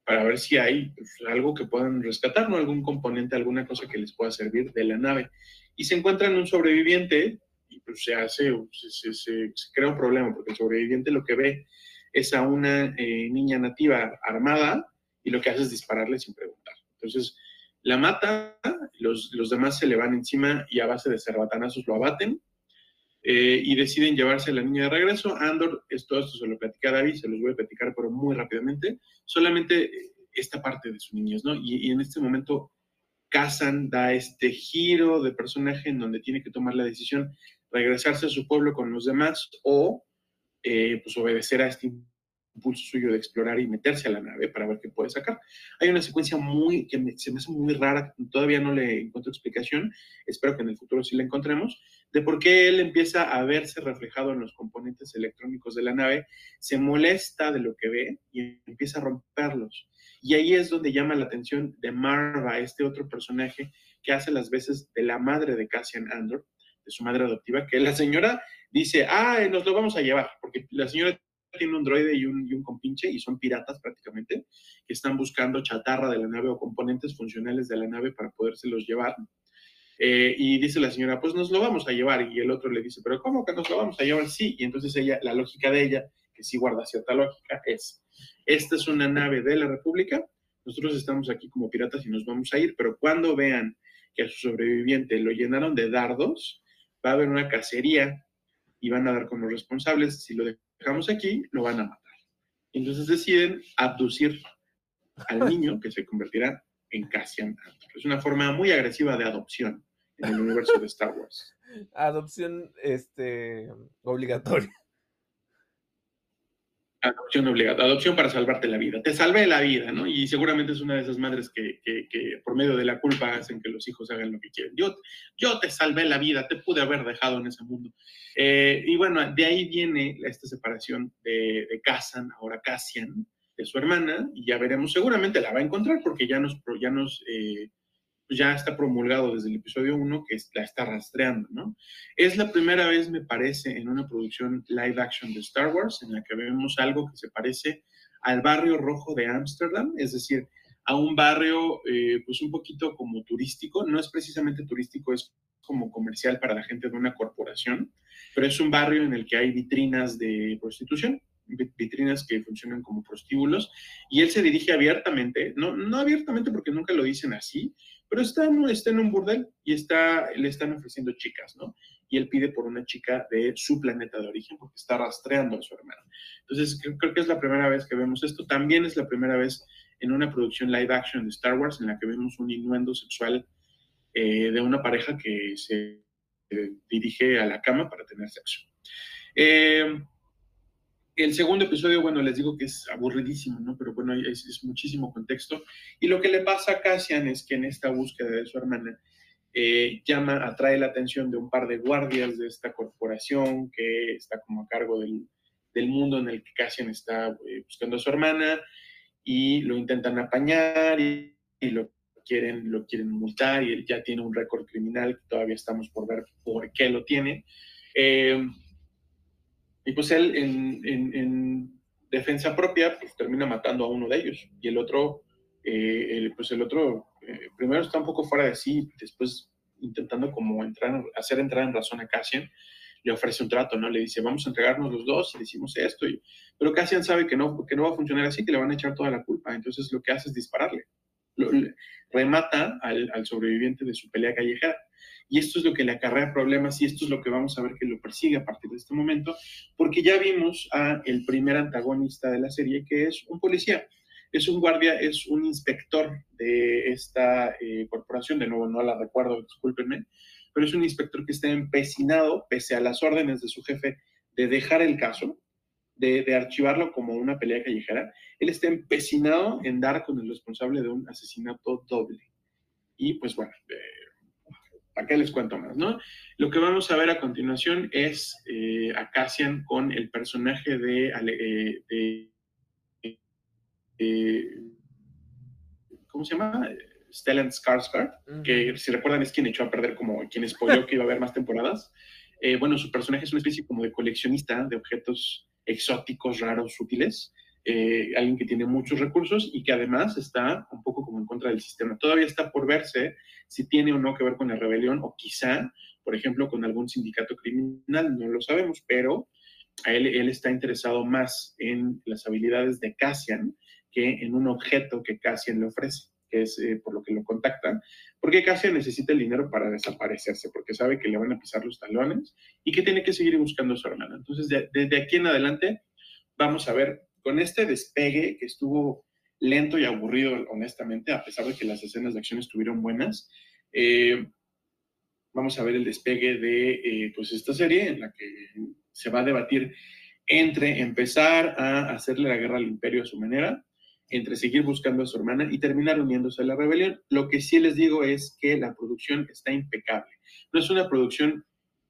para ver si hay pues, algo que puedan rescatar, ¿no? Algún componente, alguna cosa que les pueda servir de la nave. Y se encuentran un sobreviviente y pues se hace, se, se, crea un problema porque el sobreviviente lo que ve es a una eh, niña nativa armada y lo que hace es dispararle sin preguntar. Entonces la mata, los, los demás se le van encima y a base de cerbatanazos lo abaten. Eh, y deciden llevarse a la niña de regreso. Andor, esto, esto se lo platica a David, se los voy a platicar, pero muy rápidamente. Solamente esta parte de sus niños, ¿no? Y, y en este momento Kazan da este giro de personaje en donde tiene que tomar la decisión regresarse a su pueblo con los demás o eh, pues obedecer a este impulso suyo de explorar y meterse a la nave para ver qué puede sacar. Hay una secuencia muy que se me hace muy rara, todavía no le encuentro explicación, espero que en el futuro sí la encontremos, de por qué él empieza a verse reflejado en los componentes electrónicos de la nave, se molesta de lo que ve y empieza a romperlos. Y ahí es donde llama la atención de Marva, este otro personaje que hace las veces de la madre de Cassian Andor, de su madre adoptiva, que la señora dice, ah, nos lo vamos a llevar, porque la señora tiene un droide y un, y un compinche y son piratas prácticamente, que están buscando chatarra de la nave o componentes funcionales de la nave para podérselos llevar. Eh, y dice la señora, pues nos lo vamos a llevar. Y el otro le dice, pero ¿cómo que nos lo vamos a llevar? Sí. Y entonces ella, la lógica de ella, que sí guarda cierta lógica, es, esta es una nave de la República, nosotros estamos aquí como piratas y nos vamos a ir, pero cuando vean que a su sobreviviente lo llenaron de dardos, va a haber una cacería y van a dar con los responsables. Si lo dejamos aquí, lo van a matar. Entonces deciden abducir al niño que se convertirá en Cassian Es una forma muy agresiva de adopción en el universo de Star Wars. Adopción este, obligatoria. Adopción obligada, adopción para salvarte la vida. Te salvé la vida, ¿no? Y seguramente es una de esas madres que, por medio de la culpa hacen que los hijos hagan lo que quieren. Yo, yo te salvé la vida, te pude haber dejado en ese mundo. Eh, y bueno, de ahí viene esta separación de, de Casan, ahora Cassian, de su hermana, y ya veremos, seguramente la va a encontrar porque ya nos, ya nos eh, ya está promulgado desde el episodio 1 que la está rastreando, ¿no? Es la primera vez, me parece, en una producción live action de Star Wars en la que vemos algo que se parece al barrio rojo de Ámsterdam, es decir, a un barrio eh, pues un poquito como turístico, no es precisamente turístico, es como comercial para la gente de una corporación, pero es un barrio en el que hay vitrinas de prostitución vitrinas que funcionan como prostíbulos, y él se dirige abiertamente, no, no abiertamente porque nunca lo dicen así, pero está, en un burdel y está, le están ofreciendo chicas, ¿no? Y él pide por una chica de su planeta de origen porque está rastreando a su hermano. Entonces, creo, que es la primera vez que vemos esto. También es la primera vez en una producción live action de Star Wars en la que vemos un innuendo sexual eh, de una pareja que se eh, dirige a la cama para tener sexo. Eh, el segundo episodio, bueno, les digo que es aburridísimo, ¿no? Pero bueno, es, muchísimo contexto. Y lo que le pasa a Cassian es que en esta búsqueda de su hermana, eh, llama, atrae la atención de un par de guardias de esta corporación que está como a cargo del, mundo en el que Cassian está eh, buscando a su hermana y lo intentan apañar y, lo quieren, lo quieren multar y él ya tiene un récord criminal que todavía estamos por ver por qué lo tiene. Eh, y pues él en, defensa propia pues termina matando a uno de ellos y el otro, eh, pues el otro eh, primero está un poco fuera de sí, después intentando como entrar, hacer entrar en razón a Cassian, le ofrece un trato, ¿no? Le dice, vamos a entregarnos los dos y decimos esto. Y, pero Cassian sabe que no, que no va a funcionar así, que le van a echar toda la culpa. Entonces lo que hace es dispararle. remata al, sobreviviente de su pelea callejera y esto es lo que le acarrea problemas y esto es lo que vamos a ver que lo persigue a partir de este momento, porque ya vimos a el primer antagonista de la serie, que es un policía. Es un guardia, es un inspector de esta eh, corporación, de nuevo no la recuerdo, discúlpenme, pero es un inspector que está empecinado, pese a las órdenes de su jefe, de dejar el caso, de, archivarlo como una pelea callejera. Él está empecinado en dar con el responsable de un asesinato doble. Y pues bueno, eh, ¿Para qué les cuento más, no? Lo que vamos a ver a continuación es eh, a Cassian con el personaje de, eh, eh, ¿cómo se llama? Stellan Skarsgård, que si recuerdan es quien echó a perder como quien spoiló que iba a haber más temporadas. bueno, su personaje es una especie como de coleccionista de objetos exóticos, raros, útiles, eh, alguien que tiene muchos recursos y que además está un poco como en contra del sistema. Todavía está por verse si tiene o no que ver con la rebelión o quizá, por ejemplo, con algún sindicato criminal, no lo sabemos, pero él, él está interesado más en las habilidades de Cassian que en un objeto que Cassian le ofrece, que es eh, por lo que lo contactan, porque Cassian necesita el dinero para desaparecerse, porque sabe que le van a pisar los talones y que tiene que seguir buscando a su hermana. Entonces, desde aquí en adelante, vamos a ver con este despegue que estuvo lento y aburrido, honestamente, a pesar de que las escenas de acción estuvieron buenas. Eh, vamos a ver el despegue de eh, pues esta serie en la que se va a debatir entre empezar a hacerle la guerra al imperio a su manera, entre seguir buscando a su hermana y terminar uniéndose a la rebelión. Lo que sí les digo es que la producción está impecable. No es una producción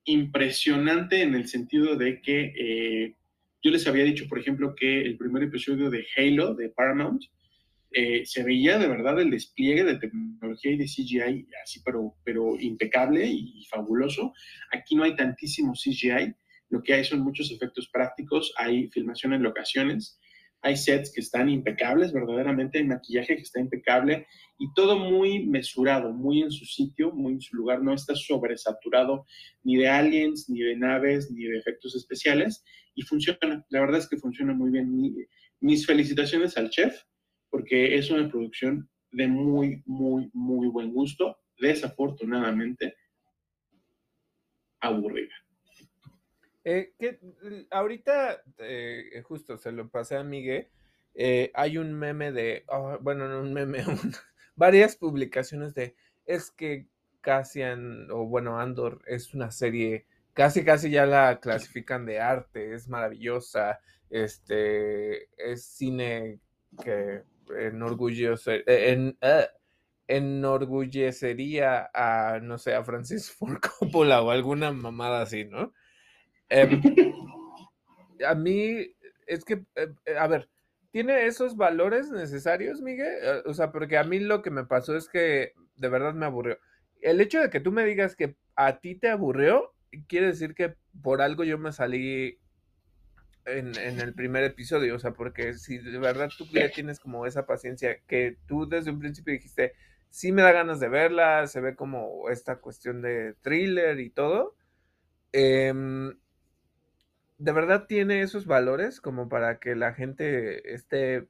impresionante en el sentido de que eh, yo les había dicho, por ejemplo, que el primer episodio de Halo de Paramount eh, se veía de verdad el despliegue de tecnología y de CGI así, pero, pero impecable y, fabuloso. Aquí no hay tantísimo CGI, lo que hay son muchos efectos prácticos, hay filmación en locaciones, hay sets que están impecables, verdaderamente hay maquillaje que está impecable y todo muy mesurado, muy en su sitio, muy en su lugar, no está sobresaturado ni de aliens, ni de naves, ni de efectos especiales y funciona, la verdad es que funciona muy bien. Mis felicitaciones al chef, porque es una producción de muy, muy, muy buen gusto, desafortunadamente aburrida. Eh, que ahorita, eh, justo se lo pasé a Miguel, eh, hay un meme de, ah, bueno, no un meme, varias publicaciones de, es que Cassian, o bueno, Andor es una serie, casi casi ya la clasifican de arte, es maravillosa, este, es cine que enorgullece, eh, en, uh, enorgullecería a, no sé, a Francis Ford Coppola o alguna mamada así, ¿no? Em, a mí, es que, eh, a ver, ¿tiene esos valores necesarios, Miguel? O sea, porque a mí lo que me pasó es que de verdad me aburrió. El hecho de que tú me digas que a ti te aburrió, quiere decir que por algo yo me salí en, el primer episodio, o sea, porque si de verdad tú ya tienes como esa paciencia que tú desde un principio dijiste, sí me da ganas de verla, se ve como esta cuestión de thriller y todo, em, de verdad tiene esos valores como para que la gente esté,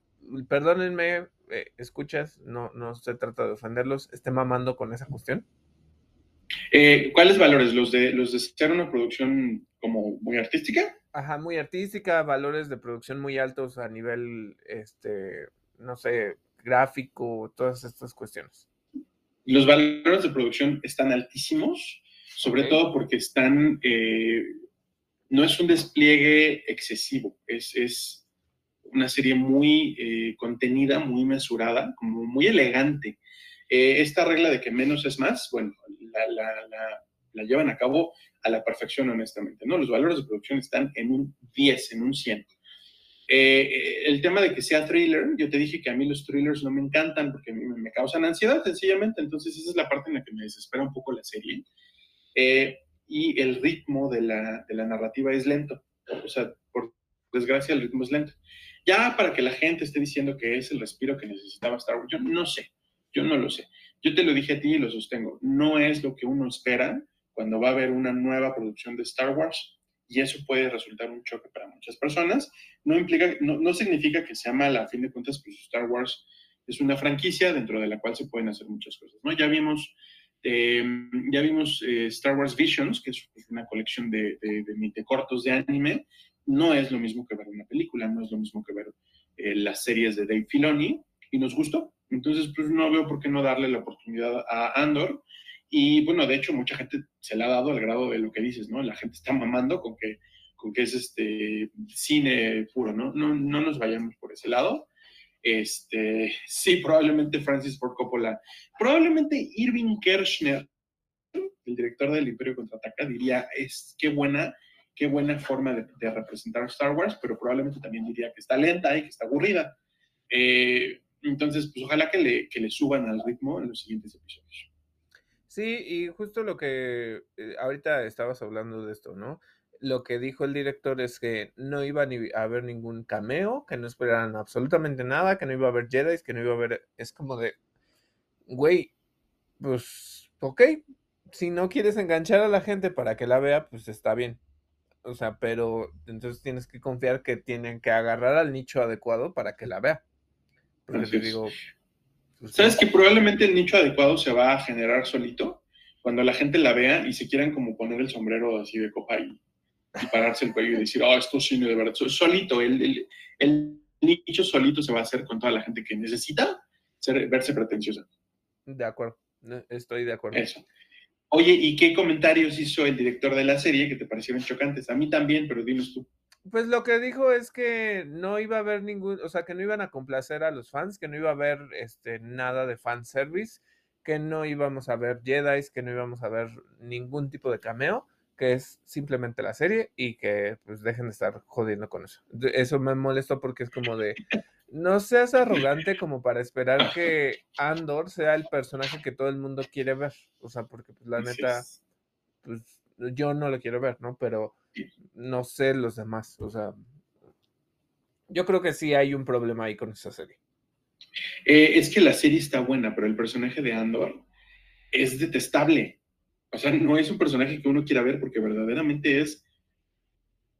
perdónenme, eh, escuchas, no, no se trata de ofenderlos, esté mamando con esa cuestión. Eh, ¿Cuáles valores? ¿Los de, ¿Los de ser una producción como muy artística? Ajá, muy artística, valores de producción muy altos a nivel, este, no sé, gráfico, todas estas cuestiones. Los valores de producción están altísimos, sobre todo porque están, eh, no es un despliegue excesivo, es, es una serie muy eh, contenida, muy mesurada, como muy elegante. esta regla de que menos es más, bueno, la, llevan a cabo a la perfección, honestamente, ¿no? Los valores de producción están en un 10, en un 100. Eh, el tema de que sea thriller, yo te dije que a mí los thrillers no me encantan porque me, causan ansiedad, sencillamente, entonces esa es la parte en la que me desespera un poco la serie. Eh, y el ritmo de la, de la narrativa es lento, o sea, por desgracia el ritmo es lento. Ya para que la gente esté diciendo que es el respiro que necesitaba Star Wars, yo no sé, yo no lo sé. Yo te lo dije a ti y lo sostengo. No es lo que uno espera cuando va a haber una nueva producción de Star Wars y eso puede resultar un choque para muchas personas. No, implica, no, significa que sea mala, a fin de cuentas, pues Star Wars es una franquicia dentro de la cual se pueden hacer muchas cosas. ¿no? Ya vimos, em, ya vimos eh, Star Wars Visions, que es una colección de, de, cortos de anime. No es lo mismo que ver una película, no es lo mismo que ver eh, las series de Dave Filoni, y nos gustó. Entonces, pues no veo por qué no darle la oportunidad a Andor. Y bueno, de hecho, mucha gente se le ha dado al grado de lo que dices, ¿no? La gente está mamando con que, con que es este cine puro, ¿no? No, no nos vayamos por ese lado. Este, sí, probablemente Francis Ford Coppola, probablemente Irving Kershner, el director del Imperio Contraataca, diría, es qué buena, qué buena forma de, representar Star Wars, pero probablemente también diría que está lenta y que está aburrida. Eh, entonces, pues ojalá que le, que le suban al ritmo en los siguientes episodios. Sí, y justo lo que eh, ahorita estabas hablando de esto, ¿no? Lo que dijo el director es que no iba a haber ningún cameo, que no esperaran absolutamente nada, que no iba a haber Jedi, que no iba a haber. Es como de. Güey, pues, ok. Si no quieres enganchar a la gente para que la vea, pues está bien. O sea, pero entonces tienes que confiar que tienen que agarrar al nicho adecuado para que la vea. Porque te digo, Pues, ¿Sabes que probablemente el nicho adecuado se va a generar solito? Cuando la gente la vea y se quieran como poner el sombrero así de copa y, pararse el cuello y decir, oh, esto sí, de verdad. Solito, el, el, nicho solito se va a hacer con toda la gente que necesita verse pretenciosa. De acuerdo, estoy de acuerdo. Eso. Oye, ¿y qué comentarios hizo el director de la serie que te parecieron chocantes? A mí también, pero dinos tú. Pues lo que dijo es que no iba a haber ningún, o sea, que no iban a complacer a los fans, que no iba a haber este, nada de fan service, que no íbamos a ver Jedi, que no íbamos a ver ningún tipo de cameo, que es simplemente la serie y que pues dejen de estar jodiendo con eso. Eso me molestó porque es como de, no seas arrogante como para esperar que Andor sea el personaje que todo el mundo quiere ver. O sea, porque pues la neta, pues yo no lo quiero ver, ¿no? Pero no sé los demás. O sea, yo creo que sí hay un problema ahí con esa serie. Eh, es que la serie está buena, pero el personaje de Andor es detestable. O sea, no es un personaje que uno quiera ver porque verdaderamente es,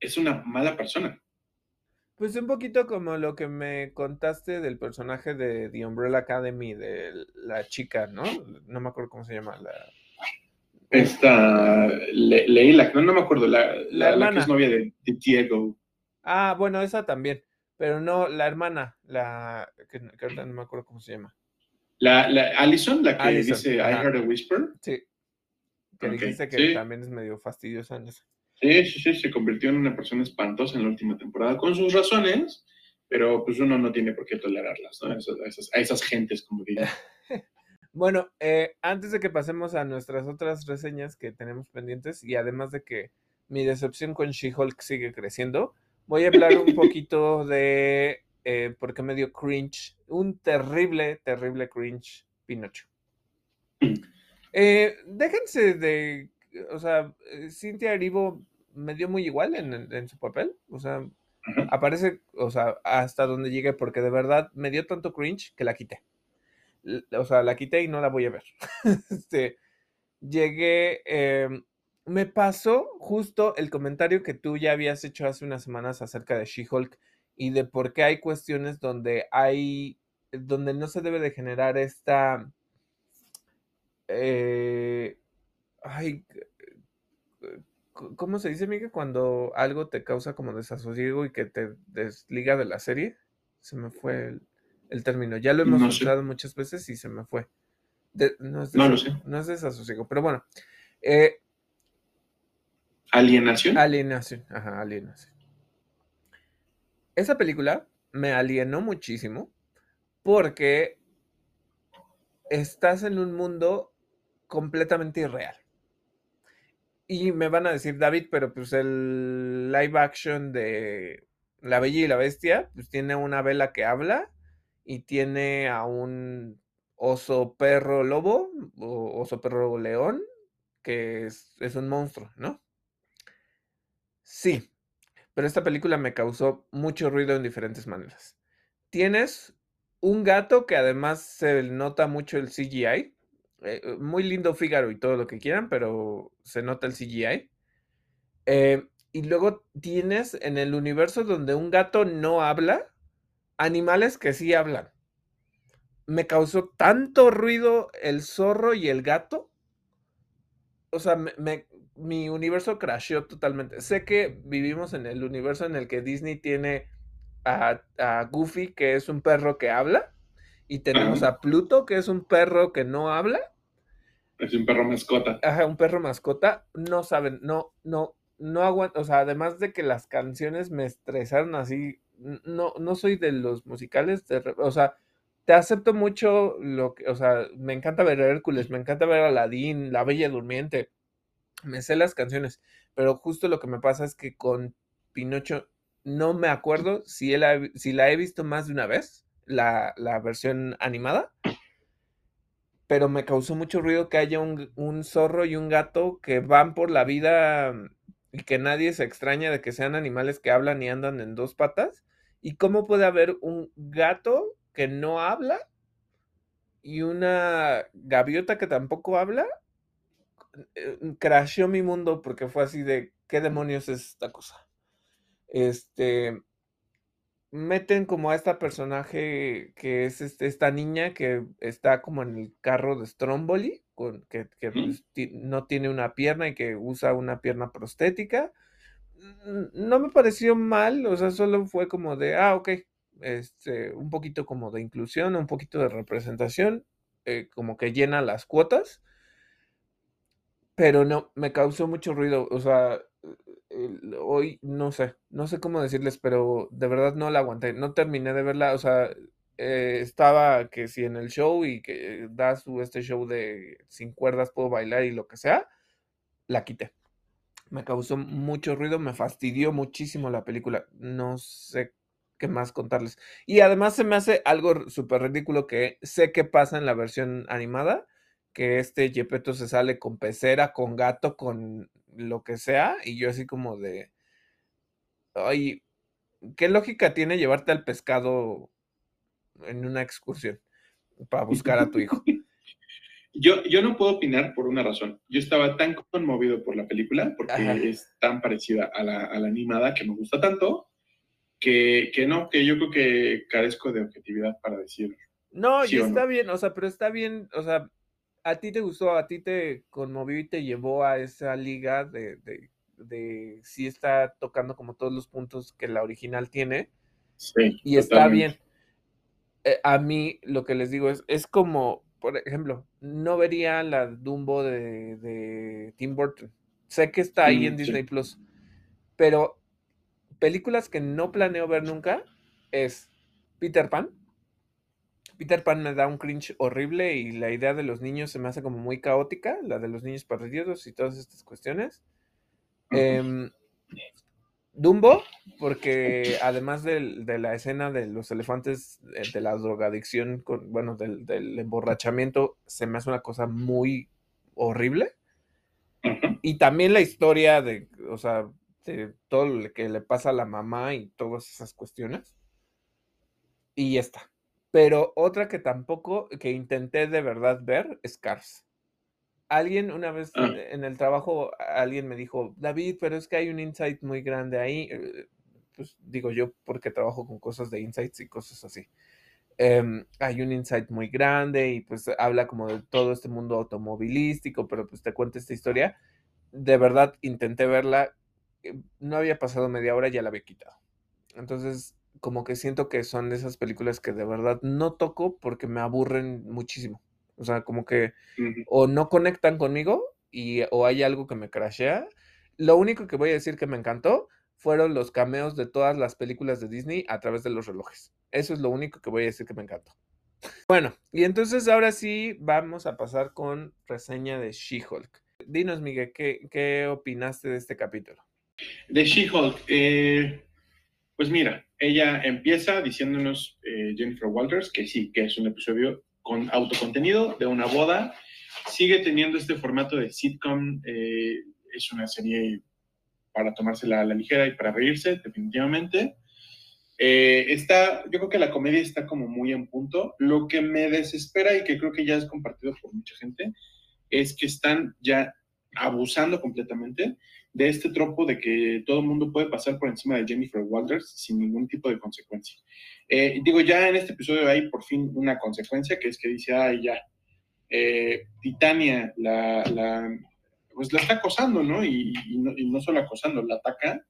es una mala persona. Pues un poquito como lo que me contaste del personaje de The Umbrella Academy, de la chica, ¿no? No me acuerdo cómo se llama. La, esta Leila, no, no me acuerdo, la, la, que es novia de, Diego. Ah, bueno, esa también, pero no, la hermana, la que, no me acuerdo cómo se llama. La, la Allison, la que dice I heard a whisper. Sí. Que dice que también es medio fastidiosa en eso. Sí, sí, sí, se convirtió en una persona espantosa en la última temporada, con sus razones, pero pues uno no tiene por qué tolerarlas, ¿no? A esas, a esas gentes, como diría. Bueno, eh, antes de que pasemos a nuestras otras reseñas que tenemos pendientes y además de que mi decepción con She-Hulk sigue creciendo, voy a hablar un poquito de eh, por qué me dio cringe, un terrible, terrible cringe Pinocho. Eh, déjense de, o sea, Cynthia Erivo me dio muy igual en, en su papel, o sea, aparece, o sea, hasta donde llegué porque de verdad me dio tanto cringe que la quité o sea, la quité y no la voy a ver. este, llegué, em, me pasó justo el comentario que tú ya habías hecho hace unas semanas acerca de She-Hulk y de por qué hay cuestiones donde hay, donde no se debe de generar esta, eh, ay, ¿cómo se dice, Miguel? Cuando algo te causa como desasosiego y que te desliga de la serie. Se me fue el el término. Ya lo hemos no muchas veces y se me fue. no, es no sé. No es desasosiego, pero bueno. Eh, ¿Alienación? Alienación, ajá, alienación. Esa película me alienó muchísimo porque estás en un mundo completamente irreal. Y me van a decir, David, pero pues el live action de La Bella y la Bestia, pues tiene una vela que habla y tiene a un oso perro lobo o oso perro león, que es, un monstruo, ¿no? Sí, pero esta película me causó mucho ruido en diferentes maneras. Tienes un gato que además se nota mucho el CGI. Eh, muy lindo Fígaro y todo lo que quieran, pero se nota el CGI. Eh, y luego tienes en el universo donde un gato no habla, animales que sí hablan. Me causó tanto ruido el zorro y el gato. O sea, mi universo crasheó totalmente. Sé que vivimos en el universo en el que Disney tiene a, Goofy, que es un perro que habla, y tenemos a Pluto, que es un perro que no habla. Es un perro mascota. Ajá, un perro mascota. No saben, no, no, no aguanto. O sea, además de que las canciones me estresaron así no, no soy de los musicales, o sea, te acepto mucho lo que, o sea, me encanta ver Hércules, me encanta ver Aladdin, La Bella Durmiente, me sé las canciones, pero justo lo que me pasa es que con Pinocho no me acuerdo si, si la he visto más de una vez, la, versión animada, pero me causó mucho ruido que haya un, un zorro y un gato que van por la vida y que nadie se extraña de que sean animales que hablan y andan en dos patas. ¿Y cómo puede haber un gato que no habla y una gaviota que tampoco habla? Eh, crasheó mi mundo porque fue así de, ¿qué demonios es esta cosa? Este, meten como a esta personaje que es este, esta niña que está como en el carro de Stromboli, con, que, pues, no tiene una pierna y que usa una pierna prostética. No me pareció mal, o sea, solo fue como de, ah, ok, este, un poquito como de inclusión, un poquito de representación, eh, como que llena las cuotas, pero no, me causó mucho ruido, o sea, hoy no sé, no sé cómo decirles, pero de verdad no la aguanté, no terminé de verla, o sea, eh, estaba que si en el show y que da su este show de sin cuerdas puedo bailar y lo que sea, la quité. Me causó mucho ruido, me fastidió muchísimo la película. No sé qué más contarles. Y además se me hace algo súper ridículo que sé que pasa en la versión animada, que este Yepeto se sale con pecera, con gato, con lo que sea, y yo así como de, ay, ¿qué lógica tiene llevarte al pescado en una excursión para buscar a tu hijo? Yo, yo no puedo opinar por una razón. Yo estaba tan conmovido por la película, porque es tan parecida a la, a la, animada que me gusta tanto, que, que, no, que yo creo que carezco de objetividad para decir. No, y está bien, o sea, pero está bien, o sea, a ti te gustó, a ti te conmovió y te llevó a esa liga de, de, de sí está tocando como todos los puntos que la original tiene. Sí. Y está bien. Eh, a mí lo que les digo es, es como, por ejemplo, no vería la Dumbo de, de Tim Burton. Sé que está ahí en Disney Plus, pero películas que no planeo ver nunca es Peter Pan Peter Pan me da un cringe horrible y la idea de los niños se me hace como muy caótica, la de los niños perdidos y todas estas cuestiones. Em, Dumbo, porque además de, la escena de los elefantes, de, la drogadicción, con, bueno, del, emborrachamiento, se me hace una cosa muy horrible. Y también la historia de, o sea, de todo lo que le pasa a la mamá y todas esas cuestiones. Y ya está. Pero otra que tampoco, que intenté de verdad ver, es Cars. Alguien una vez ah. en el trabajo, alguien me dijo, David, pero es que hay un insight muy grande ahí. Eh, pues digo yo porque trabajo con cosas de insights y cosas así. Em, hay un insight muy grande y pues habla como de todo este mundo automovilístico, pero pues te cuento esta historia. De verdad intenté verla, eh, no había pasado media hora, ya la había quitado. Entonces, como que siento que son de esas películas que de verdad no toco porque me aburren muchísimo. O sea, como que o no conectan conmigo y o hay algo que me crashea. Lo único que voy a decir que me encantó fueron los cameos de todas las películas de Disney a través de los relojes. Eso es lo único que voy a decir que me encantó. Bueno, y entonces ahora sí vamos a pasar con reseña de She-Hulk. Dinos, Miguel, ¿qué, ¿qué, opinaste de este capítulo? De She-Hulk, eh, pues mira, ella empieza diciéndonos, eh, Jennifer Walters, que sí, que es un episodio con autocontenido de una boda. Sigue teniendo este formato de sitcom. Eh, es una serie para tomársela a la ligera y para reírse, definitivamente. Eh, está, yo creo que la comedia está como muy en punto. Lo que me desespera y que creo que ya es compartido por mucha gente es que están ya abusando completamente de este tropo de que todo el mundo puede pasar por encima de Jennifer Walters sin ningún tipo de consecuencia. Eh, digo, ya en este episodio hay por fin una consecuencia, que es que dice, ay, ya, eh, Titania la, pues la está acosando, ¿no? Y, no solo acosando, la ataca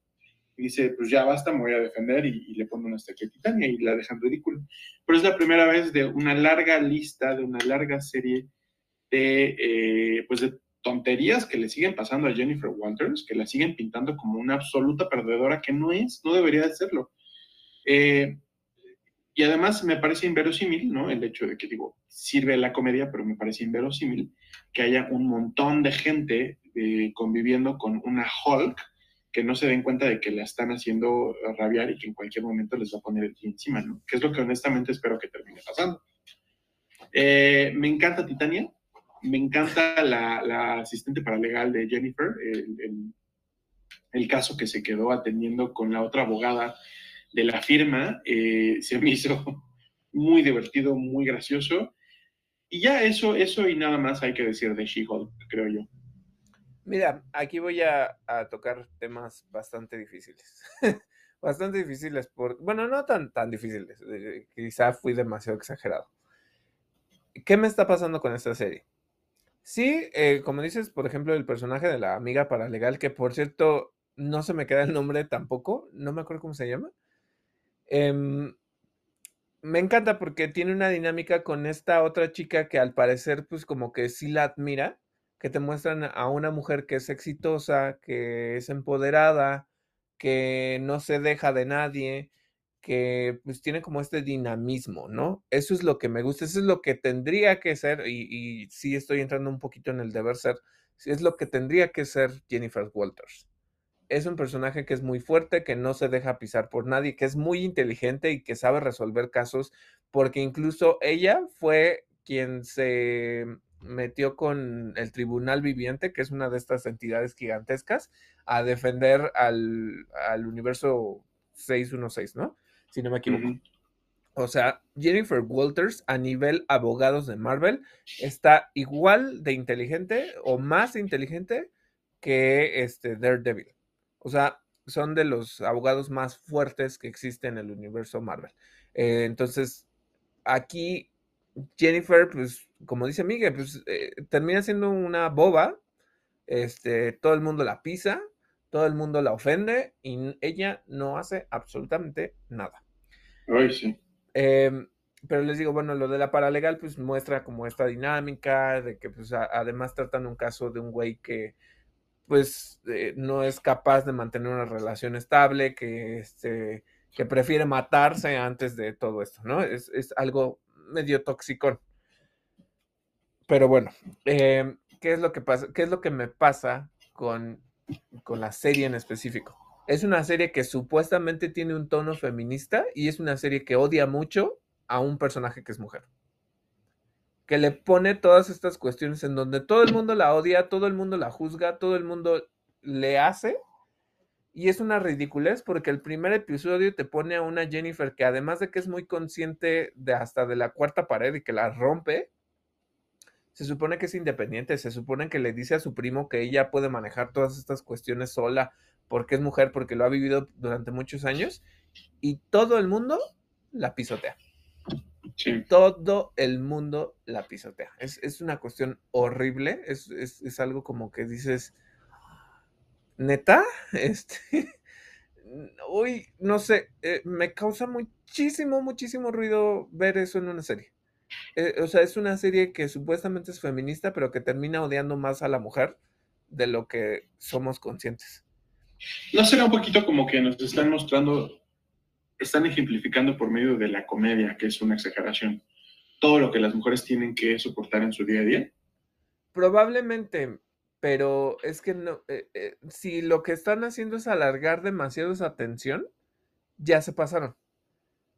y dice, pues ya basta, me voy a defender y, le pone una estatua a Titania y la dejan ridículo. Pero es la primera vez de una larga lista, de una larga serie de, eh, pues de tonterías que le siguen pasando a Jennifer Walters, que la siguen pintando como una absoluta perdedora que no es, no debería de serlo. Eh, y además me parece inverosímil, ¿no? El hecho de que, digo, sirve la comedia, pero me parece inverosímil que haya un montón de gente eh, conviviendo con una Hulk que no se den cuenta de que la están haciendo rabiar y que en cualquier momento les va a poner encima, ¿no? Que es lo que honestamente espero que termine pasando. Eh, me encanta Titania, me encanta la, asistente paralegal de Jennifer, el, caso que se quedó atendiendo con la otra abogada de la firma, eh, se me hizo muy divertido, muy gracioso. Y ya eso, eso y nada más hay que decir de She-Hulk, creo yo. Mira, aquí voy a, tocar temas bastante difíciles. bastante difíciles. Por, bueno, no tan, tan difíciles. Eh, quizá fui demasiado exagerado. ¿Qué me está pasando con esta serie? Sí, eh, como dices, por ejemplo, el personaje de la amiga paralegal, que por cierto, no se me queda el nombre tampoco, no me acuerdo cómo se llama. Em, me encanta porque tiene una dinámica con esta otra chica que al parecer, pues como que sí la admira, que te muestran a una mujer que es exitosa, que es empoderada, que no se deja de nadie, que pues tiene como este dinamismo, ¿no? Eso es lo que me gusta, eso es lo que tendría que ser, y, y sí estoy entrando un poquito en el deber ser, es lo que tendría que ser Jennifer Walters. Es un personaje que es muy fuerte, que no se deja pisar por nadie, que es muy inteligente y que sabe resolver casos, porque incluso ella fue quien se metió con el Tribunal Viviente, que es una de estas entidades gigantescas, a defender al, al universo 616, ¿no? Si no me equivoco. O sea, Jennifer Walters a nivel abogados de Marvel está igual de inteligente o más inteligente que este Daredevil. O sea, son de los abogados más fuertes que existen en el universo Marvel. Eh, entonces, aquí Jennifer, pues, como dice Miguel, pues eh, termina siendo una boba. Este, todo el mundo la pisa, todo el mundo la ofende y ella no hace absolutamente nada. Em, pero les digo, bueno, lo de la paralegal, pues muestra como esta dinámica de que, pues, además tratan un caso de un güey que, pues, eh, no es capaz de mantener una relación estable, que, este, que prefiere matarse antes de todo esto, ¿no? Es, algo medio tóxico. Pero bueno, em, ¿qué es lo que pasa? ¿Qué es lo que me pasa con, con la serie en específico? Es una serie que supuestamente tiene un tono feminista y es una serie que odia mucho a un personaje que es mujer. Que le pone todas estas cuestiones en donde todo el mundo la odia, todo el mundo la juzga, todo el mundo le hace. Y es una ridiculez porque el primer episodio te pone a una Jennifer que además de que es muy consciente de hasta de la cuarta pared y que la rompe, se supone que es independiente, se supone que le dice a su primo que ella puede manejar todas estas cuestiones sola, porque es mujer, porque lo ha vivido durante muchos años, y todo el mundo la pisotea. Todo el mundo la pisotea. Es, una cuestión horrible, es, algo como que dices, neta, este, uy, no sé, eh, me causa muchísimo, muchísimo ruido ver eso en una serie. Eh, o sea, es una serie que supuestamente es feminista, pero que termina odiando más a la mujer de lo que somos conscientes. ¿No será un poquito como que nos están mostrando, están ejemplificando por medio de la comedia, que es una exageración, todo lo que las mujeres tienen que soportar en su día a día? Probablemente, pero es que no, eh, eh, si lo que están haciendo es alargar demasiado esa atención, ya se pasaron.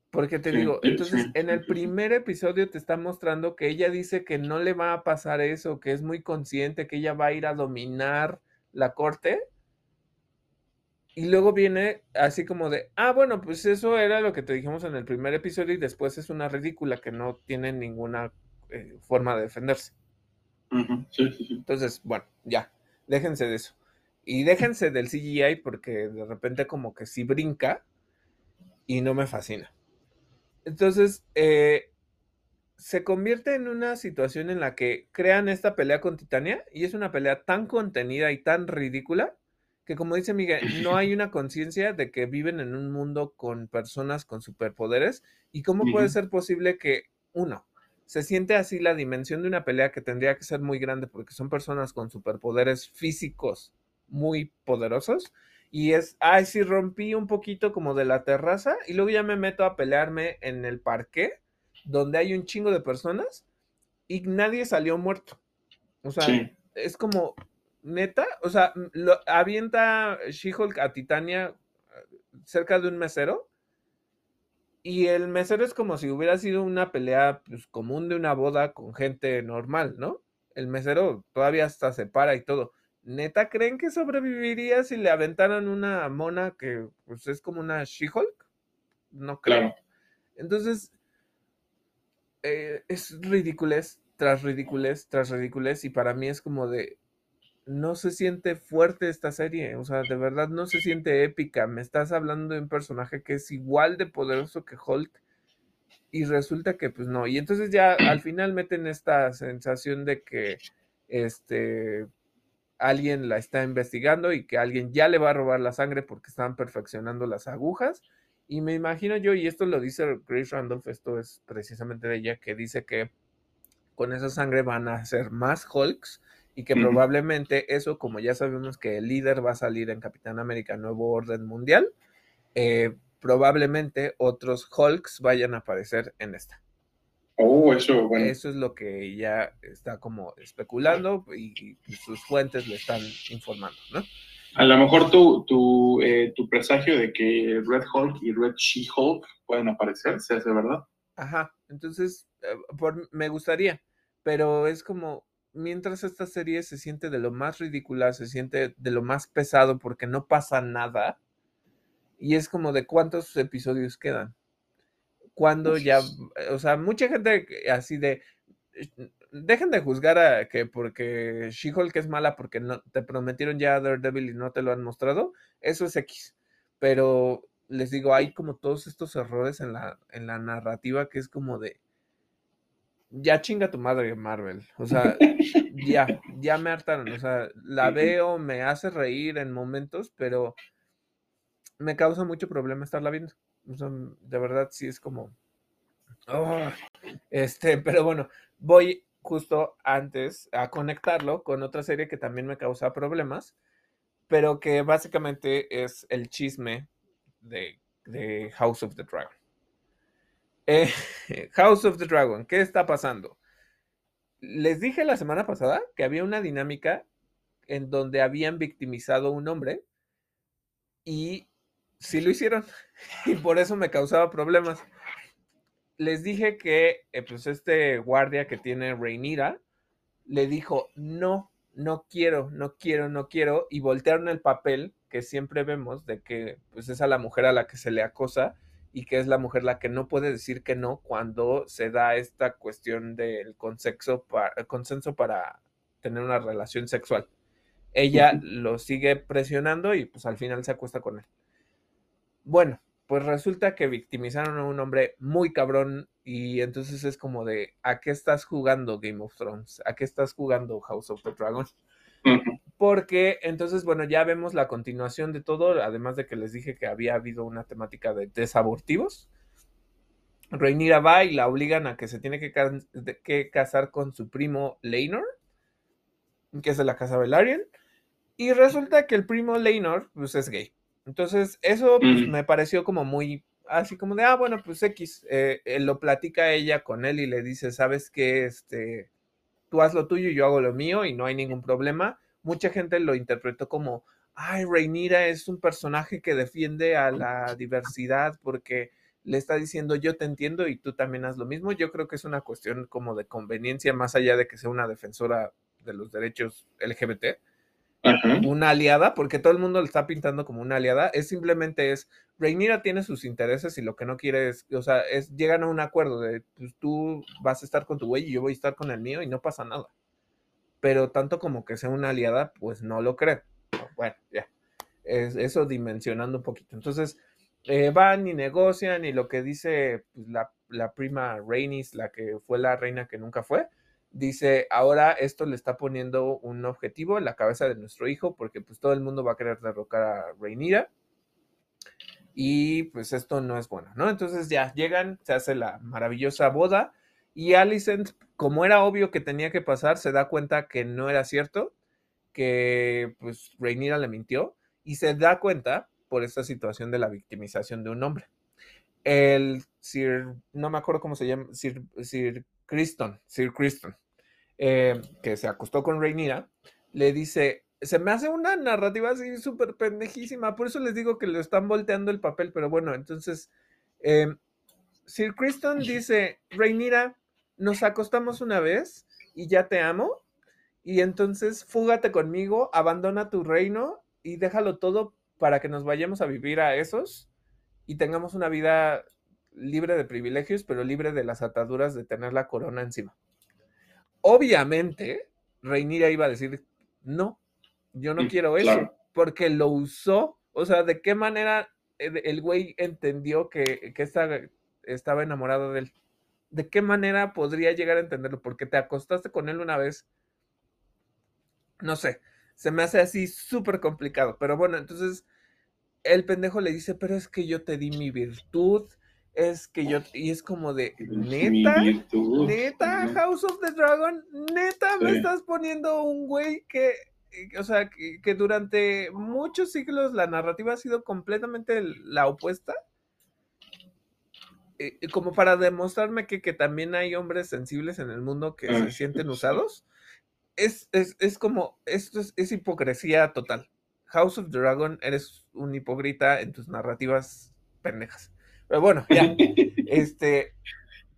Porque te digo, entonces en el primer episodio te está mostrando que ella dice que no le va a pasar eso, que es muy consciente, que ella va a ir a dominar la corte y luego viene así como de, ah, bueno, pues eso era lo que te dijimos en el primer episodio y después es una ridícula que no tiene ninguna eh, forma de defenderse. Entonces, bueno, ya, déjense de eso. Y déjense del CGI porque de repente como que sí brinca y no me fascina. Entonces, eh, se convierte en una situación en la que crean esta pelea con Titania y es una pelea tan contenida y tan ridícula que como dice Miguel, no hay una conciencia de que viven en un mundo con personas con superpoderes y cómo puede ser posible que uno se siente así la dimensión de una pelea que tendría que ser muy grande porque son personas con superpoderes físicos muy poderosos y es, ay, sí rompí un poquito como de la terraza y luego ya me meto a pelearme en el parque donde hay un chingo de personas y nadie salió muerto. O sea, es como, neta, o sea, lo, avienta She-Hulk a Titania eh, cerca de un mesero. Y el mesero es como si hubiera sido una pelea pues, común de una boda con gente normal, ¿no? El mesero todavía hasta se para y todo. ¿Neta creen que sobreviviría si le aventaran una mona que pues, es como una She-Hulk? No creo. Entonces, eh, es ridículo tras ridículo tras ridículo y para mí es como de, no se siente fuerte esta serie, o sea, de verdad no se siente épica. Me estás hablando de un personaje que es igual de poderoso que Hulk y resulta que pues no. Y entonces ya al final meten esta sensación de que este alguien la está investigando y que alguien ya le va a robar la sangre porque están perfeccionando las agujas. Y me imagino yo, y esto lo dice Grace Randolph, esto es precisamente de ella, que dice que con esa sangre van a ser más Hulks y que probablemente eso, como ya sabemos que el líder va a salir en Capitán América Nuevo Orden Mundial, eh, probablemente otros Hulks vayan a aparecer en esta. Oh, eso, bueno. Eso es lo que ya está como especulando y, sus fuentes le están informando, ¿no? A lo mejor tu, tu, eh, tu presagio de que Red Hulk y Red She-Hulk pueden aparecer, ¿se hace verdad? Ajá, entonces eh, por, me gustaría, pero es como, mientras esta serie se siente de lo más ridícula, se siente de lo más pesado porque no pasa nada, y es como de cuántos episodios quedan. Cuando ya, o sea, mucha gente así de, dejen de juzgar a que porque She-Hulk es mala porque no te prometieron ya Daredevil y no te lo han mostrado, eso es X. Pero les digo, hay como todos estos errores en la, en la narrativa que es como de, ya chinga tu madre, Marvel. O sea, ya, ya me hartaron. O sea, la veo, me hace reír en momentos, pero me causa mucho problema estarla viendo. O sea, de verdad sí es como. Oh, este, pero bueno, voy justo antes a conectarlo con otra serie que también me causa problemas, pero que básicamente es el chisme de, de House of the Dragon. Eh, House of the Dragon, ¿qué está pasando? Les dije la semana pasada que había una dinámica en donde habían victimizado a un hombre y sí lo hicieron y por eso me causaba problemas. Les dije que eh, pues este guardia que tiene Reinira le dijo, no, no quiero, no quiero, no quiero y voltearon el papel que siempre vemos de que pues es a la mujer a la que se le acosa y que es la mujer la que no puede decir que no cuando se da esta cuestión del consenso para, consenso para tener una relación sexual. Ella lo sigue presionando y pues al final se acuesta con él. Bueno, pues resulta que victimizaron a un hombre muy cabrón y entonces es como de, ¿a qué estás jugando Game of Thrones? ¿A qué estás jugando House of the Dragon? Porque entonces, bueno, ya vemos la continuación de todo, además de que les dije que había habido una temática de desabortivos. Rhaenyra va y la obligan a que se tiene que, que casar con su primo Leinor, que es de la casa Velaryon, y resulta que el primo Leinor, pues es gay. Entonces, eso pues, me pareció como muy, así como de, ah, bueno, pues X, eh, eh, lo platica ella con él y le dice, ¿sabes qué? Este, tú haz lo tuyo y yo hago lo mío y no hay ningún problema. Mucha gente lo interpretó como, ay, Reinira es un personaje que defiende a la diversidad porque le está diciendo yo te entiendo y tú también haz lo mismo. Yo creo que es una cuestión como de conveniencia más allá de que sea una defensora de los derechos LGBT. Una aliada, porque todo el mundo le está pintando como una aliada, es simplemente es, Reinira tiene sus intereses y lo que no quiere es, o sea, es, llegan a un acuerdo de, pues tú vas a estar con tu güey y yo voy a estar con el mío y no pasa nada. Pero tanto como que sea una aliada, pues no lo creo. Bueno, ya. Es eso dimensionando un poquito. Entonces, eh, van y negocian y lo que dice pues, la, la prima Rainis, la que fue la reina que nunca fue, dice, ahora esto le está poniendo un objetivo en la cabeza de nuestro hijo porque pues todo el mundo va a querer derrocar a Reinira y pues esto no es bueno, ¿no? Entonces ya llegan, se hace la maravillosa boda y Alicent, como era obvio que tenía que pasar, se da cuenta que no era cierto, que pues Reinira le mintió y se da cuenta por esta situación de la victimización de un hombre. El Sir, no me acuerdo cómo se llama, Sir, Sir Criston, Sir Criston, eh, que se acostó con Reinira, le dice, se me hace una narrativa así súper pendejísima, por eso les digo que le están volteando el papel, pero bueno, entonces, eh, Sir Criston dice, Reinira, nos acostamos una vez y ya te amo, y entonces fúgate conmigo, abandona tu reino y déjalo todo para que nos vayamos a vivir a esos y tengamos una vida libre de privilegios, pero libre de las ataduras de tener la corona encima. Obviamente, Reinira iba a decir, no, Yo no quiero eso, porque lo usó. O sea, ¿de qué manera el güey entendió que, que estaba enamorado de él? ¿De qué manera podría llegar a entenderlo? Porque te acostaste con él una vez. No sé, se me hace así súper complicado. Pero bueno, entonces el pendejo le dice, pero es que yo te di mi virtud, es que yo, y es como de, neta, neta, House of the Dragon, neta, me estás poniendo un güey que, o sea, que, durante muchos siglos la narrativa ha sido completamente la opuesta. Como para demostrarme que, también hay hombres sensibles en el mundo que se sienten usados. Es, es, como, esto es, es hipocresía total. House of Dragon, eres un hipócrita en tus narrativas pendejas. Pero bueno, ya. este.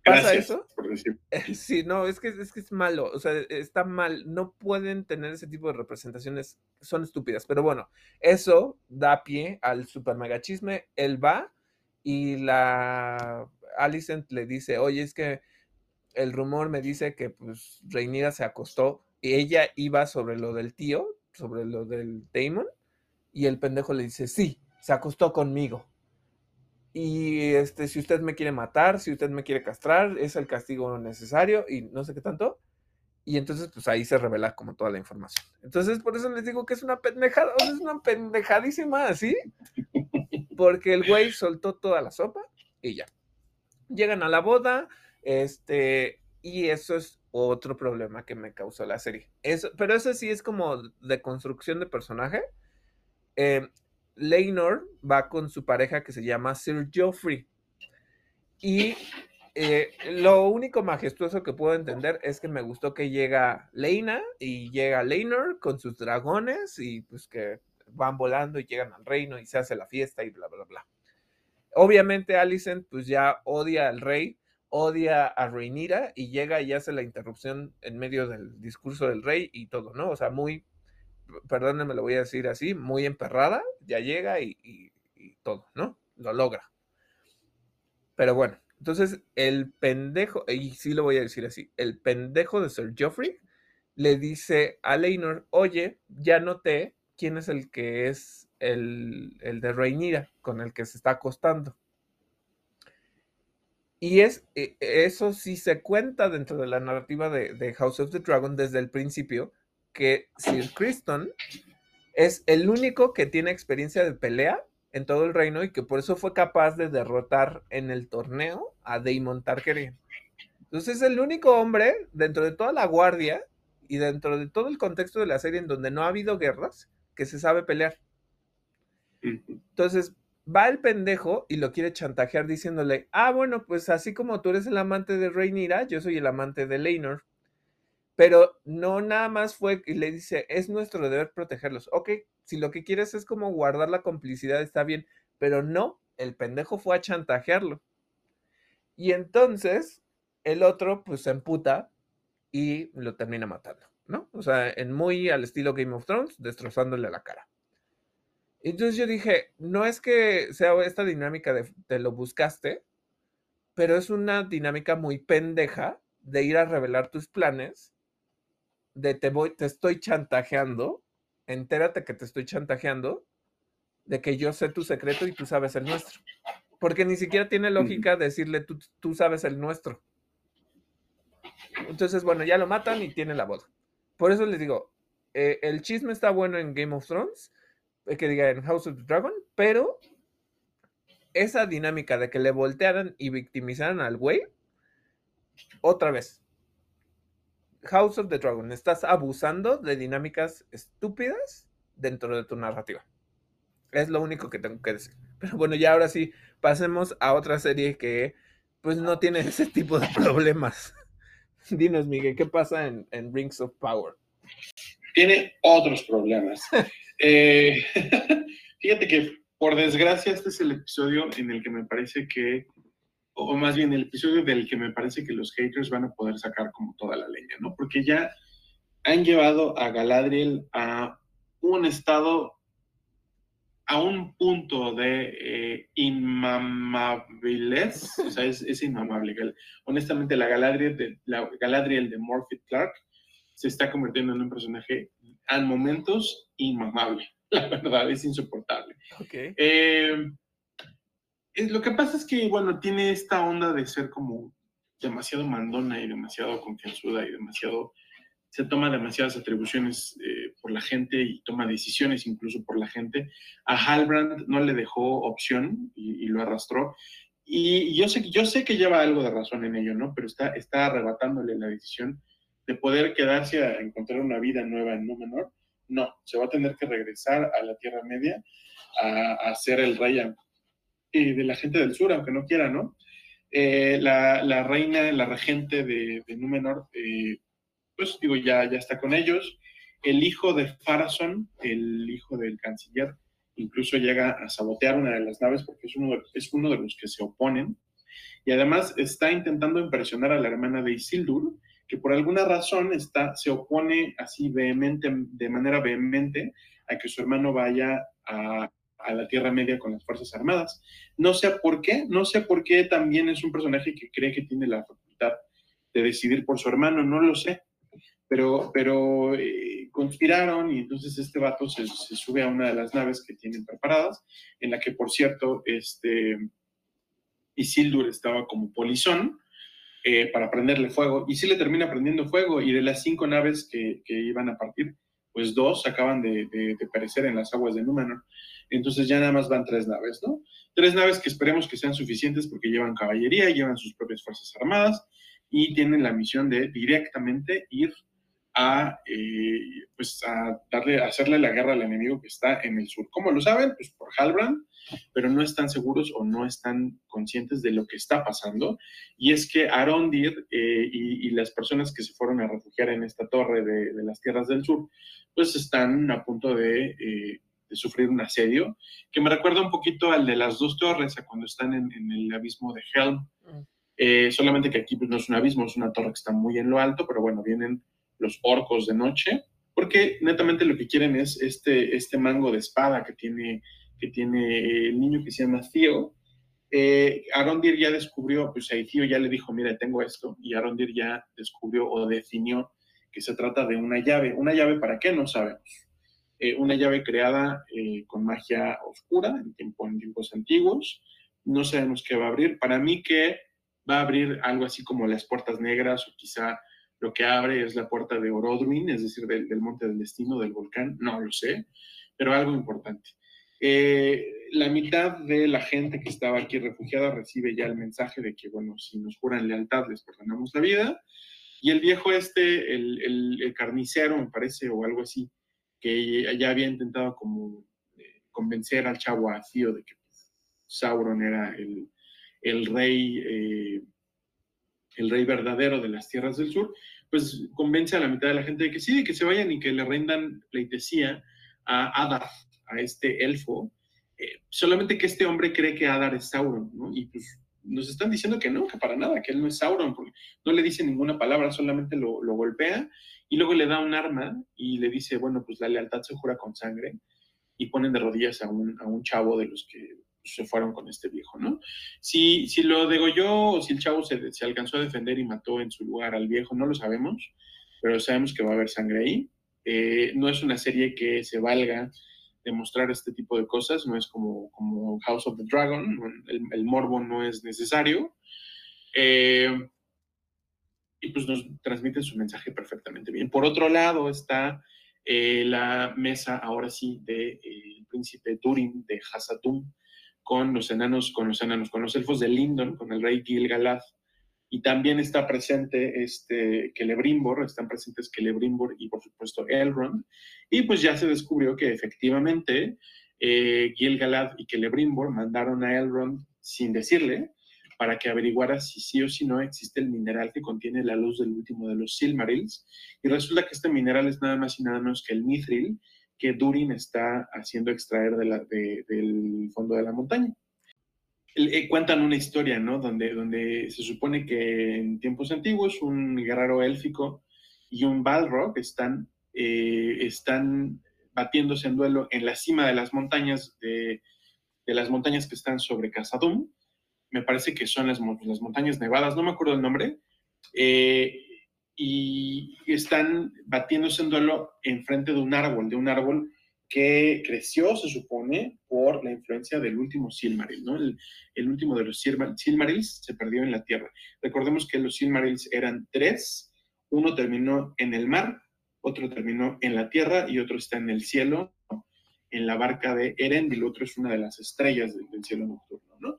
¿Pasa eso? Sí, no, es que, es que es malo, o sea, está mal, no pueden tener ese tipo de representaciones, son estúpidas, pero bueno, eso da pie al super mega chisme, él va y la Alicent le dice, oye, es que el rumor me dice que pues Reinira se acostó y ella iba sobre lo del tío, sobre lo del Damon, y el pendejo le dice, sí, se acostó conmigo. Y este, si usted me quiere matar, si usted me quiere castrar, es el castigo necesario y no sé qué tanto. Y entonces, pues ahí se revela como toda la información. Entonces, por eso les digo que es una pendejada, es una pendejadísima así, porque el güey soltó toda la sopa y ya. Llegan a la boda, este, y eso es otro problema que me causó la serie. Eso, pero eso sí es como de construcción de personaje eh, Leinor va con su pareja que se llama Sir Geoffrey. Y eh, lo único majestuoso que puedo entender es que me gustó que llega Leina y llega Leinor con sus dragones y pues que van volando y llegan al reino y se hace la fiesta y bla, bla, bla. Obviamente Alicent pues ya odia al rey, odia a Rhaenyra y llega y hace la interrupción en medio del discurso del rey y todo, ¿no? O sea, muy perdónenme, lo voy a decir así, muy emperrada, ya llega y, todo, ¿no? Lo logra. Pero bueno, entonces el pendejo, y sí lo voy a decir así, el pendejo de Sir Geoffrey le dice a Leinor, oye, ya noté quién es el que es el, de Rhaenyra con el que se está acostando. Y es, e, eso sí se cuenta dentro de la narrativa de, de, House of the Dragon desde el principio, que Sir Criston es el único que tiene experiencia de pelea en todo el reino y que por eso fue capaz de derrotar en el torneo a Daemon Targaryen. Entonces es el único hombre dentro de toda la guardia y dentro de todo el contexto de la serie en donde no ha habido guerras que se sabe pelear. Entonces va el pendejo y lo quiere chantajear diciéndole, ah, bueno, pues así como tú eres el amante de Rhaenyra, yo soy el amante de Leinor. Pero no nada más fue y le dice, es nuestro deber protegerlos. Ok, si lo que quieres es como guardar la complicidad, está bien, pero no, el pendejo fue a chantajearlo. Y entonces el otro pues se emputa y lo termina matando, ¿no? O sea, en muy al estilo Game of Thrones, destrozándole la cara. Entonces yo dije, no es que sea esta dinámica de te lo buscaste, pero es una dinámica muy pendeja de ir a revelar tus planes de te voy, te estoy chantajeando, entérate que te estoy chantajeando, de que yo sé tu secreto y tú sabes el nuestro. Porque ni siquiera tiene lógica decirle tú, tú sabes el nuestro. Entonces, bueno, ya lo matan y tiene la boda. Por eso les digo, eh, el chisme está bueno en Game of Thrones, eh, que diga en House of the Dragon, pero esa dinámica de que le voltearan y victimizaran al güey, otra vez, House of the Dragon, estás abusando de dinámicas estúpidas dentro de tu narrativa. Es lo único que tengo que decir. Pero bueno, ya ahora sí, pasemos a otra serie que pues no tiene ese tipo de problemas. Dinos, Miguel, ¿qué pasa en, Rings of Power? Tiene otros problemas. Eh, fíjate que, por desgracia, este es el episodio en el que me parece que o más bien el episodio del que me parece que los haters van a poder sacar como toda la leña, ¿no? Porque ya han llevado a Galadriel a un estado, a un punto de eh, inmamabilez, o sea, es, es, inmamable. Honestamente, la Galadriel de, la Galadriel de Morphy Clark se está convirtiendo en un personaje a momentos inmamable. La verdad, es insoportable. Eh, es- lo que pasa es que, bueno, tiene esta onda de ser como demasiado mandona y demasiado confianzuda y demasiado... Se toma demasiadas atribuciones eh, la gente y toma decisiones incluso por la gente. A Halbrand no le dejó opción y, y lo arrastró. Y yo sé, yo sé que lleva algo de razón en ello, ¿no? Pero está, está arrebatándole la decisión de poder quedarse a encontrar una vida nueva en Númenor. No, se va a tener que regresar a la Tierra Media a, a ser el rey eh, de la gente del sur, aunque no quiera, ¿no? Eh, la, la reina, la regente de, de Númenor, eh, pues digo, ya, ya está con ellos. El hijo de Farason, el hijo del canciller, incluso llega a sabotear una de las naves porque es uno de, los que se oponen. Y además está intentando impresionar a la hermana de Isildur, que por alguna razón está, se opone así vehemente, de manera vehemente a que su hermano vaya a la Tierra Media con las Fuerzas Armadas. No sé por qué, no sé por qué también es un personaje que cree que tiene la facultad de decidir por su hermano, no lo sé. Pero, pero eh, conspiraron y entonces este vato se, sube a una de las naves que tienen preparadas, en la que, por cierto, este, Isildur estaba como polizón eh, para prenderle fuego, y sí le termina prendiendo fuego, y de las cinco naves que, que iban a partir, pues dos acaban de, de, de, perecer en las aguas de Númenor. Entonces ya nada más van tres naves, ¿no? Tres naves que esperemos que sean suficientes porque llevan caballería, llevan sus propias fuerzas armadas y tienen la misión de directamente ir a, eh, pues a darle, a hacerle la guerra al enemigo que está en el sur. ¿Cómo lo saben? Pues por Halbrand, pero no están seguros o no están conscientes de lo que está pasando. Y es que Arondir eh, y, y, las personas que se fueron a refugiar en esta torre de, de las tierras del sur, pues están a punto de, eh, de, sufrir un asedio, que me recuerda un poquito al de las dos torres, a cuando están en, en el abismo de Helm. Eh, solamente que aquí pues, no es un abismo, es una torre que está muy en lo alto, pero bueno, vienen los orcos de noche, porque netamente lo que quieren es este, este mango de espada que tiene, que tiene el niño que se llama Theo. Eh, Arondir ya descubrió, pues ahí Theo ya le dijo, mira, tengo esto, y Arondir ya descubrió o definió que se trata de una llave. ¿Una llave para qué? No sabemos. Eh, una llave creada eh, con magia oscura en, tiempo, en tiempos antiguos. No sabemos qué va a abrir. Para mí que va a abrir algo así como las puertas negras o quizá lo que abre es la puerta de Orodruin, es decir, del, del, Monte del Destino, del volcán, no lo sé, pero algo importante. Eh, la mitad de la gente que estaba aquí refugiada recibe ya el mensaje de que, bueno, si nos juran lealtad, les perdonamos la vida. Y el viejo este, el, el, carnicero, me parece, o algo así, que ya había intentado como eh, convencer al chavo Acío de que Sauron era el, el rey... Eh, el rey verdadero de las tierras del sur, pues convence a la mitad de la gente de que sí, de que se vayan y que le rendan pleitesía a Adar, a este elfo, eh, solamente que este hombre cree que Adar es Sauron, ¿no? Y pues nos están diciendo que no, que para nada, que él no es Sauron, porque no le dice ninguna palabra, solamente lo, lo golpea y luego le da un arma y le dice, bueno, pues la lealtad se jura con sangre y ponen de rodillas a un, a un chavo de los que se fueron con este viejo, ¿no? Si, si lo degolló o si el chavo se, se, alcanzó a defender y mató en su lugar al viejo, no lo sabemos, pero sabemos que va a haber sangre ahí. Eh, no es una serie que se valga de mostrar este tipo de cosas, no es como, como House of the Dragon, el, el morbo no es necesario. Eh, y pues nos transmiten su mensaje perfectamente bien. Por otro lado está eh, la mesa, ahora sí, del de, príncipe Turin de Hasatum, con los enanos, con los enanos, con los elfos de Lindon, con el rey Gil-galad, y también está presente este Celebrimbor, están presentes Celebrimbor y por supuesto Elrond, y pues ya se descubrió que efectivamente eh, Gil-galad y Celebrimbor mandaron a Elrond sin decirle para que averiguara si sí o si no existe el mineral que contiene la luz del último de los Silmarils, y resulta que este mineral es nada más y nada menos que el Mithril, que Durin está haciendo extraer del fondo de la montaña. Eh, cuentan una historia, ¿no? Donde, se supone que en tiempos antiguos un guerrero élfico y un Balrog están, eh, están batiéndose en duelo en la cima de las montañas, de las montañas que están sobre Casadum. Me parece que son las, las, montañas nevadas, no me acuerdo el nombre. Eh, y están batiéndose en duelo enfrente de un árbol, de un árbol que creció, se supone, por la influencia del último Silmaril, ¿no? El, último de los Silmarils se perdió en la Tierra. Recordemos que los Silmarils eran tres, uno terminó en el mar, otro terminó en la Tierra y otro está en el cielo, en la barca de Erendil, otro es una de las estrellas del, cielo nocturno, ¿no?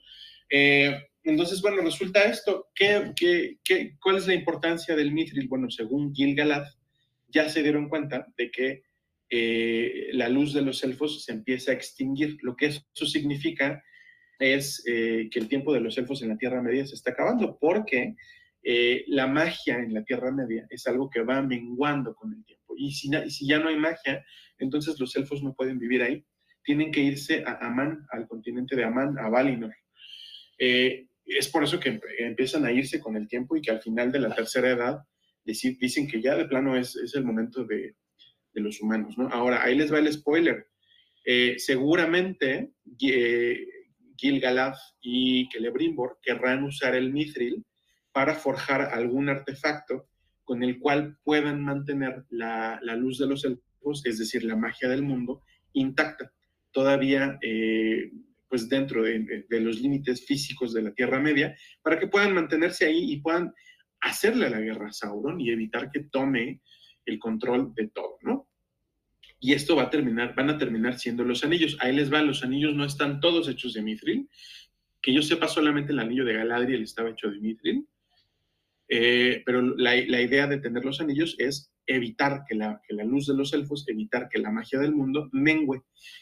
Eh, entonces, bueno, resulta esto, ¿qué, qué, cuál es la importancia del Mithril? Bueno, según Gil-galad, ya se dieron cuenta de que eh, la luz de los elfos se empieza a extinguir. Lo que eso significa es eh, que el tiempo de los elfos en la Tierra Media se está acabando, porque la magia en la Tierra Media es algo que va menguando con el tiempo. Y si, si ya no hay magia, entonces los elfos no pueden vivir ahí. Tienen que irse a Amán, al continente de Amán, a Valinor. Eh, es por eso que empiezan a irse con el tiempo y que al final de la tercera edad dicen que ya de plano es, es el momento de, de, los humanos, ¿no? Ahora, ahí les va el spoiler. Eh, seguramente eh, Gil-galad y Celebrimbor querrán usar el mithril para forjar algún artefacto con el cual puedan mantener la, la luz de los elfos, es decir, la magia del mundo, intacta. Todavía eh, pues dentro de, los límites físicos de la Tierra Media, para que puedan mantenerse ahí y puedan hacerle la guerra a Sauron y evitar que tome el control de todo, ¿no? Y esto va a terminar, van a terminar siendo los anillos. Ahí les va, los anillos no están todos hechos de mithril. Que yo sepa, solamente el anillo de Galadriel estaba hecho de mithril. Eh, pero la, la, idea de tener los anillos es evitar que la, que la luz de los elfos, evitar que la magia del mundo mengue,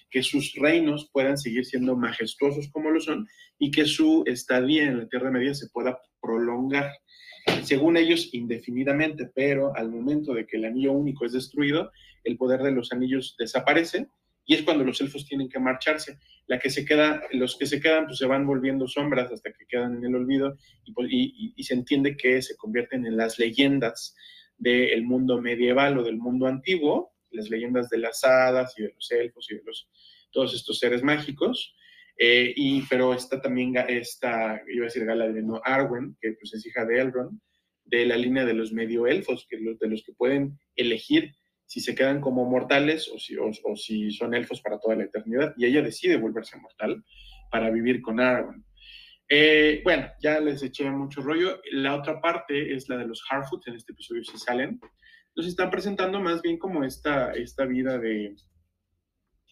que sus reinos puedan seguir siendo majestuosos como lo son y que su estadía en la Tierra Media se pueda prolongar, según ellos, indefinidamente, pero al momento de que el anillo único es destruido, el poder de los anillos desaparece y es cuando los elfos tienen que marcharse. La que se queda, los que se quedan, pues se van volviendo sombras hasta que quedan en el olvido y, pues, se entiende que se convierten en las leyendas del mundo medieval o del mundo antiguo, las leyendas de las hadas y de los elfos y de los, todos estos seres mágicos. Eh, y, pero está también esta, iba a decir Galadriel, no, Arwen, que pues es hija de Elrond, de la línea de los medio elfos, que de los que pueden elegir si se quedan como mortales o si, o, si son elfos para toda la eternidad. Y ella decide volverse mortal para vivir con Arwen. Eh, bueno, ya les eché mucho rollo. La otra parte es la de los Harfoots, en este episodio se salen. Nos están presentando más bien como esta, esta vida de,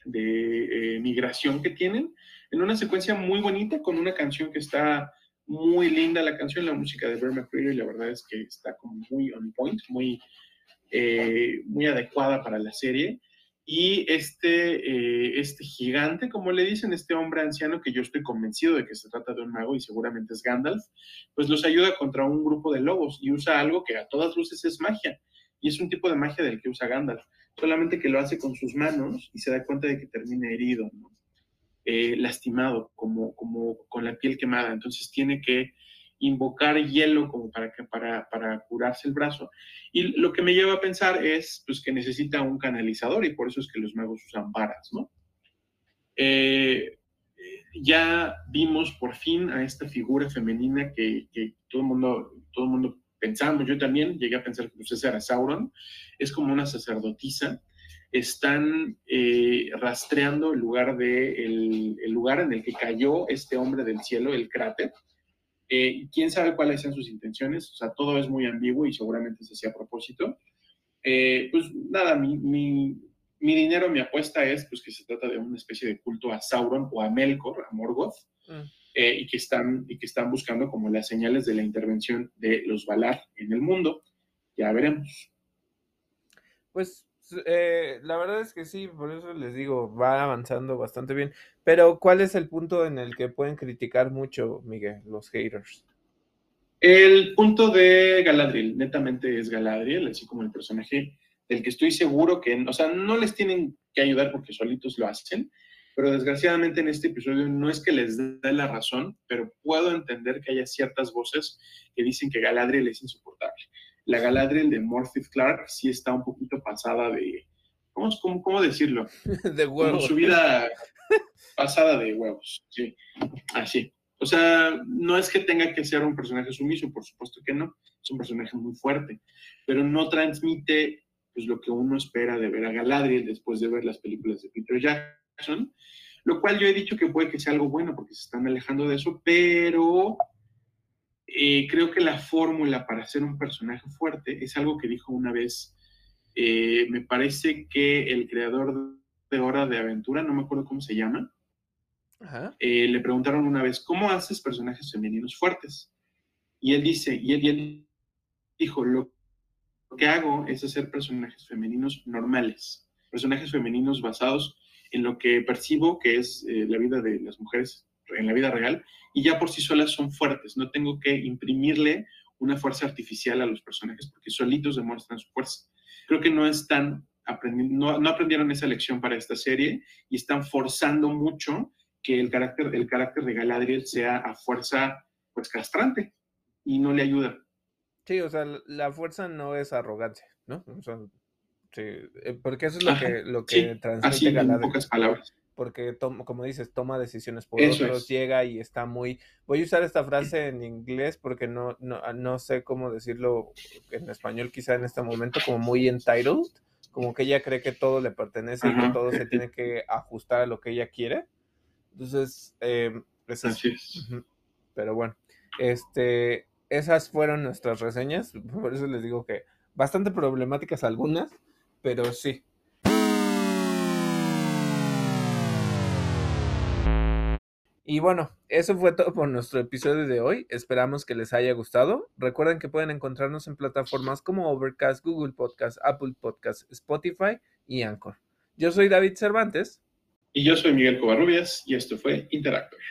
de eh, migración que tienen, en una secuencia muy bonita, con una canción que está muy linda, la canción, la música de Bear McCreary, la verdad es que está muy on point, muy, eh, muy adecuada para la serie y este, eh, este gigante, como le dicen, este hombre anciano, que yo estoy convencido de que se trata de un mago y seguramente es Gandalf, pues los ayuda contra un grupo de lobos y usa algo que a todas luces es magia. Y es un tipo de magia del que usa Gandalf, solamente que lo hace con sus manos y se da cuenta de que termina herido, eh, lastimado, como, como con la piel quemada. Entonces tiene que invocar hielo como para, que, para, para curarse el brazo. Y lo que me lleva a pensar es pues, que necesita un canalizador y por eso es que los magos usan varas, ¿no? Eh, ya vimos por fin a esta figura femenina que, que, todo el mundo, todo mundo pensamos, yo también llegué a pensar que usted era Sauron, es como una sacerdotisa, están eh, rastreando el lugar, de, el, el lugar en el que cayó este hombre del cielo, el cráter, eh, ¿Quién sabe cuáles sean sus intenciones? O sea, todo es muy ambiguo y seguramente se hacía a propósito. Eh, pues nada, mi, mi, mi, dinero, mi apuesta es pues, que se trata de una especie de culto a Sauron o a Melkor, a Morgoth, mm. eh, y, que están, y que están buscando como las señales de la intervención de los Valar en el mundo. Ya veremos. Pues eh, la verdad es que sí, por eso les digo, va avanzando bastante bien. Pero, ¿cuál es el punto en el que pueden criticar mucho, Miguel, los haters? El punto de Galadriel, netamente es Galadriel, así como el personaje del que estoy seguro que, o sea, no les tienen que ayudar porque solitos lo hacen, pero desgraciadamente en este episodio no es que les dé la razón, pero puedo entender que haya ciertas voces que dicen que Galadriel es insoportable la Galadriel de Morphy Clark sí está un poquito pasada de, ¿cómo, cómo, decirlo? De huevos. Como su vida pasada de huevos, sí, así. O sea, no es que tenga que ser un personaje sumiso, por supuesto que no, es un personaje muy fuerte, pero no transmite pues, lo que uno espera de ver a Galadriel después de ver las películas de Peter Jackson, lo cual yo he dicho que puede que sea algo bueno porque se están alejando de eso, pero eh, creo que la fórmula para ser un personaje fuerte es algo que dijo una vez, eh, me parece que el creador de Hora de Aventura, no me acuerdo cómo se llama, eh, le preguntaron una vez, ¿cómo haces personajes femeninos fuertes? Y él dice, y él, dijo, lo que hago es hacer personajes femeninos normales, personajes femeninos basados en lo que percibo que es la vida de las mujeres en la vida real y ya por sí solas son fuertes. No tengo que imprimirle una fuerza artificial a los personajes porque solitos demuestran su fuerza. Creo que no están aprendiendo, no, aprendieron esa lección para esta serie y están forzando mucho que el carácter, el carácter de Galadriel sea a fuerza pues castrante y no le ayuda. Sí, o sea, la fuerza no es arrogancia, ¿no? sí, eh, porque eso es lo que, lo que transmite Galadriel. En pocas palabras porque, como dices, toma decisiones por otros, llega y está muy... Voy a usar esta frase en inglés porque no, no, no, sé cómo decirlo en español quizá en este momento, como muy entitled, como que ella cree que todo le pertenece y que todo se tiene que ajustar a lo que ella quiere. Entonces, eh, Así es. Pero bueno, este, esas fueron nuestras reseñas, por eso les digo que bastante problemáticas algunas, pero sí, Y bueno, eso fue todo por nuestro episodio de hoy. Esperamos que les haya gustado. Recuerden que pueden encontrarnos en plataformas como Overcast, Google Podcast, Apple Podcast, Spotify y Anchor. Yo soy David Cervantes. Y yo soy Miguel Covarrubias y esto fue Interactor.